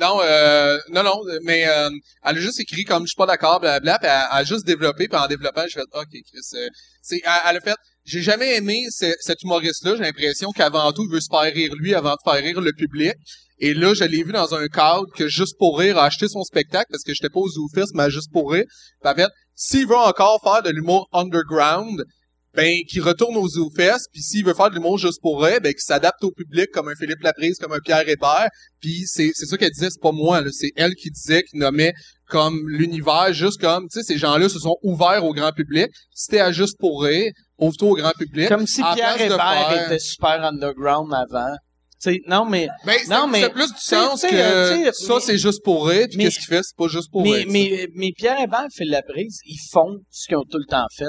Non, euh, non, non, mais euh, elle a juste écrit comme je suis pas d'accord, blablabla, puis elle, a juste développé, puis en développant, j'ai fait OK, Chris. euh, c'est, elle, a fait. J'ai jamais aimé ce- cet humoriste-là. J'ai l'impression qu'avant tout, il veut se faire rire lui avant de faire rire le public. Et là, je l'ai vu dans un cadre que juste pour rire a acheté son spectacle parce que j'étais pas au ZooFest, mais juste pour rire. Puis en fait, s'il veut encore faire de l'humour underground, ben qu'il retourne au ZooFest, puis s'il veut faire de l'humour juste pour rire, ben qu'il s'adapte au public comme un Philippe Laprise, comme un Pierre Hébert. Puis c'est c'est ça qu'elle disait, c'est pas moi, là, c'est elle qui disait, qui nommait comme l'univers, juste comme, tu sais, ces gens-là se sont ouverts au grand public. T'es à juste pour rire, ouvre-toi au grand public. Comme si Pierre Hébert faire- était super underground avant. Sais, non, mais, Ben, c'est- Non, mais- c'est plus du sens que euh, ça, mais- c'est juste pour rire, puis mais- qu'est-ce qu'il fait? C'est pas juste pour mais, rire. mais, mais Pierre Hébert fait la prise, ils font ce qu'ils ont tout le temps fait.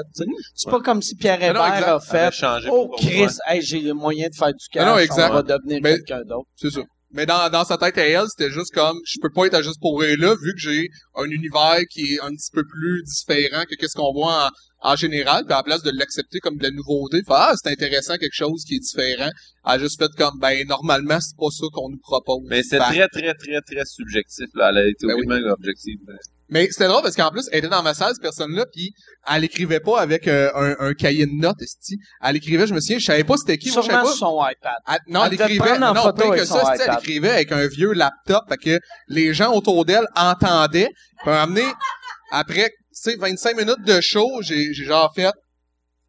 C'est pas comme si Pierre Hébert a fait Oh Chris, hey, j'ai le moyen de faire du cash, Non, non, exact. on va devenir Mais- quelqu'un d'autre. C'est ça. Mais dans, dans sa tête à elle, c'était juste comme, je peux pas être à juste pour rire là, vu que j'ai un univers qui est un petit peu plus différent que qu'est-ce qu'on voit en, en général, puis à la place de l'accepter comme de la nouveauté, ah, c'est intéressant quelque chose qui est différent, elle a juste fait comme, ben, normalement, c'est pas ça qu'on nous propose. Mais c'est très, très, très, très subjectif, là. Elle a été Ben oui. objective. Mais c'était drôle parce qu'en plus, elle était dans ma salle, cette personne-là, puis elle écrivait pas avec euh, un, un cahier de notes, esti. Elle écrivait, je me souviens, je savais pas c'était qui, moi, je savais pas. son iPad. Elle- non, elle, écrivait, non, photo pas que ça, c'était, elle iPad. écrivait avec un vieux laptop, fait que les gens autour d'elle entendaient. Puis donné, après, tu sais, 25 minutes de show, j'ai, j'ai genre fait,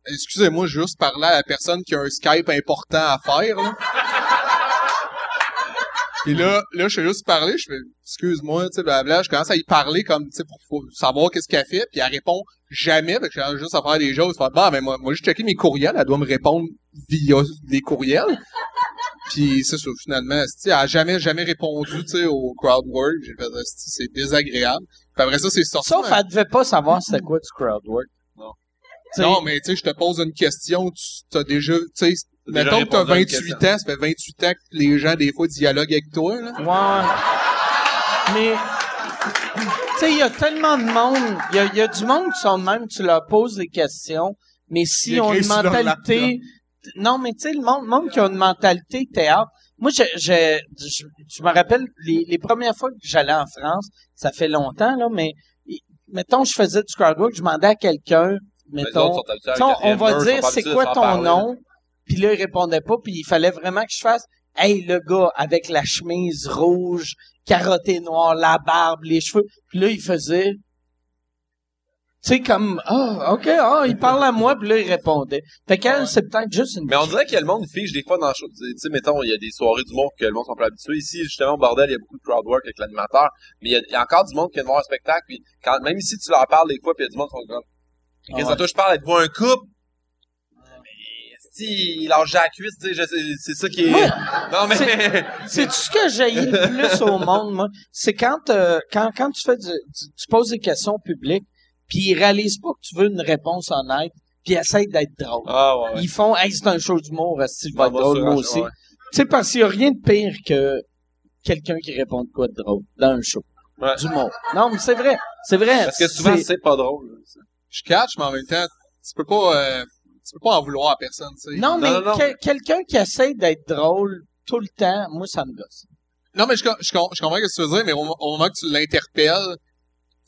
excusez-moi, juste parler à la personne qui a un Skype important à faire, là. Puis là, là, je fais juste parler, je fais, excuse-moi, tu sais, blabla, je commence à y parler comme, tu sais, pour, pour savoir qu'est-ce qu'elle fait, puis elle répond jamais, fait que j'ai juste à faire des choses, faire, bah, ben, moi, moi, j'ai checké mes courriels, elle doit me répondre via des courriels. Puis c'est ça, finalement, elle a jamais, jamais répondu, tu sais, au crowd work. J'ai fait, esti, c'est désagréable. Puis après ça, c'est sorti. Sauf mais- elle devait pas savoir c'était quoi du crowd work. Non. T'sais, Non, mais tu sais, je te pose une question, tu as déjà, tu sais, mettons que t'as répondu à une 28 ans, ça fait 28 ans que les gens, des fois, dialoguent avec toi, là. Ouais. Mais, tu sais, il y a tellement de monde, il y a, il y a du monde qui sont de même, tu leur poses des questions, mais s'ils Ils ont une mentalité... Non, mais tu sais, le monde, monde qui a une mentalité théâtre... Moi, je, je, je, je me rappelle, les, les premières fois que j'allais en France, ça fait longtemps, là, mais... Mettons, je faisais du crowd work, je demandais à quelqu'un, mettons... on, on va dire c'est quoi ton parler, nom puis là il répondait pas puis il fallait vraiment que je fasse hey le gars avec la chemise rouge carotté noir la barbe les cheveux puis là il faisait tu sais comme ah ok ah il parle à moi puis là il répondait fait qu'elle c'est peut-être juste une Mais on dirait que le monde fige des fois dans le show. Tu sais, mettons, il y a des soirées d'humour que le monde sont pas habitués. Ici, justement, au bordel, il y a beaucoup de crowd work avec l'animateur. Mais il y, a, il y a encore du monde qui vient de voir un spectacle. Puis quand, même ici, tu leur parles des fois, puis il y a du monde qui sont comme, qu'est-ce ouais. que toi, je parle, êtes-vous un couple? Il lâche la cuisse, tu sais, c'est ça qui est... Ouais. Non, mais... c'est tout ce que j'ai le plus au monde moi? C'est quand euh, quand quand tu fais du, du- tu poses des questions au public puis ils réalisent pas que tu veux une réponse honnête puis ils essayent d'être drôle Ah, ouais, ouais. Ils font, hey, c'est un show d'humour, si je vais On être drôle moi aussi. ouais. Tu sais, parce qu'il y a rien de pire que quelqu'un qui répond de quoi de drôle dans un show. Ouais. D'humour. Non, mais c'est vrai. C'est vrai. Parce que souvent, C'est- c'est pas drôle. là, ça. Je catch, mais en même temps, tu peux pas, euh, tu peux pas en vouloir à personne, tu sais. Non, mais non, quelqu'un qui essaie d'être drôle tout le temps, moi, ça me gosse. Non, mais je, com- je, com- je comprends ce que tu veux dire, mais au, au moment que tu l'interpelles,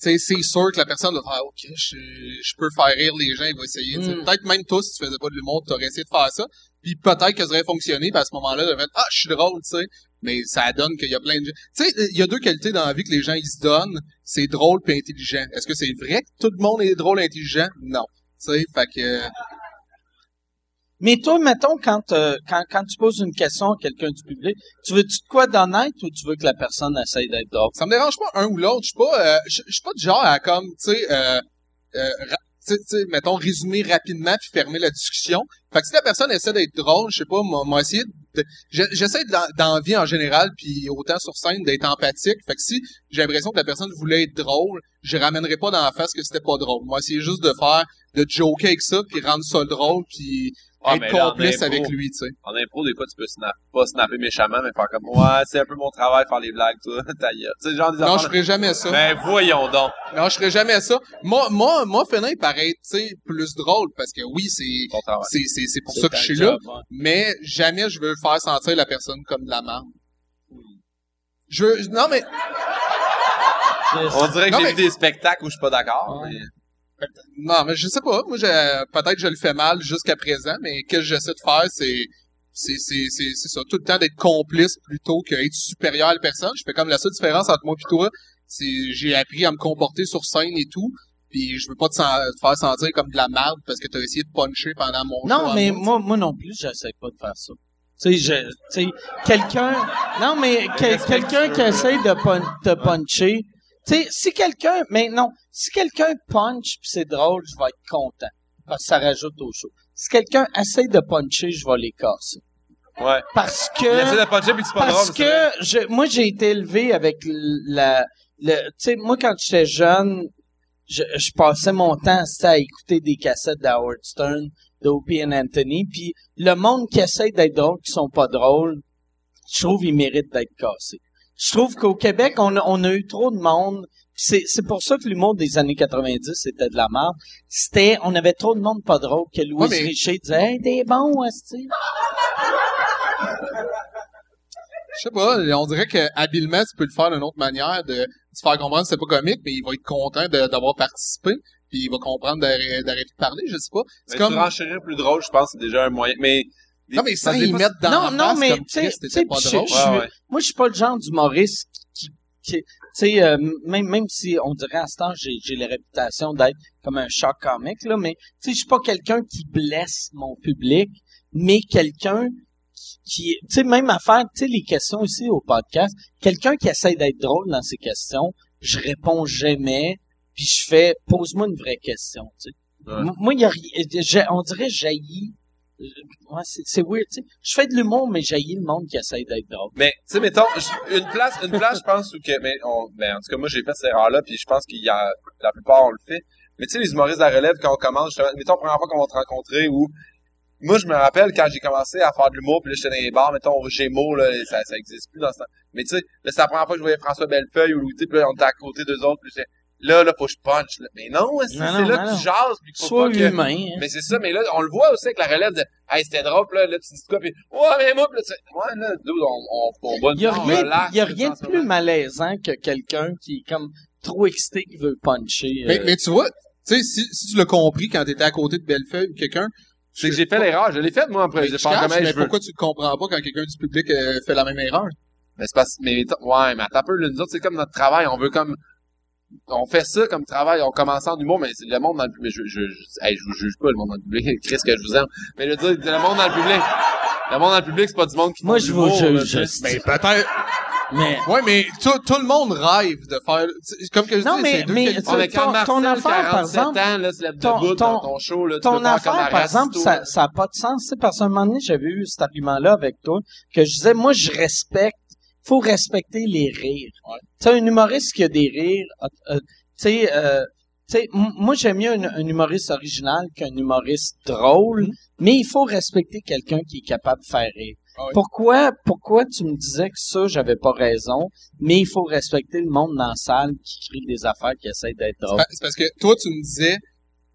tu sais, c'est sûr que la personne va faire, OK, je, je peux faire rire les gens, il va essayer. Mm. Peut-être même toi, si tu faisais pas de l'humour, tu aurais essayé de faire ça. Puis peut-être que ça aurait fonctionné, puis à ce moment-là, de mettre, ah, je suis drôle, tu sais. Mais ça donne qu'il y a plein de gens. Tu sais, il y a deux qualités dans la vie que les gens, ils se donnent. C'est drôle puis intelligent. Est-ce que c'est vrai que tout le monde est drôle et intelligent? Non. Tu sais, fait que... Mais toi, mettons, quand, euh, quand, quand tu poses une question à quelqu'un du public, tu veux-tu de quoi d'honnête ou tu veux que la personne essaye d'être drôle? ça me dérange pas un ou l'autre. Je suis pas, euh, je suis pas du genre à comme, tu sais, euh, euh, tu sais, mettons, résumer rapidement puis fermer la discussion. Fait que si la personne essaie d'être drôle, je sais pas, moi, essayer de, je- j'essaie d'en- d'envie en général puis autant sur scène d'être empathique. Fait que si j'ai l'impression que la personne voulait être drôle, je ramènerai pas dans la face que c'était pas drôle. Moi, c'est juste de faire, de joker avec ça puis rendre ça drôle puis Ah, être complice impro, avec lui, tu sais. En impro, des fois, tu peux snap, pas snapper méchamment, mais faire comme, ouais, c'est un peu mon travail, faire les blagues, toi, <laughs> ta gueule. Tu genre des Non, je affaires- ferai jamais ça. Ben, voyons donc. Non, je ferai jamais ça. Moi, moi, moi, Fenin paraît, tu sais, plus drôle parce que oui, c'est, c'est, c'est, c'est pour ça que je suis là. ouais. Mais jamais je veux faire sentir la personne comme de la merde. Je veux, non, mais, On dirait que j'ai mais- vu des spectacles où je suis pas d'accord. mais- non, mais je sais pas. Moi, j'ai- peut-être je le fais mal jusqu'à présent, mais ce que j'essaie de faire, c'est, c'est, c'est, c'est, c'est ça. Tout le temps d'être complice plutôt qu'être supérieur à la personne. Je fais comme la seule différence entre moi et toi, c'est, j'ai appris à me comporter sur scène et tout. Puis je veux pas te, sen- te faire sentir comme de la merde parce que t'as essayé de puncher pendant mon show Non, mais moi. moi, non plus, j'essaie pas de faire ça. Tu sais, je, tu sais, quelqu'un, non, mais que- quelqu'un qui essaie de pun- te puncher, tu sais, si quelqu'un, mais non, si quelqu'un punch pis c'est drôle, je vais être content. Parce que ça rajoute au show. Si quelqu'un essaie de puncher, je vais les casser. Ouais. Parce Il que, de puncher puis c'est pas parce drôle. vrai. que je, moi, j'ai été élevé avec la, le, tu sais, moi, quand j'étais jeune, je, je passais mon temps à écouter des cassettes d'Howard Stern, d'Opie and Anthony, puis le monde qui essaie d'être drôle, qui sont pas drôles, je trouve ils méritent d'être cassés. Je trouve qu'au Québec, on a, on a eu trop de monde. puis C'est, c'est pour ça que l'humour des années 90, c'était de la merde. C'était, on avait trop de monde pas drôle que Louis Ouais, mais- Richer disait, hey, t'es bon, hostie. Je sais pas, on dirait que habilement, tu peux le faire d'une autre manière, de, de te faire comprendre que c'est pas comique, mais il va être content d'avoir participé, puis il va comprendre d'arrêter de parler, je sais pas. C'est comme... tu plus drôle, je pense, c'est déjà un moyen. Mais. Non, mais ça, fois, mettre dans Non, la non, face mais, comme tu sais. Moi, je suis pas le genre d'humoriste qui, qui tu sais, euh, même, même si on dirait à ce temps, j'ai, j'ai la réputation d'être comme un choc comique, là, mais, tu sais, je suis pas quelqu'un qui blesse mon public, mais quelqu'un qui, tu sais, même à faire, tu sais, les questions ici au podcast, quelqu'un qui essaie d'être drôle dans ses questions, je réponds jamais, puis je fais, pose-moi une vraie question, tu sais. Ouais. Moi, il y a on dirait jaillit, ouais, c'est, weird, tu sais. Je fais de l'humour, mais jaillit le monde qui essaie d'être drôle. Mais, tu sais, mettons, une place, une place, je pense, où que, mais on, ben, en tout cas, moi, j'ai fait cette erreur-là, puis je pense qu'il y a, la plupart, on le fait. Mais tu sais, les humoristes la relève, quand on commence, mettons, première fois qu'on va te rencontrer, ou, moi, je me rappelle quand j'ai commencé à faire de l'humour, puis là, j'étais dans les bars, mettons, au Gémeaux, là, ça, ça existe plus dans ce temps. Mais tu sais, là, c'est la première fois que je voyais François Bellefeuille ou Louis, puis là, on était à côté d'eux autres, puis là, là, faut que je punch, là. Mais non, c'est là non, que non. tu jases, puis qu'il faut Sois pas que, humain. hein. mais c'est ça, mais là, on le voit aussi avec la relève de Hey, c'était drôle, là, là, tu dis quoi, puis Ouais, mais moi, puis là, tu sais, Ouais, là, dude, on, on, on va Il y a on rien, y a rien de plus moment. malaisant que quelqu'un qui est comme trop excité qui veut puncher. Mais, euh, mais tu vois, tu sais, si, si tu l'as compris quand t'étais à côté de Bellefeuille ou quelqu'un, C'est que j'ai fait l'erreur, je l'ai fait, moi, après, mais je pas comment mais je veux. pourquoi tu comprends pas quand quelqu'un du public euh, fait la même erreur? Mais c'est parce, mais, ouais, mais attends un peu, là, nous autres, c'est comme notre travail, on veut comme, on fait ça comme travail, on commence en humour, mais c'est le monde dans le public, je, je, je, hey, je vous juge pas, le monde dans le public, <laughs> Chris, que je vous aime. Mais je veux dire, le monde dans le public, le monde dans le public, c'est pas du monde qui Moi, je de vous juge. tu sais. Ben, peut-être. mais Ouais, mais tout, tout le monde rêve de faire, c'est- comme que je Non, dis, mais- c'est deux mais. Ouais, mais ton- Marcel, ton affaire, par 47 exemple, ans, là, se lève ton- debout dans ton- ton show, là, tu ton affaire, par exemple, ça, ça a pas de sens. Tu sais, parce qu'à un moment donné, j'avais eu cet argument-là avec toi, que je disais, moi, je respecte, faut respecter les rires. Ouais. Tu un humoriste qui a des rires, euh, euh, tu sais, euh, moi, j'aime mieux un, un humoriste original qu'un humoriste drôle, mais il faut respecter quelqu'un qui est capable de faire rire. Ah ouais. Pourquoi, pourquoi tu me disais que ça, j'avais pas raison, mais il faut respecter le monde dans la salle qui crie des affaires, qui essaie d'être drôle. C'est parce que toi, tu me disais,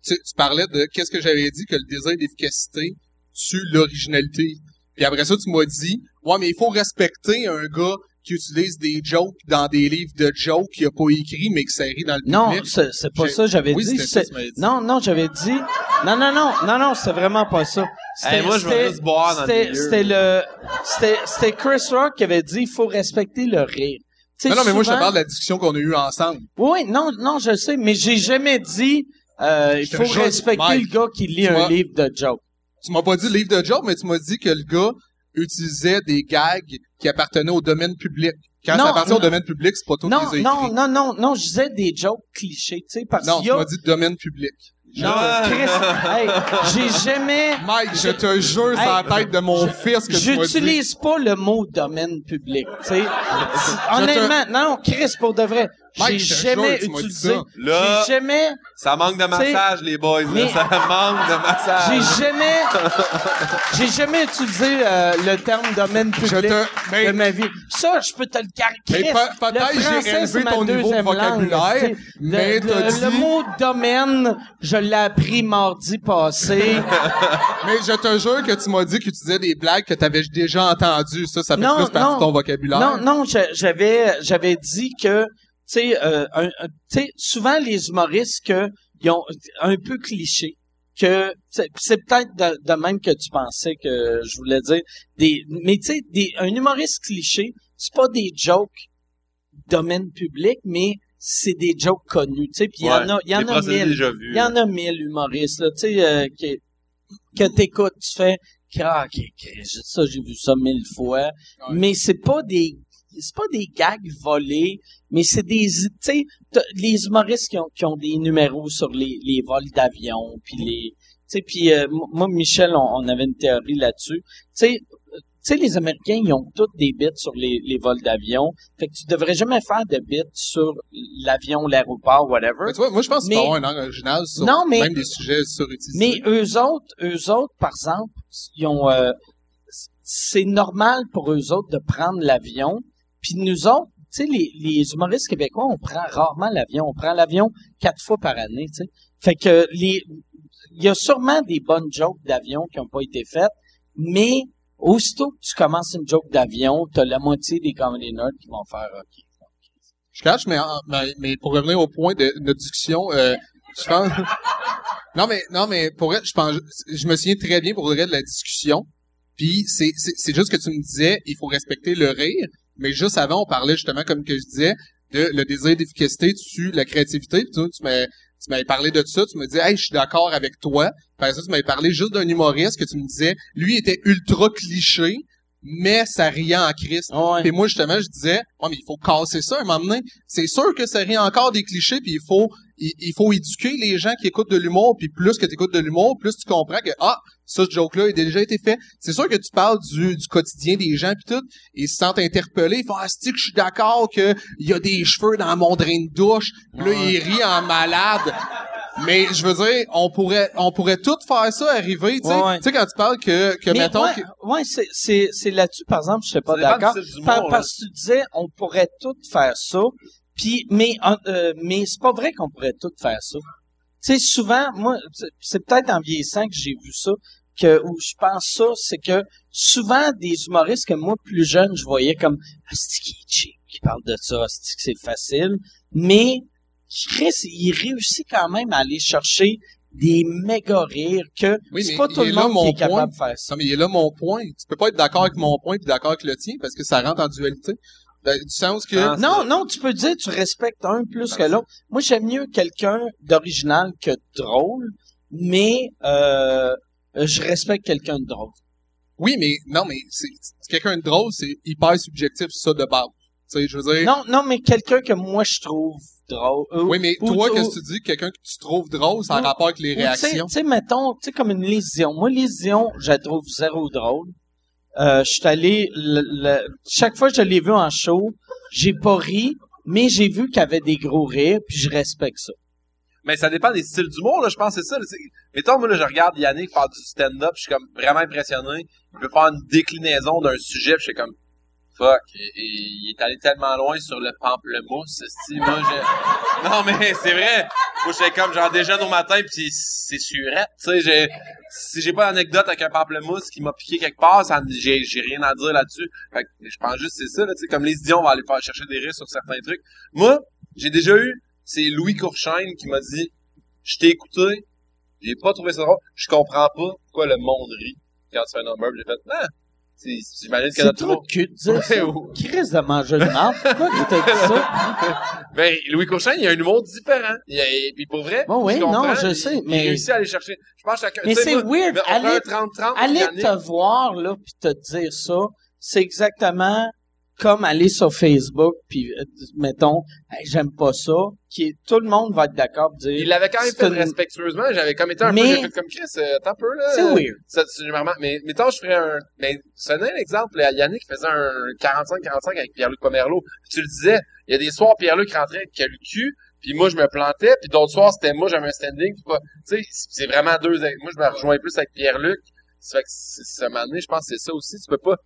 tu, tu parlais de qu'est-ce que j'avais dit, que le désir d'efficacité tue l'originalité. Puis après ça, tu m'as dit, ouais, mais il faut respecter un gars qui utilise des jokes dans des livres de jokes qu'il a pas écrit, mais qui s'arrive dans le Non, public. c'est c'est pas ça, j'avais Oui, dit. ça. Non, non, j'avais dit. Non, non, non, non, non, c'est vraiment pas ça. C'était- Hey, moi, je c'était- juste boire dans le c'était- milieu. C'était le, c'était, c'était Chris Rock qui avait dit, il faut respecter le rire. Non, non, mais moi, je te parle de la discussion qu'on a eue ensemble. Oui, non, non, je sais, mais j'ai jamais dit, euh, il faut respecter Mike, le gars qui lit un livre de joke. Tu m'as pas dit livre de jokes, mais tu m'as dit que le gars utilisait des gags qui appartenaient au domaine public. Quand Non, ça appartient au non. domaine public, c'est pas toi Non, qui les non, non, non, non, je disais des jokes clichés, tu sais, parce Non, qu'il tu a... m'as dit domaine public. Non, Chris, hey, j'ai jamais... Mike, je te jure, c'est Hey, la tête de mon fils que. J'utilise pas le mot domaine public, tu sais. Honnêtement, non, Chris, pour de vrai, j'ai jamais tu utilisé. ça. Là, J'ai jamais, ça manque de massage, les boys, mais- Ça manque de massage. j'ai jamais, <laughs> j'ai jamais utilisé euh, le terme domaine public te, de ma vie. Ça, je peux te le Mais caractériser. pe- peut-être j'ai élevé ton niveau de vocabulaire, mais le, dit- le mot domaine, je l'ai appris mardi passé. <laughs> mais je te jure que tu m'as dit que tu disais des blagues que t'avais déjà entendues. Ça, ça fait Non, plus partie non. de ton vocabulaire. Non, non, j'avais, j'avais dit que, tu sais, euh, tu sais, souvent les humoristes que ils ont un peu cliché, que c'est c'est peut-être de, de même que tu pensais que je voulais dire des, mais tu sais, des, un humoriste cliché, c'est pas des jokes domaine public, mais c'est des jokes connus, tu sais, puis il y en a, il y en a mille. Il y en a mille humoristes, là, tu sais, euh, que, que t'écoutes, tu fais, ah, ok, ok, ça, j'ai vu ça mille fois. Mais c'est pas des, c'est pas des gags volés, mais c'est des, tu sais, les humoristes qui ont, qui ont des numéros sur les, les vols d'avion, puis les, tu sais, puis euh, moi, Michel, on, on avait une théorie là-dessus. Tu sais, tu sais, les Américains, ils ont toutes des bits sur les, les vols d'avion. Fait que tu devrais jamais faire de bits sur l'avion, l'aéroport, whatever. Mais tu vois, moi, je pense Mais- faut avoir un angle original sur Non, mais- même des sujets surutilisés. Mais eux autres, eux autres, par exemple, ils ont, euh, c'est normal pour eux autres de prendre l'avion. Puis nous autres, tu sais, les, humoristes québécois, on prend rarement l'avion. On prend l'avion quatre fois par année, tu sais. Fait que les, il y a sûrement des bonnes jokes d'avion qui n'ont pas été faites, mais Aussitôt que tu commences une joke d'avion, t'as la moitié des comedy nerds qui vont faire OK. Je cache, mais, pour revenir au point de notre discussion, euh, je pense... <laughs> non, mais, non, mais pour vrai, je pense, je me souviens très bien pour le vrai de la discussion. Puis c'est juste que tu me disais, il faut respecter le rire. Mais juste avant, on parlait justement, comme que je disais, de le désir d'efficacité dessus la créativité. Puis tu, tu m'as, tu m'avais parlé de ça. Tu me disais, hey, je suis d'accord avec toi. Par ça, tu m'avais parlé juste d'un humoriste que tu me disais, lui était ultra cliché, mais ça riait en Christ. Ouais. Puis moi, justement, je disais, ouais, mais il faut casser ça à un moment donné. C'est sûr que ça rit encore des clichés, puis il faut, il, il faut éduquer les gens qui écoutent de l'humour, puis plus que tu écoutes de l'humour, plus tu comprends que, ah, ça, ce joke-là a déjà été fait. C'est sûr que tu parles du, du quotidien des gens, puis tout, et ils se sentent interpellés, ils font, ah, c'est que je suis d'accord que il y a des cheveux dans mon drain de douche, puis là, ils rient en malade. Mais je veux dire, on pourrait, on pourrait tout faire ça arriver, tu sais. Ouais, ouais. Tu sais, quand tu parles que, que Mais mettons, ouais, que- ouais, c'est, c'est, c'est là-dessus, par exemple, je suis pas d'accord. parce que tu disais, on pourrait tout faire ça. Puis, mais, euh, mais c'est pas vrai qu'on pourrait tout faire ça. Tu sais, souvent, moi, c'est- peut-être en vieillissant que j'ai vu ça, que, où je pense ça, c'est que souvent, des humoristes que moi, plus jeune, je voyais comme, ah, c'est qui est cheap, qui parle de ça, c'est que c'est facile? Mais, Chris, il réussit quand même à aller chercher des méga rires que Oui, c'est pas tout le monde mon qui est capable point. de faire ça. Non, mais il est là mon point. Tu peux pas être d'accord avec mon point puis d'accord avec le tien parce que ça rentre en dualité. Ben, du sens que... Ah, Non, non, tu peux dire tu respectes un plus que l'autre. Moi, j'aime mieux quelqu'un d'original que de drôle, mais euh, je respecte quelqu'un de drôle. Oui, mais non, mais c'est quelqu'un de drôle, c'est hyper subjectif ça de base. Tu sais, je veux dire... Non, non, mais quelqu'un que moi je trouve drôle. euh, Oui, mais ou- toi, ou- qu'est-ce que tu dis? Quelqu'un que tu trouves drôle, ça a rapport avec les réactions? Tu sais, mettons, tu sais, comme une lésion. Moi, lésion, je la trouve zéro drôle. Euh, je suis allé, chaque fois que je l'ai vu en show, j'ai pas ri, mais j'ai vu qu'il y avait des gros rires, puis je respecte ça. Mais ça dépend des styles d'humour, là, je pense que c'est ça. Mettons, moi, là, je regarde Yannick faire du stand-up, je suis comme vraiment impressionné. Il peut faire une déclinaison d'un sujet, puis je suis comme, et, il est allé tellement loin sur le pamplemousse, moi. Non, mais c'est vrai. Moi, j'étais comme, genre, déjeune au matin, puis c'est surette, tu sais. Si j'ai pas d'anecdote avec un pamplemousse qui m'a piqué quelque part, j'ai, rien à dire là-dessus. Fait que je pense juste que c'est ça, tu sais, comme les idiots, on va aller faire chercher des rires sur certains trucs. Moi, j'ai déjà eu, c'est Louis Courchaine qui m'a dit, je t'ai écouté, j'ai pas trouvé ça drôle, je comprends pas pourquoi le monde rit quand tu fais un number. J'ai fait, ah, j'imagine a C'est trop de cul de dire ça. Qui risque de manger de marde? Pourquoi tu t'as dit ça? <laughs> Ben, Louis Courchaine, il a un humour différent. Il a, et puis pour vrai, Bon, oui, je non, je il- sais, il mais- réussit à aller chercher. Je pense que chacun, Mais c'est weird. un 30-30. Aller Yannick. te voir, là, puis te dire ça, c'est exactement comme aller sur Facebook, puis euh, mettons, Hey, j'aime pas ça, qui est, tout le monde va être d'accord dire... Il l'avait quand même fait une- respectueusement. J'avais comme été un Mais- peu, fait comme Chris, euh, attends un peu, là. C'est weird. Ça, c'est vraiment, mais, mettons, je ferais un, mais, c'est un exemple, là, Yannick faisait un 45-45 avec Pierre-Luc Pomerleau. Puis tu le disais, il y a des soirs, Pierre-Luc rentrait avec le cul, puis moi, je me plantais, puis d'autres soirs, c'était moi, j'avais un standing, puis tu sais, c'est vraiment deux, moi, je me rejoins plus avec Pierre-Luc. Ça fait que, ça m'a donné, je pense que c'est ça aussi, tu peux pas,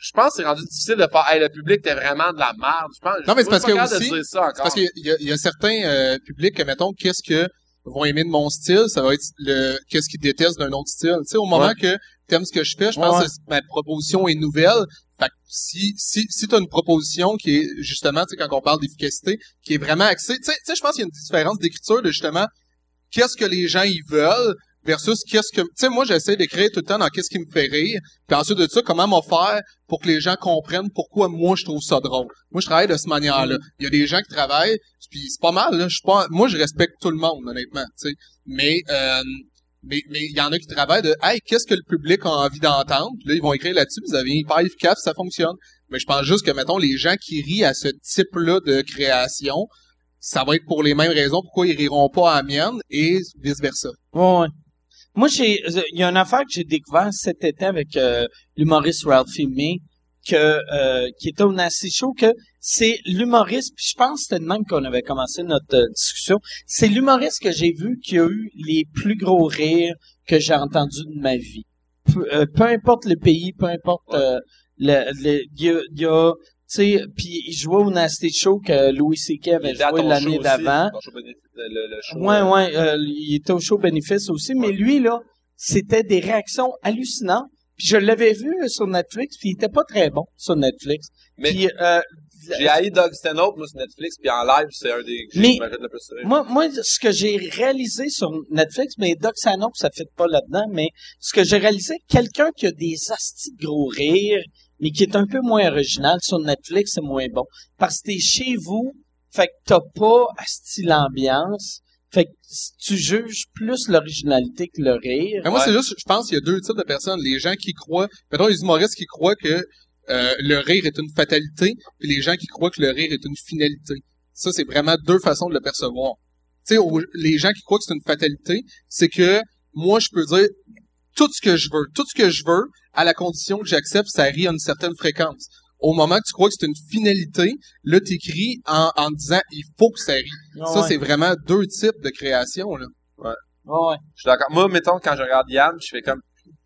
je pense que c'est rendu difficile de faire, hey, le public, t'es vraiment de la merde. Je pense, Non, mais c'est je parce suis que aussi-. Parce qu'il y a, il y a certains euh, publics que, mettons, qu'est-ce que vont aimer de mon style, ça va être le qu'est-ce qu'ils détestent d'un autre style. Tu sais, au moment Ouais. que t'aimes ce que je fais, je pense ouais. que ma proposition est nouvelle. Fait que si, si, si t'as une proposition qui est, justement, tu sais, quand on parle d'efficacité, qui est vraiment axée, tu sais, tu sais, je pense qu'il y a une différence d'écriture de, justement, qu'est-ce que les gens ils veulent versus qu'est-ce que, tu sais, moi, j'essaie d'écrire tout le temps dans qu'est-ce qui me fait rire. Puis ensuite de ça, comment m'en faire pour que les gens comprennent pourquoi moi je trouve ça drôle. Moi, je travaille de cette manière-là. Il y a des gens qui travaillent, puis c'est pas mal, là. Je suis pas, moi, je respecte tout le monde, honnêtement, tu sais. Mais, euh, mais, mais il y en a qui travaillent de, hey, qu'est-ce que le public a envie d'entendre? Puis là, ils vont écrire là-dessus, vous avez hyper efficace, ça fonctionne. Mais je pense juste que, mettons, les gens qui rient à ce type-là de création, ça va être pour les mêmes raisons pourquoi ils riront pas à la mienne et vice-versa. Ouais, ouais. Moi, j'ai, euh, il y a une affaire que j'ai découvert cet été avec euh, l'humoriste Ralphie May, que, euh, qui était au Nasty Show, que c'est l'humoriste, puis je pense que c'était de même qu'on avait commencé notre euh, discussion, c'est l'humoriste que j'ai vu qui a eu les plus gros rires que j'ai entendus de ma vie. Peu, peu importe le pays, peu importe le, le, y a, y a sais, puis il jouait au Nasty Show que Louis C.K. Avait joué l'année d'avant. Ouais, euh, ouais, euh, il était au show bénéfice aussi, mais lui, là, c'était des réactions hallucinantes. Puis je l'avais vu sur Netflix, puis il était pas très bon sur Netflix. Mais Puis, euh, j'ai haï Doug Stanhope, moi, sur Netflix, puis en live, c'est un des Mais- le plus moi, moi, ce que j'ai réalisé sur Netflix, mais Doc Sanope, ça fait pas là-dedans, mais ce que j'ai réalisé, quelqu'un qui a des astis de gros rires, mais qui est un peu moins original, sur Netflix, c'est moins bon. Parce que t'es chez vous, fait que t'as pas asti l'ambiance, fait que tu juges plus l'originalité que le rire. Mais moi, Ouais. c'est juste, je pense qu'il y a deux types de personnes. Les gens qui croient, peut-être les humoristes qui croient que euh, le rire est une fatalité, puis les gens qui croient que le rire est une finalité. Ça, c'est vraiment deux façons de le percevoir. Tu sais, les gens qui croient que c'est une fatalité, c'est que moi, je peux dire tout ce que je veux, tout ce que je veux, à la condition que j'accepte, ça rit à une certaine fréquence. Au moment que tu crois que c'est une finalité, là, t'écris en, en disant il faut que ça rit. Ça, Ouais. c'est vraiment deux types de création, là. Ouais, ouais. Je suis d'accord. Moi, mettons, quand je regarde Yann, je fais comme,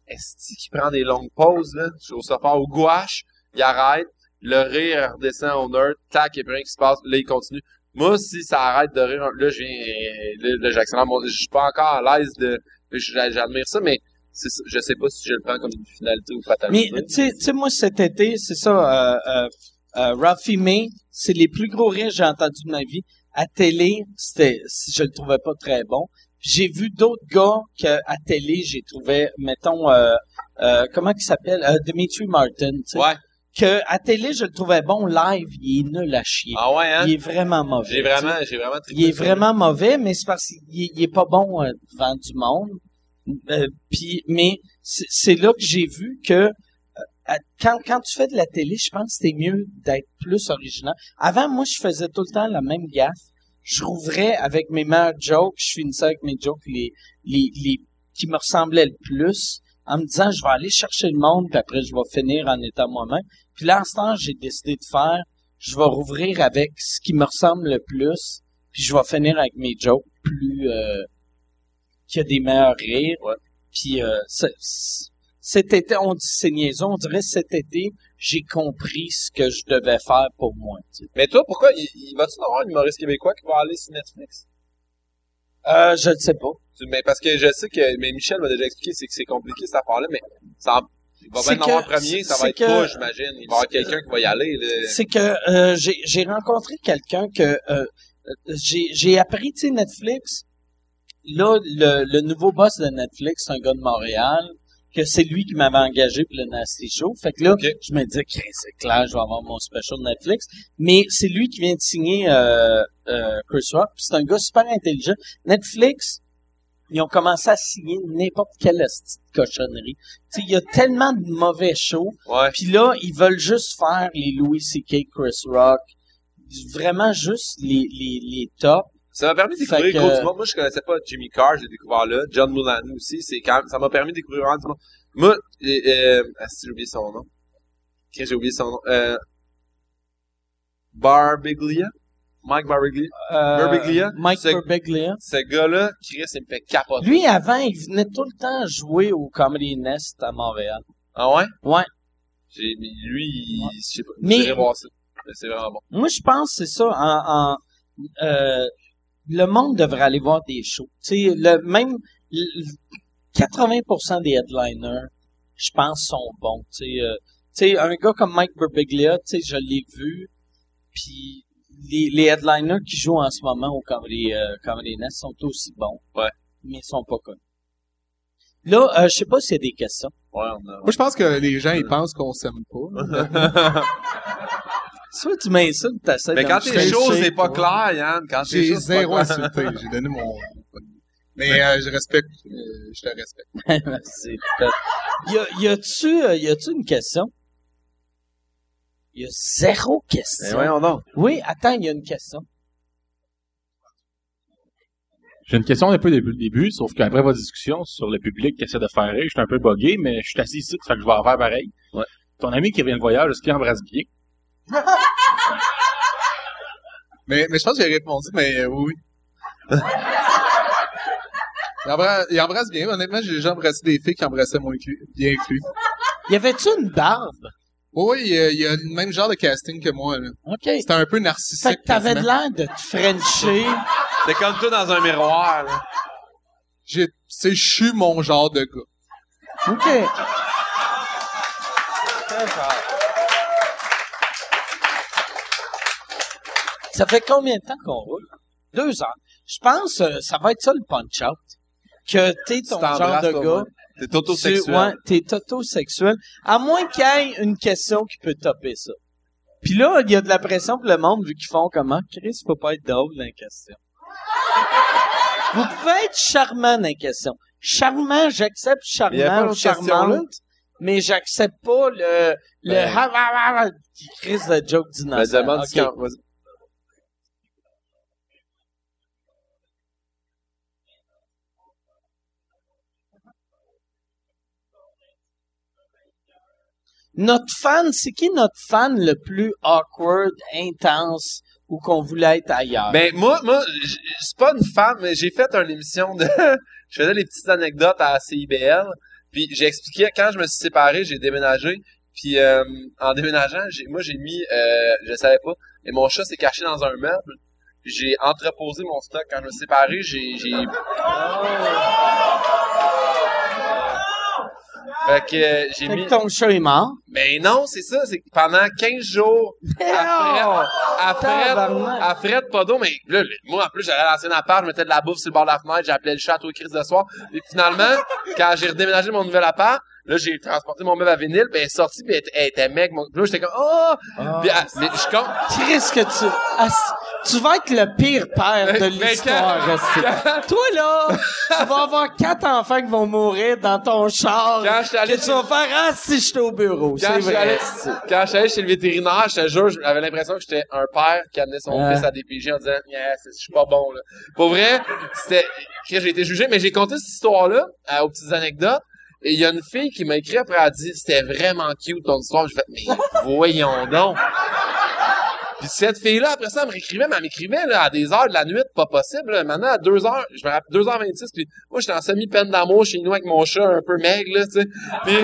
est-ce qu'il prend des longues pauses, là? Je suis au sofa au gouache, il arrête, le rire redescend au nerd, tac, il y a plus rien qui se passe, là, il continue. Moi, si ça arrête de rire, là, je viens, là, j'accélère mon, je suis pas encore à l'aise de, j'admire ça, mais ça, je sais pas si je le prends comme une finalité ou Mais fatalité. tu sais- tu sais, moi cet été, c'est ça, euh, euh, euh, Ralphie May, c'est les plus gros rires que j'ai entendus de ma vie. À télé, c'était, je le trouvais pas très bon. J'ai vu d'autres gars que à télé, j'ai trouvé, mettons, euh, euh, comment il s'appelle, Dimitri Martin, tu sais, Ouais. que à télé, je le trouvais bon live, il est nul à chier. Ah ouais, hein? Il est vraiment mauvais. J'ai vraiment, j'ai vraiment Il est vraiment mauvais, mais c'est parce qu'il est- il est pas bon euh, devant du monde. Euh, mais c'est c'est là que j'ai vu que euh, quand, quand tu fais de la télé, je pense que c'était mieux d'être plus original. Avant, moi, je faisais tout le temps la même gaffe. Je rouvrais avec mes meilleurs jokes, je finissais avec mes jokes les, les, les qui me ressemblaient le plus, en me disant je vais aller chercher le monde, puis après je vais finir en étant moi-même. Puis là, en ce temps, j'ai décidé de faire, je vais rouvrir avec ce qui me ressemble le plus, puis je vais finir avec mes jokes plus euh, qui a des meilleurs rires. Ouais. Puis euh, cet été, on dit c'est niaiseux, on dirait cet été, j'ai compris ce que je devais faire pour moi. Mais toi, pourquoi, il, il va-tu avoir un humoriste québécois qui va aller sur Netflix? Euh, je ne sais pas. Mais parce que je sais que, mais Michel m'a déjà expliqué, c'est que c'est compliqué cette affaire-là, mais ça, il va bien en avoir premier, ça va être que- pas, j'imagine. Il va y avoir quelqu'un qui va y aller. C'est que euh, j'ai j'ai rencontré quelqu'un que euh, j'ai j'ai appris, tu sais, Netflix. Là, le, le nouveau boss de Netflix, c'est un gars de Montréal, que c'est lui qui m'avait engagé pour le Nasty Show. Fait que là, je me disais, Chris, c'est clair, je vais avoir mon special de Netflix. Mais c'est lui qui vient de signer euh, euh, Chris Rock. C'est un gars super intelligent. Netflix, ils ont commencé à signer n'importe quelle de cochonnerie. Il y a tellement de mauvais shows. Puis là, ils veulent juste faire les Louis C.K., Chris Rock, vraiment juste les, les, les tops. Ça m'a permis de découvrir que- gros du monde. Moi, je connaissais pas Jimmy Carr, j'ai découvert là. John Mulaney aussi, c'est quand même, ça m'a permis de découvrir vraiment du monde. Moi, euh, ah, si j'ai oublié son nom. Que j'ai oublié son nom? Euh, Barbiglia? Mike Barbiglia? Euh, Birbiglia, Mike Birbiglia. Ce gars-là, Chris, il me fait capoter. Lui, avant, il venait tout le temps jouer au Comedy Nest à Montréal. Ah ouais? Ouais. J'ai, mais lui, il- je sais pas. Mais- voir ça. Mais c'est vraiment bon. Moi, je pense que c'est ça. En, en- euh, le monde devrait aller voir des shows. Tu sais, le même le- 80% des headliners, je pense, sont bons. Tu sais, euh, tu sais, un gars comme Mike Birbiglia, tu sais, je l'ai vu. Puis les, les headliners qui jouent en ce moment au Comedy, euh, Comedy Nest sont aussi bons. Ouais. Mais ils sont pas connus. Là, euh, je sais pas s'il y a des questions. Ouais, on a... Moi, je pense que les gens, ils pensent qu'on s'aime pas. <laughs> Soit tu m'insultes, t'essaies Mais quand t'es chaud, chercher, c'est pas clair, Yann. Quand t'es J'ai chaud, c'est pas zéro clair. insulté. <laughs> J'ai donné mon... <laughs> Mais euh, je respecte. euh, je te respecte. <laughs> Merci. Y, a, y a-tu, euh, y a-tu une question? Y a zéro Mais question. Voyons donc. Oui, attends, il y a une question. J'ai une question un peu depuis le début, sauf qu'après votre discussion sur le public qui essaie de faire rire, je suis un peu buggé, mais je suis assis ici, ça fait que je vais en faire pareil. Ouais. Ton ami qui revient de voyage, est-ce qu'il embrasse bien? <laughs> Mais, mais je pense que j'ai répondu, mais euh, oui. <laughs> il, embrasse, il embrasse bien. Honnêtement, j'ai déjà embrassé des filles qui embrassaient moins que bien que lui. Y avait-tu une barbe? Oui, oui, il y a- il y a le même genre de casting que moi. là. OK. C'était un peu narcissique. Fait que t'avais de l'air de te frencher. C'est comme toi dans un miroir, là. J'ai- C'est je suis mon genre de gars. OK. Très fort. Ça fait combien de temps qu'on roule? Deux heures. Je pense euh, ça va être ça le punch-out. Que t'es ton genre de gars. T'es autosexuel. Ouais, t'es autosexuel. À moins qu'il y ait une question qui peut topper ça. Puis là, il y a de la pression pour le monde vu qu'ils font comment? Chris peut pas être drôle dans la question. Vous pouvez être charmant dans la question. Charmant, j'accepte charmant ou charmante, mais j'accepte pas le, le Ben. ha, ha, ha, ha qui crise de joke Ben, d'innocent. demande Ok. quand- vas-y. Notre fan, c'est qui notre fan le plus awkward, intense ou qu'on voulait être ailleurs? Ben moi, moi, c'est pas une femme, mais j'ai fait une émission de. <laughs> je faisais des petites anecdotes à CIBL. Puis j'ai expliqué quand je me suis séparé, j'ai déménagé. Puis euh, en déménageant, j'ai, moi j'ai mis, euh, je savais pas, et mon chat s'est caché dans un meuble. J'ai entreposé mon stock quand je me suis séparé. J'ai, j'ai. Fait que euh, j'ai mis. ton chat est mort. Mais non, c'est ça, c'est que pendant 15 jours, <laughs> à à Fred, à Fred, pas d'eau, mais là, moi, en plus, j'allais à l'ancienne appart, je mettais de la bouffe sur le bord de la fenêtre, j'appelais le chat les crises de soir. Et finalement, quand j'ai redéménagé mon nouvel appart, là, j'ai transporté mon meuble à vinyle, puis elle est sortie, puis elle, était- mec, mon, là, j'étais comme, oh! Puis, ah, mais je compte, Chris, que tu... Ah, tu vas être le pire père de Mais l'histoire. esti. Toi, là, tu vas avoir quatre enfants qui vont mourir dans ton char. Quand j'étais allé que tu vas faire, ah, si j'étais au bureau. quand C'est je suis vrai. allé, esti. quand je suis allé chez le vétérinaire, je te jure, j'avais l'impression que j'étais un père qui amenait son Ouais. fils à DPJ en disant, yeah, c'est- je suis pas bon, là. Pour vrai, c'était, j'ai été jugé, mais j'ai conté cette histoire-là, euh, aux petites anecdotes. Et il y a une fille qui m'a écrit après, elle a dit, c'était vraiment cute ton histoire. J'ai fait, mais voyons donc. Puis cette fille-là, après ça, elle me réécrivait, mais elle m'écrivait, là, à des heures de la nuit, pas possible, là. Maintenant, à 2 heures, je me rappelle, 2h26, puis moi, j'étais en semi-peine d'amour chez nous avec mon chat un peu maigre, là, tu sais. Puis,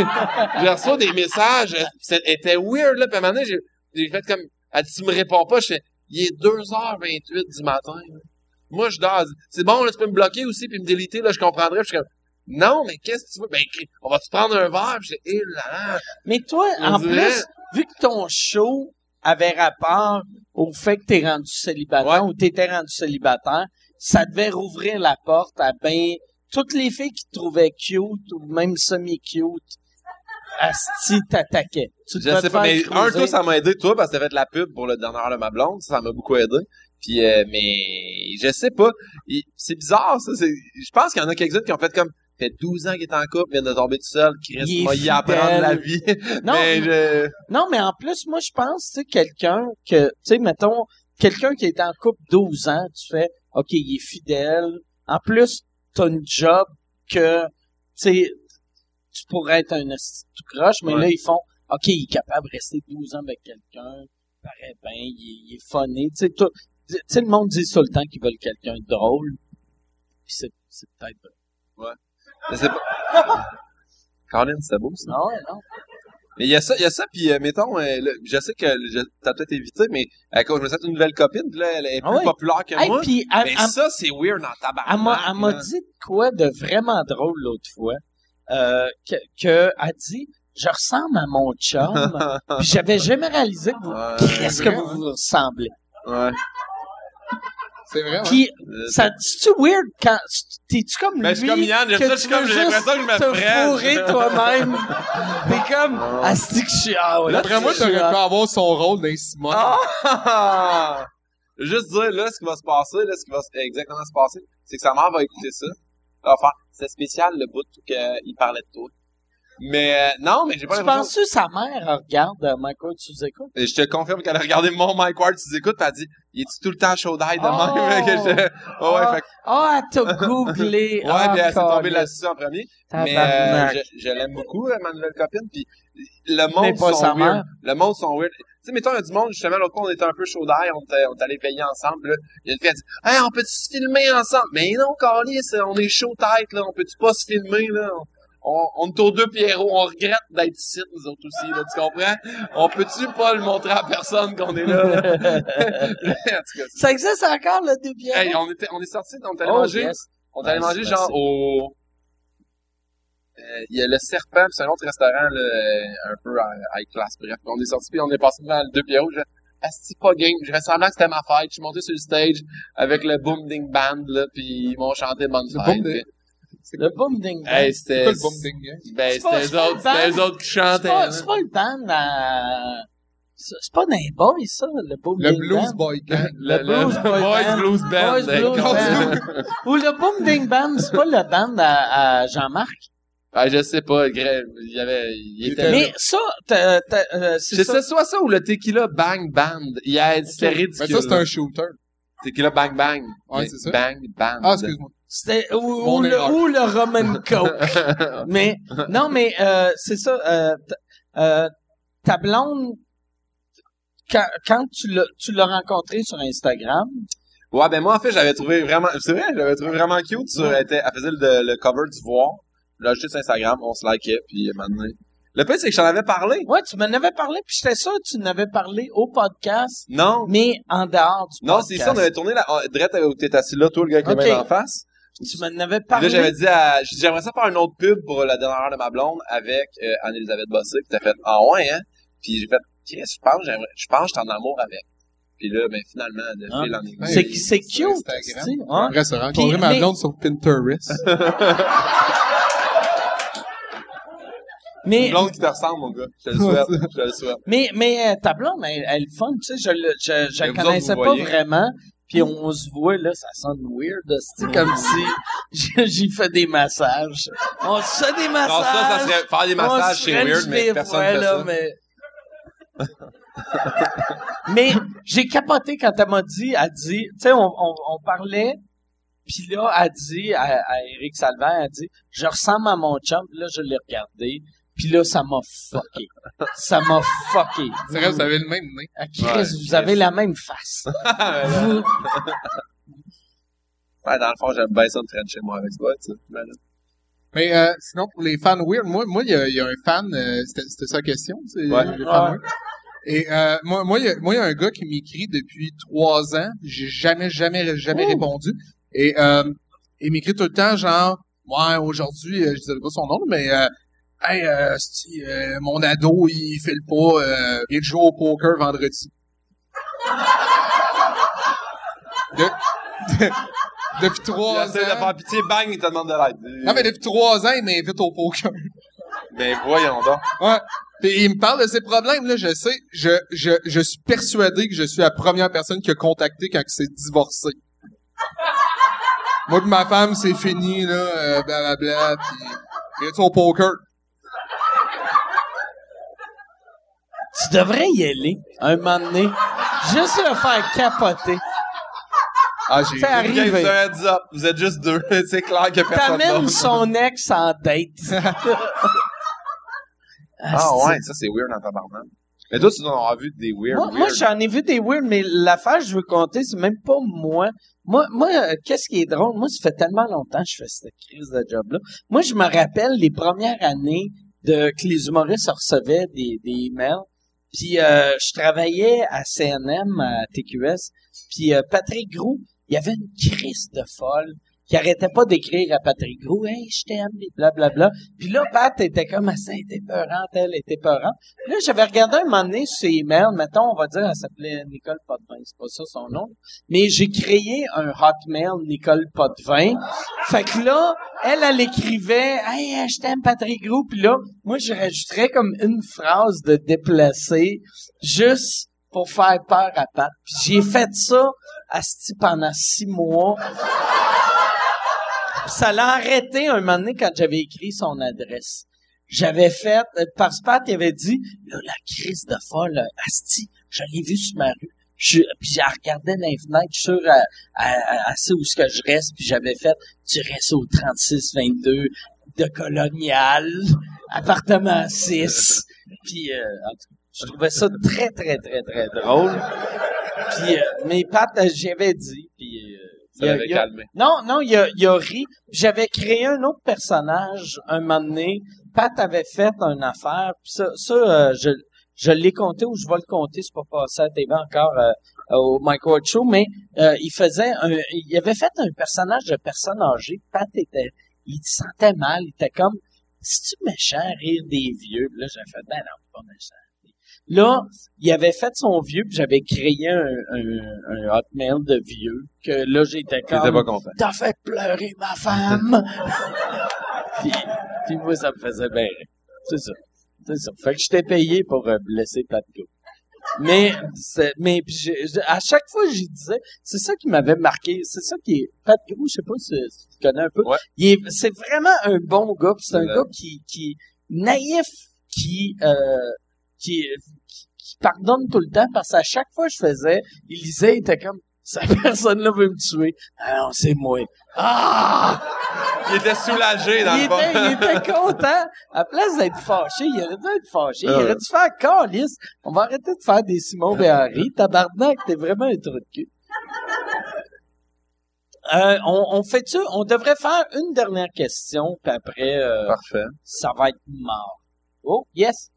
j'ai reçu des messages, c'était weird, là, puis à j'ai, fait comme, elle dit, tu me réponds pas, je fais, il est 2h28 du matin. Moi, je dors, c'est bon, là, tu peux me bloquer aussi, puis me déliter, là, je comprendrais, puis je suis comme, non, mais qu'est-ce que tu veux? Ben, on va-tu prendre un verre? J'ai, eh là là. Mais toi, en dirait- plus, vu que ton show avait rapport au fait que t'es rendu célibataire Ouais. ou t'étais rendu célibataire, ça devait rouvrir la porte à ben toutes les filles qui te trouvaient cute ou même semi-cute. Asti t'attaquaient. Tu Je devais sais te pas, mais un, toi, ça m'a aidé, toi, parce que t'as fait de la pub pour le dernier heure de ma blonde, ça, m'a beaucoup aidé. Puis, euh, mais, je sais pas. C'est bizarre, ça. Je pense qu'il y en a quelques-uns qui ont fait comme, fait 12 ans qu'il est en couple, vient de tomber tout seul, est va y apprendre la vie. Non, <laughs> mais je... Non, mais en plus, moi, je pense, tu sais, quelqu'un que, tu sais, mettons, quelqu'un qui est en couple 12 ans, tu fais, OK, il est fidèle. En plus, t'as une job que, tu sais, tu pourrais être un tout croche, mais Ouais. là, ils font, OK, il est capable de rester 12 ans avec quelqu'un, il paraît bien, il, est- il est funny, tu sais, le monde dit tout le temps qu'ils veulent quelqu'un de drôle, puis c'est, c'est peut-être. Sais pas. Colin, c'est beau, ça. Non, non. Mais il y a ça, il y a ça, puis euh, mettons, euh, là, je sais que je, t'as peut-être évité, mais euh, quand je me fait une nouvelle copine, puis là, elle est plus Ah ouais? populaire que Hey, moi. puis, elle- mais elle- ça, c'est weird dans tabac. Elle m'a, elle m'a dit de quoi de vraiment drôle l'autre fois. Euh, que, que, elle dit, je ressemble à mon chum. puis j'avais jamais réalisé que vous, <laughs> Ouais. qu'est-ce que vous vous ressemblez. Ouais. C'est vrai. Puis, ça, c'est-tu weird quand, t'es-tu comme Ben, lui? je suis comme Yann, que suis comme, veux j'ai l'impression que je me juste te fourrer toi-même. T'es comme, Ouais. ah, c'est que je suis, ah ouais. D'après moi, t'aurais pu avoir son rôle dans Simone. Ah! Juste dire, là, ce qui va se passer, là, ce qui va exactement se passer, c'est que sa mère va écouter ça. Elle va faire, c'est spécial, le bout qu'il parlait de toi. Mais, euh, non, mais j'ai pas Tu penses que sa mère regarde euh, Michael Suzeko? Et Je te confirme qu'elle a regardé mon Mike Ward, tu écoutes, pis elle a dit, il est tout le temps chaud d'ail de Oh! <laughs> même? que j'étais- Oh, ouais, fait Ah, elle t'a googlé. <laughs> ouais, puis elle s'est tombée câlisse. là-dessus en premier. Mais, euh, je, je l'aime beaucoup, ma nouvelle copine, puis le monde pas sont weird. Le monde sont weird. Tu sais, mettons, il y a du monde, justement, l'autre fois, on était un peu chaud d'ail, on est allé payer ensemble, là. Il y a une fille, elle dit, hey, on peut-tu se filmer ensemble? Mais non, Carlis, on est chaud tête, là, on peut-tu pas se filmer, là? On, on est aux deux Pierrot, on regrette d'être ici, nous autres aussi, là, tu comprends? On peut-tu pas le montrer à personne qu'on est là? là? <laughs> en tout cas, c'est- Ça existe encore, le deux pierres? hey, on était, on est sortis, on est allé Oh, manger, yes. on est allé Nice, manger, merci. genre, au, euh, il y a le Serpent, c'est un autre restaurant, là, un peu high class. Bref, on est sorti, puis on est passé devant le deux pierrots. Je Asti pas game. Je restais semblant que c'était ma fête. Je suis monté sur le stage avec le Boom Ding Band, là, puis ils m'ont chanté Bonne Le fête. Le boom ding dong. Hey, C'est c'était... le boom ding gang? Ben, C'est pas- c'était c'est les pas autres, le c'était autres qui C'est chantaient. pas, c'est pas le band à... C'est pas les boys, ça, le boom Le ding Blues band. Boy Gang. Le Blues Boy Boys. Blues Band. Boys avec- Blues Band. <laughs> Ou le boom ding band, c'est pas le band à, à Jean-Marc? Ah, je sais pas, il y avait, il était Mais ça, t'as- t'as, euh, c'est C'est ça. soit ça ou le Tequila Bang Band. Hier, c'était Ok. ridicule. Mais ça, c'est un shooter. Tequila Bang Bang. Ouais, c'est ça. Bang Band. Ah, excuse-moi. C'était ou, ou le, ou le Roman <laughs> Coke. mais non, mais euh, c'est ça. Euh, euh, ta blonde, quand, quand tu l'as tu l'as rencontrée sur Instagram, Ouais, ben moi, en fait, j'avais trouvé vraiment, c'est vrai, j'avais trouvé vraiment cute. Sur, elle, était, elle faisait le, le cover du voir. Ajouté sur Instagram, on se likait, puis maintenant. Le pire, c'est que je t'en avais parlé. ouais, tu m'en avais parlé, puis j'étais sûr que tu n'avais parlé au podcast, Non. mais en dehors du Non, podcast. c'est ça, on avait tourné la, direct où t'es assis là, toi, le gars qui Ok. est en face. Tu m'en avais Puis parlé. là, j'avais dit à, j'ai dit, j'aimerais ça faire une autre pub pour la dernière heure de ma blonde avec, euh, Anne-Elisabeth Bossé. Puis t'as fait, ah ouais, hein? Puis j'ai fait, Chris, je pense, j'aimerais, je pense, que je suis en amour avec. Puis là, ben, finalement, de Ah. fil en aiguille. C'est- c'est sur cute, Instagram. tu sais, hein? Après, se rencontrer Puis, ma mais- blonde sur Pinterest. <laughs> mais Une blonde qui te ressemble, mon gars. Je le souhaite. je te le souhaite. Mais, mais euh, ta blonde, elle, elle est fun, tu sais, je le, je, je connaissais pas voyez. vraiment. Puis on, se voit, là, ça sonne weird, c'est comme si j'ai- <laughs> j'y fais des massages. On se fait des massages. Non, ça, ça serait faire des on massages, se c'est weird, mais des personne fois, fait là, ça. Mais, <laughs> mais j'ai capoté quand elle m'a dit, elle dit, tu sais, on, on, on parlait, puis là, elle dit, à, à Eric Salvaire, elle dit, je ressemble à mon chum, Puis là, je l'ai regardé, puis là, ça m'a fucké. Ça m'a fucké. C'est vrai, vous avez le même nez. Ah, Chris, Ouais, vous avez la même face. <laughs> vous, Ouais, dans le fond, j'aime bien ça de traîner chez moi avec toi, tu sais. Là. Mais euh, sinon, pour les fans weird, moi, moi, il y a, il y a un fan, euh, c'était la question, c'est Ouais. les fans Ouais. weird. Et euh, moi, moi, il y a, moi, il y a un gars qui m'écrit depuis trois ans, j'ai jamais, jamais, jamais répondu. Et euh, il m'écrit tout le temps, genre, ouais, aujourd'hui, euh, je dirais pas son nom, mais euh, hey, euh, euh, mon ado, il fait le pas, euh, il joue au poker vendredi. De- de- depuis Il trois de ans. faire pitié, bang, il te demande de l'aide. Non, mais depuis trois ans, il m'invite au poker. Mais voyons donc. Ouais. Puis il me parle de ses problèmes, là, je sais. Je, je, je suis persuadé que je suis la première personne qui a contacté quand il s'est divorcé. Moi pis ma femme, c'est fini, là, euh, blablabla, pis... Il est au poker. Tu devrais y aller, un moment donné. Juste le faire capoter. Ah, j'ai... Ça arrive. vous up. Vous êtes juste deux. <laughs> c'est clair que personne T'amènes son ex en date. <laughs> Ah ouais, ça c'est weird en tabarnak. Mais toi, tu en as vu des weird. Moi, j'en ai vu des weird, mais l'affaire que je veux compter, c'est même pas moi. Moi, moi, euh, qu'est-ce qui est drôle? Moi, ça fait tellement longtemps que je fais cette crise de job-là. Moi, je me rappelle les premières années de que les humoristes recevaient des, des emails. Puis euh, je travaillais à CNM, à TQS. Puis euh, Patrick Groux, il y avait une crise de folle qui arrêtait pas d'écrire à Patrick Groux, « Hey, je t'aime, blablabla. » Puis là, Pat était comme, « Ça était peurante, elle était peurante. » Là, j'avais regardé un moment donné sur ses emails, mettons, on va dire, elle s'appelait Nicole Potvin, c'est pas ça son nom. Mais j'ai créé un hotmail Nicole Potvin. Fait que là, elle, elle écrivait, hey, je t'aime Patrick Groux. Puis là, moi, je rajouterais comme une phrase de déplacé, juste pour faire peur à Pat. Puis j'ai fait ça, asti, pendant six mois. Ça l'a arrêté un moment donné quand j'avais écrit son adresse. J'avais fait, euh, parce que Pat il avait dit, là, la crise de folle, asti, je l'ai vu sur ma rue. Je, puis j'ai regardé dans les sûr, à, à, assez où ce que je reste, puis j'avais fait, tu restes au 36-22 de Colonial, <laughs> appartement 6. Puis, euh, je trouvais ça très, très, très, très drôle. Puis, euh, mais Pat, euh, j'avais dit, puis... euh, Ça l'avait calmé. non, non, il a, il a ri. J'avais créé un autre personnage un moment donné. Pat avait fait une affaire. Puis ça, ça euh, je, je l'ai compté ou je vais le compter. C'est pas passé à la TV encore euh, au Mike Ward Show. Mais euh, il faisait un, il avait fait un personnage de personne âgée. Pat était, il se sentait mal. Il était comme, c'est-tu méchant rire des vieux? Là, j'ai fait, ben non, pas méchant. Là, il avait fait son vieux, puis j'avais créé un, un, un hotmail de vieux, que là, j'étais comme, t'as fait pleurer ma femme! <laughs> puis, puis moi, ça me faisait bien rire. C'est ça. C'est ça. Fait que j'étais payé pour euh, blesser Pat Gou. Mais, mais puis j'ai- j'ai- à chaque fois, j'y disais, c'est ça qui m'avait marqué. C'est ça qui est, Pat Gou, je sais pas si, si tu connais un peu. Ouais. C'est vraiment un bon gars, c'est un Ouais. gars qui, qui, naïf, qui, euh, qui, qui, qui pardonne tout le temps, parce qu'à chaque fois que je faisais, il lisait, il était comme, <laughs> cette personne-là veut me tuer. Ah non, c'est moi. Ah! Il était soulagé dans il, le fond. était, il était <laughs> content. À la place d'être fâché, il aurait dû être fâché. Il Ah aurait dû faire calice. On va arrêter de faire des Simon Béharry. <laughs> Tabarnak, t'es vraiment un trou de cul. Euh, on, on fait ça. On devrait faire une dernière question, puis après, euh, Parfait. ça va être mort. Oh, yes.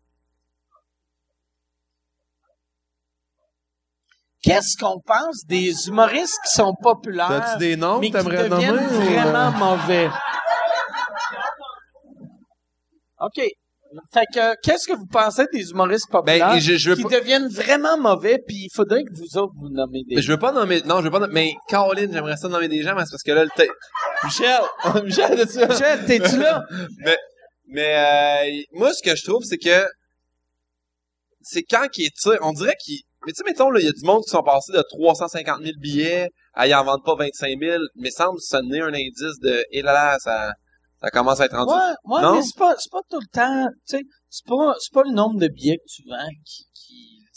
Qu'est-ce qu'on pense des humoristes qui sont populaires, T'as-tu des noms mais que qui t'aimerais deviennent nommer? ou, euh? vraiment mauvais? OK. Fait que, qu'est-ce que vous pensez des humoristes populaires Ben, je, je veux qui pas, deviennent vraiment mauvais, puis il faudrait que vous autres vous nommez des mais je veux pas nommer, non, je veux pas nommer, mais Caroline, j'aimerais ça nommer des gens, mais c'est parce que là, le Michel, Michel, de ça. Michel, t'es-tu là? <laughs> Mais euh, moi, ce que je trouve, c'est que c'est quand qu'il tire, on dirait qu'il... Mais tu sais, mettons, là, il y a du monde qui sont passés de 350 000 billets à y en vendre pas 25 000, mais semble se donner un indice de, et là là, ça, ça commence à être rendu. Ouais, ouais, Non? mais c'est pas, c'est pas tout le temps, tu sais, c'est pas, c'est pas le nombre de billets que tu vends qui...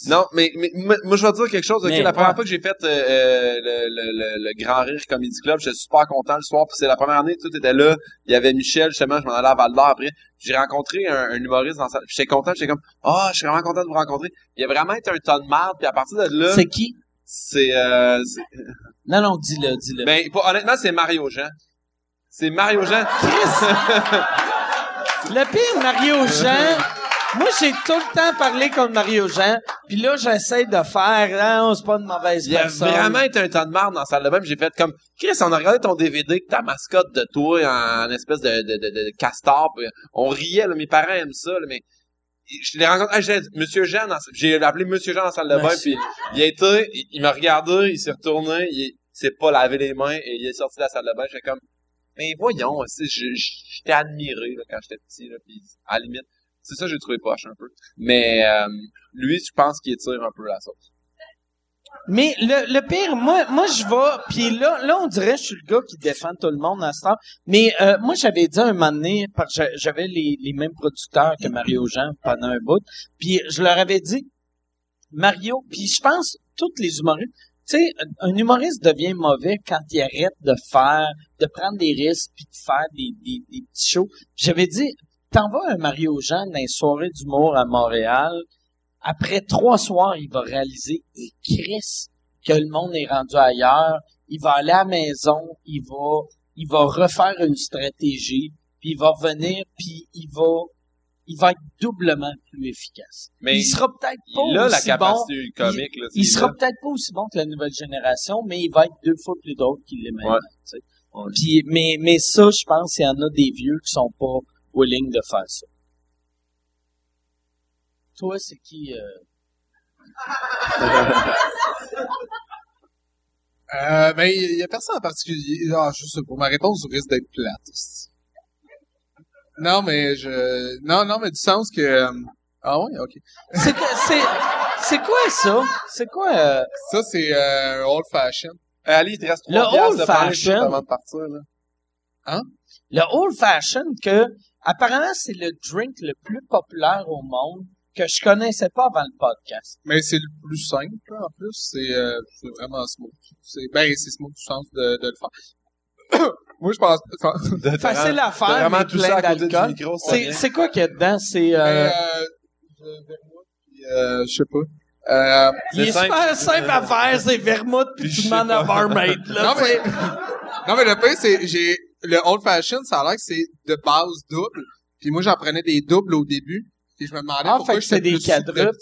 Non, mais, mais moi, moi, je vais te dire quelque chose. ok? Mais, la première ouais. fois que j'ai fait euh, euh, le, le, le, le Grand Rire Comedy Club, j'étais super content le soir. Puis c'est la première année, tout était là. Il y avait Michel, justement, je m'en allais à Val d'Or après. J'ai rencontré un, un humoriste dans sa... J'étais content, j'étais comme Ah, je suis vraiment content de vous rencontrer. Il a vraiment été un ton de marde, puis à partir de là, C'est qui? c'est euh, <laughs> Non, non, dis-le, dis-le. ben honnêtement, c'est Mario Jean. C'est Mario Jean. <laughs> Le pire, Mario Jean, moi, j'ai tout le temps parlé comme Mario Jean, puis là, j'essaie de faire, non, c'est pas une mauvaise Il a personne. vraiment été un temps de marde dans la salle de bain. J'ai fait comme, Chris, on a regardé ton DVD, que ta mascotte de toi en, en espèce de, de, de, de castor. puis on riait, là, mes parents aiment ça, là, mais je l'ai rencontré, ah, j'ai dit, Monsieur Jean, dans- j'ai appelé Monsieur Jean dans la salle de bain, puis il a été, il, il m'a regardé, il s'est retourné, il s'est pas lavé les mains et il est sorti de la salle de bain. J'étais comme, mais voyons, j'étais admiré là, quand j'étais petit, là, puis à la limite, c'est ça j'ai trouvé poche un peu. Mais euh, lui, je pense qu'il tire un peu la sauce. Mais le, pire, moi, moi je vais, puis là, là, on dirait que je suis le gars qui défend tout le monde à ce temps. Mais euh, moi, j'avais dit un moment donné, parce que j'a- j'avais les, les mêmes producteurs que Mario Jean pendant un bout, puis je leur avais dit, Mario, puis je pense, tous les humoristes, tu sais, un humoriste devient mauvais quand il arrête de faire, de prendre des risques, puis de faire des, des, des petits shows. J'avais dit, t'en vas un Mario Jean dans les soirées d'humour à Montréal, après trois soirs, il va réaliser, et Chris, que le monde est rendu ailleurs. Il va aller à la maison, il va, il va refaire une stratégie, puis il va revenir, puis il va, il va être doublement plus efficace. Mais il sera peut-être pas il a la aussi bon. capacité comique, là. Il c'est sera là. peut-être pas aussi bon que la nouvelle génération, mais il va être deux fois plus drôle qu'il l'est maintenant. Ouais. Puis, mais, mais ça, je pense qu'il y en a des vieux qui sont pas willing de faire ça. Toi, c'est qui euh, <laughs> Euh, ben, il y, a personne en particulier. Ah, sais pas. Ma réponse risque d'être plate. Non, mais je... Non, non, mais du sens que... euh, Ah ouais, ok. C'est que- c'est c'est quoi ça? C'est quoi euh, Ça, c'est euh, old fashion. Euh, Ali, il te reste Le trois piastres old de fashion. avant de partir, là. le old fashion que apparemment c'est le drink le plus populaire au monde que je connaissais pas avant le podcast. Mais c'est le plus simple, là, en plus. C'est euh, c'est vraiment smooth. C'est, ben, c'est smooth du sens de, de le faire. <coughs> Moi, je pense... enfin, <laughs> Facile à faire, vraiment mais tout plein ça à côté du d'alcool. micro, c'est C'est quoi qu'il y a dedans? C'est euh, euh, je- puis, euh, je sais pas. Euh, il est simple. super simple à faire, c'est vermouth puis Puis tu demandes à barmaid là. non, mais, non, mais le pire, c'est, j'ai, le old fashion, ça a l'air que c'est de base double. Puis moi, j'en prenais des doubles au début. Puis je me demandais Ah, pourquoi fait que c'est des quadruples.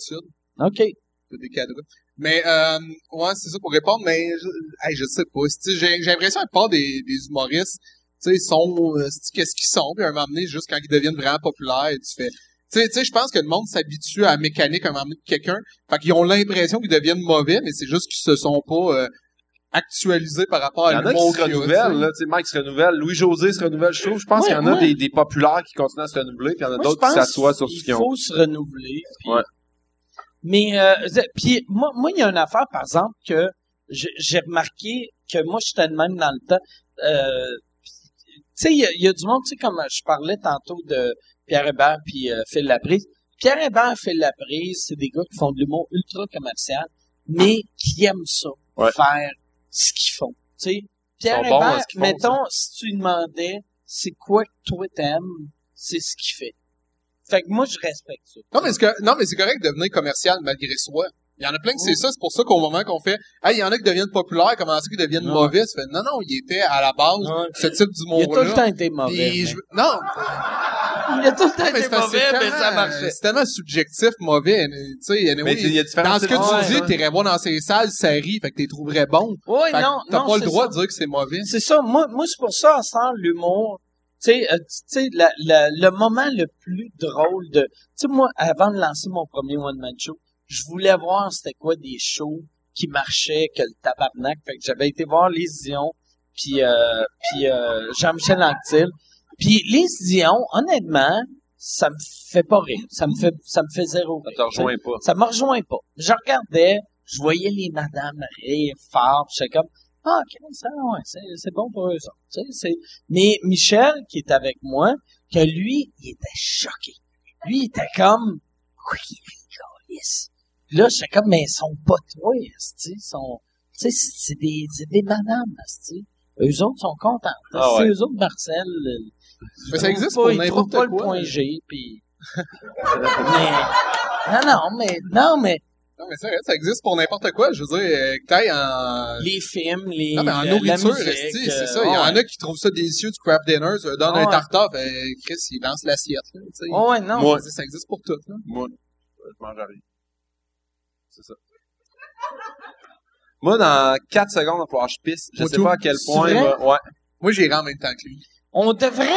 OK. C'est des quadruples. Mais, euh, ouais, c'est ça pour répondre, mais, je, hey, je sais pas. J'ai, j'ai l'impression que pas des, des humoristes, tu sais, sont, euh, qu'est-ce qu'ils sont, puis à un moment donné, juste quand ils deviennent vraiment populaires, tu fais, tu sais, tu sais, je pense que le monde s'habitue à la mécanique à un moment donné de quelqu'un, fait qu'ils ont l'impression qu'ils deviennent mauvais, mais c'est juste qu'ils se sont pas euh, actualisés par rapport Il y à en a qui l'humour se qu'il y a, renouvellent, tu sais. là. Tu sais, Mike se renouvelle, Louis-José se renouvelle, je trouve. Je pense Ouais, qu'il y en a ouais. des, des populaires qui continuent à se renouveler, puis il y en a d'autres qui s'assoient sur ce qu'il qu'ils ont. faut se renouveler. puis- Ouais. Mais euh, puis moi, moi, il y a une affaire, par exemple, que j'ai remarqué que moi, j'étais de même dans le temps. Euh, tu sais, il y, a- il y a du monde, tu sais, comme je parlais tantôt de Pierre Hébert puis euh, Phil Laprise. Pierre Hébert, Phil Laprise, c'est des gars qui font de l'humour ultra commercial, mais qui aiment ça, Ouais. faire ce qu'ils font. Tu sais, Pierre Hébert, font, mettons, si tu lui demandais c'est quoi que toi t'aimes, c'est ce qu'il fait. Fait que moi, je respecte ça. Non, mais c'est que- non, mais c'est correct de devenir commercial malgré soi. Il y en a plein que c'est ça, c'est pour ça qu'au moment qu'on fait, hey, il y en a qui deviennent populaires, comment ça qu'ils deviennent Ouais. mauvais, tu fais, non, non, il était à la base, ce type Il a tout le temps été mauvais. Je- non, Il a tout le temps mais été mauvais, mais ça marchait. C'est tellement subjectif, mauvais. Tu sais, anyway, Mais il y a différents dans ce que tu dis, Ouais. t'irais voir dans ces salles, ça rit, fait que t'es trouverais bon. Oui, non, t'as pas le droit ça. de dire que c'est mauvais. C'est ça. Moi, moi c'est pour ça, en sens l'humour. Tu sais, euh, tu sais, la- la- le moment le plus drôle de... Tu sais, moi, avant de lancer mon premier one-man show, je voulais voir c'était quoi des shows qui marchaient que le tabarnak. Fait que j'avais été voir Les Dion, puis, euh, puis euh, Jean-Michel Anctil. Puis Les Dion, honnêtement, ça me fait pas rire. Ça me fait, ça me fait zéro rire. Ça te rejoint pas. Ça me rejoint pas. Je regardais, je voyais les madames rire fort, j'étais comme, ah, ok, ça, ouais, c'est, c'est bon pour eux autres. Tu sais, c'est... Mais Michel, qui est avec moi, que lui, il était choqué. Lui, il était comme, oui, rigolisse. Là, j'étais comme, mais ils sont pas toi, ils sont, tu sais, c'est des, c'est des madames, esti. Eux autres sont contents. Ah c'est eux autres, Marcel. Euh, Mais ça existe pour pas- n'importe pas quoi. le point G, puis... <laughs> mais, non, non, mais, non, mais, Non, mais c'est vrai, ça existe pour n'importe quoi. Je veux dire, euh, que t'ailles en... les films, les, Non, mais en nourriture, esti, euh, c'est ça. Il y en a qui trouvent ça délicieux du craft dinner, tu leur donnes un tartare, fait, Chris, il lance l'assiette, là, tu sais. Ouais, non. Moi, Ça existe pour tout, là. Moi, je mange à rien. C'est ça. Moi, dans 4 secondes, il va falloir que je pisse. Je Moi, sais tout. pas à quel C'est point. Ouais. Moi, j'irai en même temps que lui. On devrait,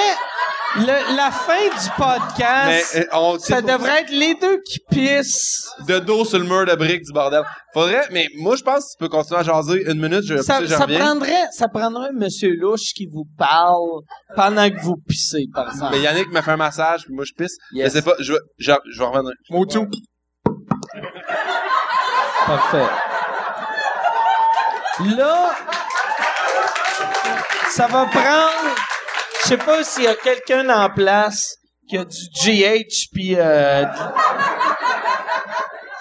le- la fin du Mais podcast, euh, on ça devrait être les deux qui pissent. de dos sur le mur de briques du bordel. Faudrait, mais moi, je pense que tu peux continuer à jaser une minute, je vais Ça, ça prendrait, ça prendrait un monsieur louche qui vous parle pendant que vous pissez, par exemple. Mais Yannick me fait un massage, puis moi, je pisse. Yes. Je sais pas, je vais, je, je vais revenir. Moi, tout. Parfait. Là, ça va prendre. Je sais pas s'il y a quelqu'un en place qui a du GH puis. Euh,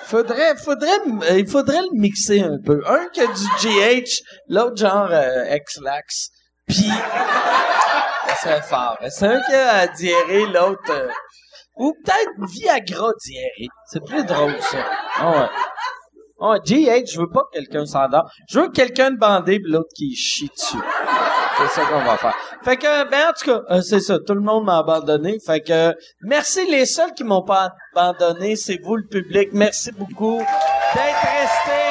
faudrait, faudrait, euh, il faudrait le mixer un peu. Un qui a du GH, l'autre genre euh, X-Lax. Puis serait fort. C'est un qui a diarrhée, l'autre. euh, ou peut-être Viagra diarrhée. C'est plus drôle ça. Ah. Oh, GH, je veux pas que quelqu'un s'endort. Je veux quelqu'un de bandé pis l'autre qui chie dessus. C'est ça qu'on va faire. Fait que, ben, en tout cas, euh, c'est ça. Tout le monde m'a abandonné. Fait que, merci les seuls qui m'ont pas abandonné. C'est vous, le public. Merci beaucoup d'être restés.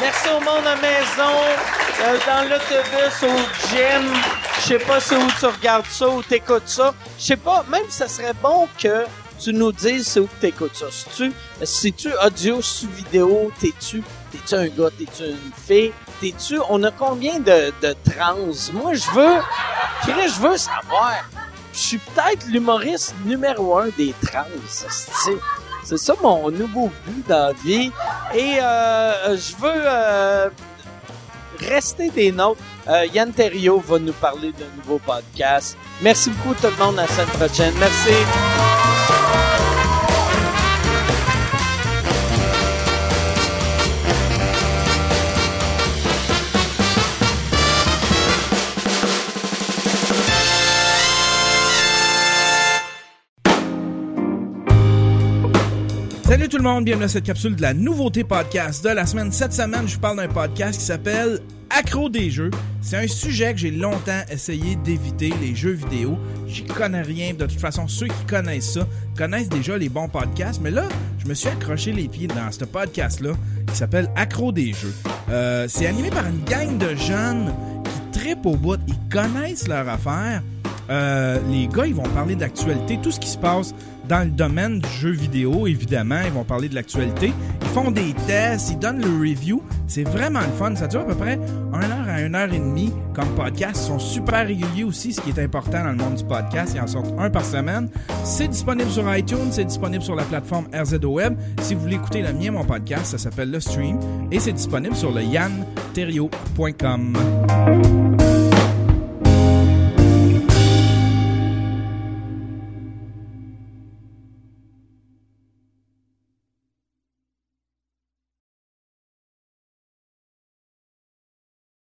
Merci au monde à maison, euh, dans l'autobus, au gym. Je sais pas c'est où tu regardes ça ou t'écoutes ça. Je sais pas, même ça serait bon que tu nous dises c'est où t'écoutes ça. C'est-tu, c'est-tu audio, c'est-tu vidéo, t'es-tu, t'es-tu un gars, t'es-tu une fille, t'es-tu, on a combien de, trans? Moi, je veux, Chris, je veux savoir. Je suis peut-être l'humoriste numéro un des trans, c'est ça mon nouveau but dans la vie. Et euh, je veux euh, rester des nôtres. Euh, Yann Terriot va nous parler d'un nouveau podcast. Merci beaucoup tout le monde. À la semaine prochaine. Merci. Salut tout le monde, bienvenue à cette capsule de la nouveauté podcast de la semaine. Cette semaine, je parle d'un podcast qui s'appelle Accro des jeux. C'est un sujet que j'ai longtemps essayé d'éviter, les jeux vidéo. J'y connais rien. De toute façon, ceux qui connaissent ça connaissent déjà les bons podcasts. Mais là, je me suis accroché les pieds dans ce podcast-là qui s'appelle Accro des jeux. Euh, c'est animé par une gang de jeunes qui trippent au bout, ils connaissent leur affaire. Euh, les gars, ils vont parler d'actualité, tout ce qui se passe dans le domaine du jeu vidéo, évidemment. Ils vont parler de l'actualité. Ils font des tests, ils donnent le review. C'est vraiment le fun. Ça dure à peu près 1 heure à 1 heure et demie comme podcast. Ils sont super réguliers aussi, ce qui est important dans le monde du podcast. Ils en sortent un par semaine. C'est disponible sur iTunes, c'est disponible sur la plateforme RZO Web. Si vous voulez écouter le mien, mon podcast, ça s'appelle Le Stream et c'est disponible sur le yanterio.com.